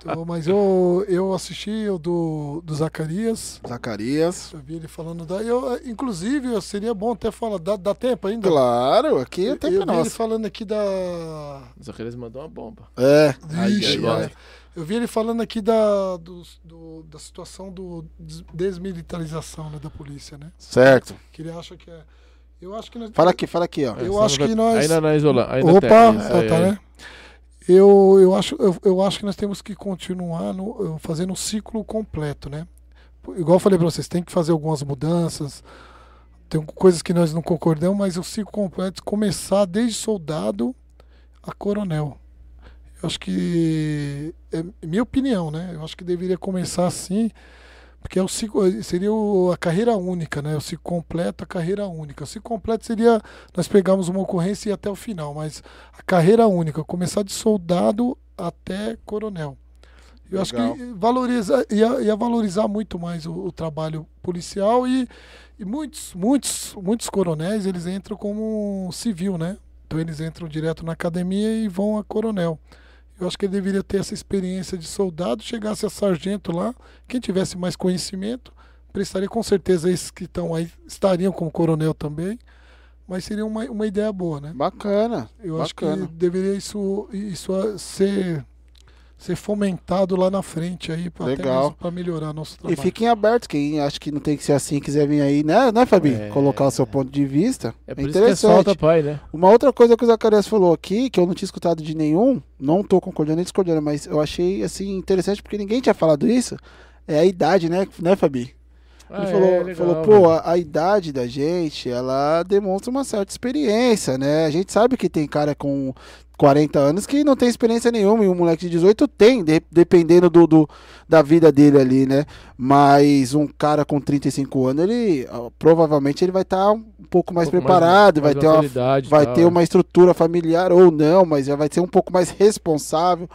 Então, mas eu, eu assisti o do, do Zacarias. Zacarias. Eu vi ele falando da. Eu, inclusive, eu- seria bom até falar. Dá, dá tempo ainda? Claro, aqui é eu, tempo eu vi ele falando aqui da. O Zacarias mandou uma bomba. É. Vixe, é. Eu vi ele falando aqui da, do, do- da situação do des- desmilitarização né, da polícia, né? Certo. Que ele acha que é. Eu acho que nós- Fala aqui, fala aqui, ó. Eu acho que nós- Ainda na isola. Ainda Opa, tem, isso tá, aí, tá, aí. né? Eu, eu, acho, eu, eu acho que nós temos que continuar no, eu- fazendo um ciclo completo, né? Igual eu falei pra vocês, tem que fazer algumas mudanças, tem coisas que nós não concordamos, mas o ciclo completo começar desde soldado a coronel. Eu acho que é minha opinião, né? Eu acho que deveria começar assim, porque é o ciclo, seria a carreira única, né? O ciclo completo, a carreira única. O ciclo completo seria nós pegamos uma ocorrência e ir até o final, mas a carreira única, começar de soldado até coronel. Eu acho Legal. que valoriza, ia, ia valorizar muito mais o, o trabalho policial e, e muitos, muitos, muitos coronéis eles entram como civil, né? Então eles entram direto na academia e vão a coronel. Eu acho que ele deveria ter essa experiência de soldado, chegasse a sargento lá, quem tivesse mais conhecimento, prestaria com certeza esses que estão aí estariam como coronel também, mas seria uma, uma ideia boa, né? Bacana. Eu acho que Bacana. deveria isso, isso ser, ser fomentado lá na frente aí, para melhorar nosso E trabalho. fiquem abertos, quem acha que não tem que ser assim, quiser vir aí, né, né Fabi? É. Colocar o seu ponto de vista. É É, por isso que é interessante. solta pai, né? Uma outra coisa que o Zacarias falou aqui, que eu não tinha escutado de nenhum, não tô concordando nem discordando, mas eu achei assim interessante porque ninguém tinha falado isso, é a idade, né, né Fabi? Ele Ah, falou, é, legal, falou pô, a, a idade da gente, ela demonstra uma certa experiência, né? A gente sabe que tem cara com 40 anos que não tem experiência nenhuma e um moleque de 18 tem, de- dependendo do, do- da vida dele ali, né? Mas um cara com 35 anos, ele provavelmente ele vai estar um pouco mais Um pouco preparado, vai mais ter uma vai ter uma estrutura familiar ou não, mas já vai ser um pouco mais responsável,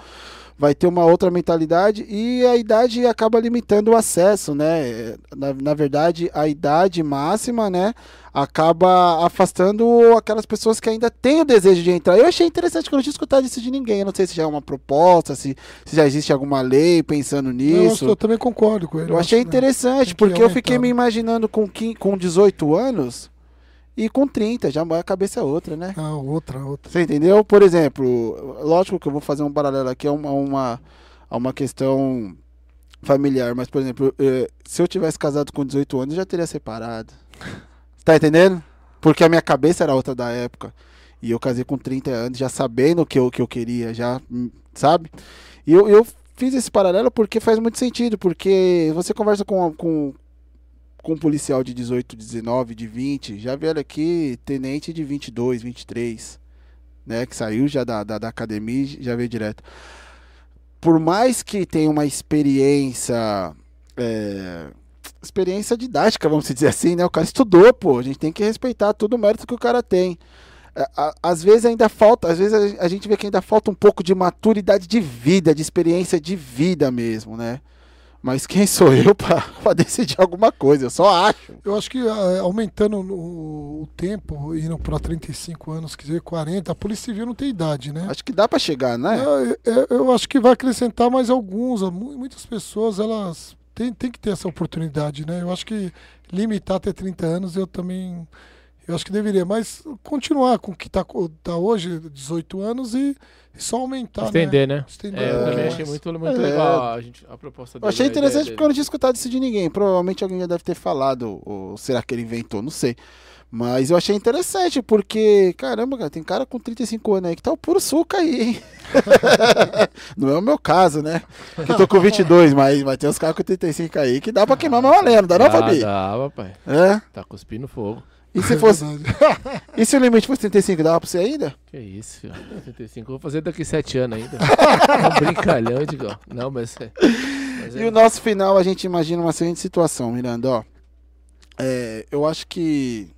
vai ter uma outra mentalidade e a idade acaba limitando o acesso, né? Na, na verdade, a idade máxima, né? Acaba afastando aquelas pessoas que ainda têm o desejo de entrar. Eu achei interessante que eu não tinha escutado isso de ninguém. Eu não sei se já é uma proposta, se, se já existe alguma lei pensando nisso. eu também concordo com ele. Eu achei acho, né? interessante, que porque eu fiquei me né? imaginando com, com 18 anos e com 30, já a cabeça é outra, né? Ah, outra, outra. Você entendeu? Por exemplo, lógico que eu vou fazer um paralelo aqui a uma, uma, a uma questão familiar, mas, por exemplo, eh, se eu tivesse casado com 18 anos, eu já teria separado. Tá entendendo? Porque a minha cabeça era outra da época. E eu casei com 30 anos, já sabendo o que eu, que eu queria, já, hum, sabe? E eu, eu fiz esse paralelo porque faz muito sentido, porque você conversa com, com, com policial de 18, 19, de 20, já vieram aqui tenente de 22, 23, né? Que saiu já da, da, da academia e já veio direto. Por mais que tenha uma experiência. é, experiência didática, vamos dizer assim, né? O cara estudou, pô. A gente tem que respeitar todo o mérito que o cara tem. É, Às vezes ainda falta, às vezes a gente vê que ainda falta um pouco de maturidade de vida, de experiência de vida mesmo, né? Mas quem sou eu pra decidir alguma coisa? Eu só acho. Eu acho que ah, aumentando o, o tempo, indo para 35 anos, quer dizer, 40, a Polícia Civil não tem idade, né? Acho que dá pra chegar, né? Eu, eu- eu acho que vai acrescentar mais alguns. mu- Muitas pessoas, elas têm, têm que ter essa oportunidade, né? Eu acho que limitar até 30 anos, eu também... Eu acho que deveria, mas continuar com o que está tá hoje, 18 anos, e, e só aumentar, Estender, né? né? Estender É, eu também pouco achei muito, muito É. legal a, gente, a proposta Eu dele. achei a ideia interessante porque eu não tinha escutado isso de ninguém. Provavelmente alguém já deve ter falado, ou será que ele inventou? Não sei. Mas eu achei interessante porque, caramba, cara, tem cara com 35 anos aí que tá o puro suco aí, hein? não é o meu caso, né? Que eu tô com 22, mas vai ter uns caras com 35 aí que dá pra queimar uma lenda, dá não, Dá, Fabi? Dá, papai. É? Tá cuspindo fogo. E se É fosse. e se o limite fosse 35, dava pra você ainda? Que isso, filho. 75. Eu vou fazer daqui 7 anos ainda. é um brincalhão, Digão. Não, mas é. Mas E é o nosso final, a gente imagina uma seguinte situação, Miranda, ó. é, eu acho que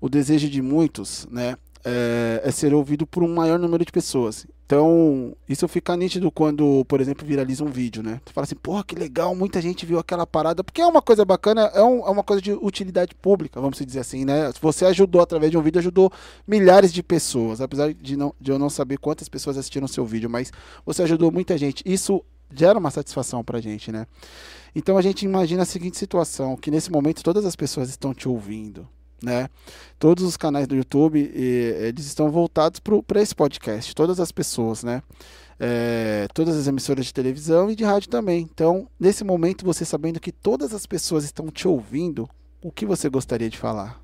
o desejo de muitos, né, é, é ser ouvido por um maior número de pessoas. Então, isso fica nítido quando, por exemplo, viraliza um vídeo, né? Você fala assim, porra, que legal, muita gente viu aquela parada, porque é uma coisa bacana, é, um- é uma coisa de utilidade pública, vamos dizer assim, né? Você ajudou através de um vídeo, ajudou milhares de pessoas, apesar de, não, de eu não saber quantas pessoas assistiram seu vídeo, mas você ajudou muita gente. Isso gera uma satisfação pra gente, né? Então a gente imagina a seguinte situação, que nesse momento todas as pessoas estão te ouvindo, né? Todos os canais do YouTube, eles estão voltados para esse podcast, todas as pessoas, né? É, todas as emissoras de televisão e de rádio também. Então, nesse momento, você sabendo que todas as pessoas estão te ouvindo, o que você gostaria de falar?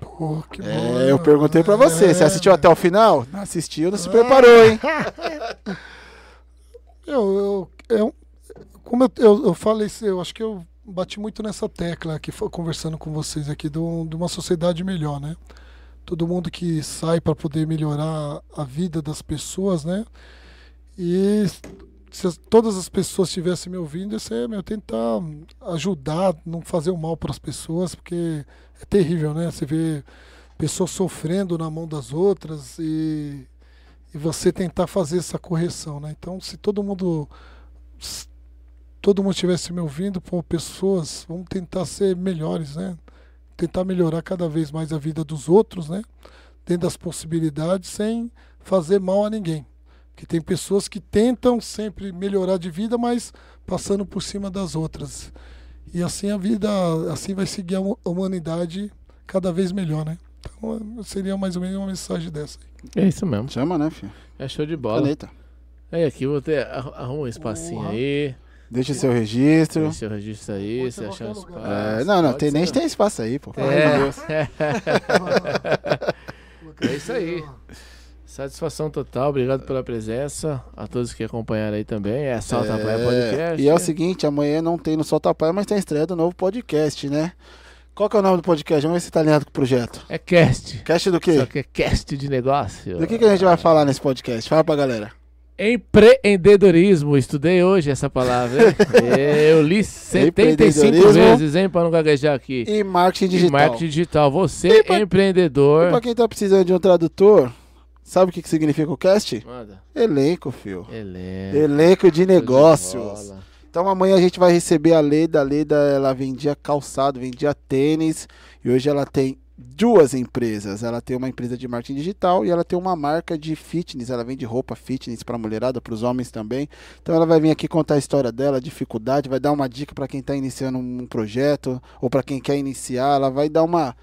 Pô, que. É, eu perguntei pra você. Você É. assistiu até o final? Não assistiu, não se preparou, hein? Eu, eu, eu- como eu, eu, eu falei, eu acho que eu bati muito nessa tecla aqui, fo- conversando com vocês aqui, do- de uma sociedade melhor, né? Todo mundo que sai para poder melhorar a vida das pessoas, né? E se as- todas as pessoas estivessem me ouvindo, isso é meu, tentar ajudar, não fazer o mal para as pessoas, porque é terrível, né? Você vê pessoas sofrendo na mão das outras e e você tentar fazer essa correção, né? Então, se todo mundo todo mundo estivesse me ouvindo, pô, pessoas, vamos tentar ser melhores, né? Tentar melhorar cada vez mais a vida dos outros, né? Dentro das possibilidades, sem fazer mal a ninguém. Porque tem pessoas que tentam sempre melhorar de vida, mas passando por cima das outras. E assim a vida, assim vai seguir a hu- a humanidade cada vez melhor, né? Então, seria mais ou menos uma mensagem dessa. aí. É isso mesmo. Chama, né, filho? É show de bola. Caneta. Aí aqui, vou ter, arru- arruma um espacinho Porra. aí. Deixa seu registro. Tem seu registro aí, Pode se achar um espaço. É, não, não, tem, nem tem espaço aí, pô. É. Deus. É isso aí. Satisfação total, obrigado pela presença. A todos que acompanharam aí também. É Salta É, Praia Podcast. E é o seguinte, amanhã não tem no Solta Praia, mas tem a estreia do novo podcast, né? Qual que é o nome do podcast? Vamos ver se tá alinhado com o projeto. É cast. Cast do quê? Só que é cast de negócio. Do que, que a gente vai falar nesse podcast? Fala pra galera. Empreendedorismo. Estudei hoje essa palavra. Eu li 75 Empreendedorismo. vezes, hein, pra não gaguejar aqui. E marketing E digital. marketing digital. Você, E pra- empreendedor. Pra quem tá precisando de um tradutor, sabe o que, que significa o cast? Manda. Elenco, fio. Helena. Elenco de negócios. Bola. Então amanhã a gente vai receber a Leda. A Leda ela vendia calçado, vendia tênis e hoje ela tem duas empresas. Ela tem uma empresa de marketing digital e ela tem uma marca de fitness. Ela vende roupa fitness para mulherada, para os homens também. Então ela vai vir aqui contar a história dela, a dificuldade, vai dar uma dica para quem está iniciando um projeto ou para quem quer iniciar. Ela vai dar uma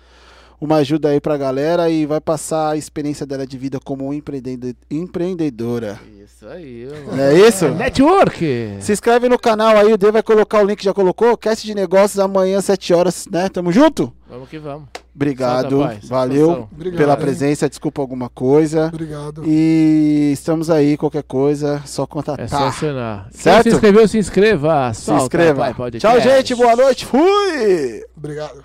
uma ajuda aí pra galera e vai passar a experiência dela de vida como empreende- empreendedora. Isso aí, mano. é isso? Network. Se inscreve no canal aí, o D vai colocar o link, já colocou? Cast de negócios amanhã, 7 horas, né? Tamo junto? Vamos que vamos. Obrigado, pai. valeu. Obrigado, pela hein? presença, desculpa alguma coisa. Obrigado. E estamos aí, qualquer coisa, só É contatar. só acionar. Quem Certo? se inscreveu, se insceva. Se Solta, inscreva. pai. Tchau, gente, boa noite, fui! Obrigado.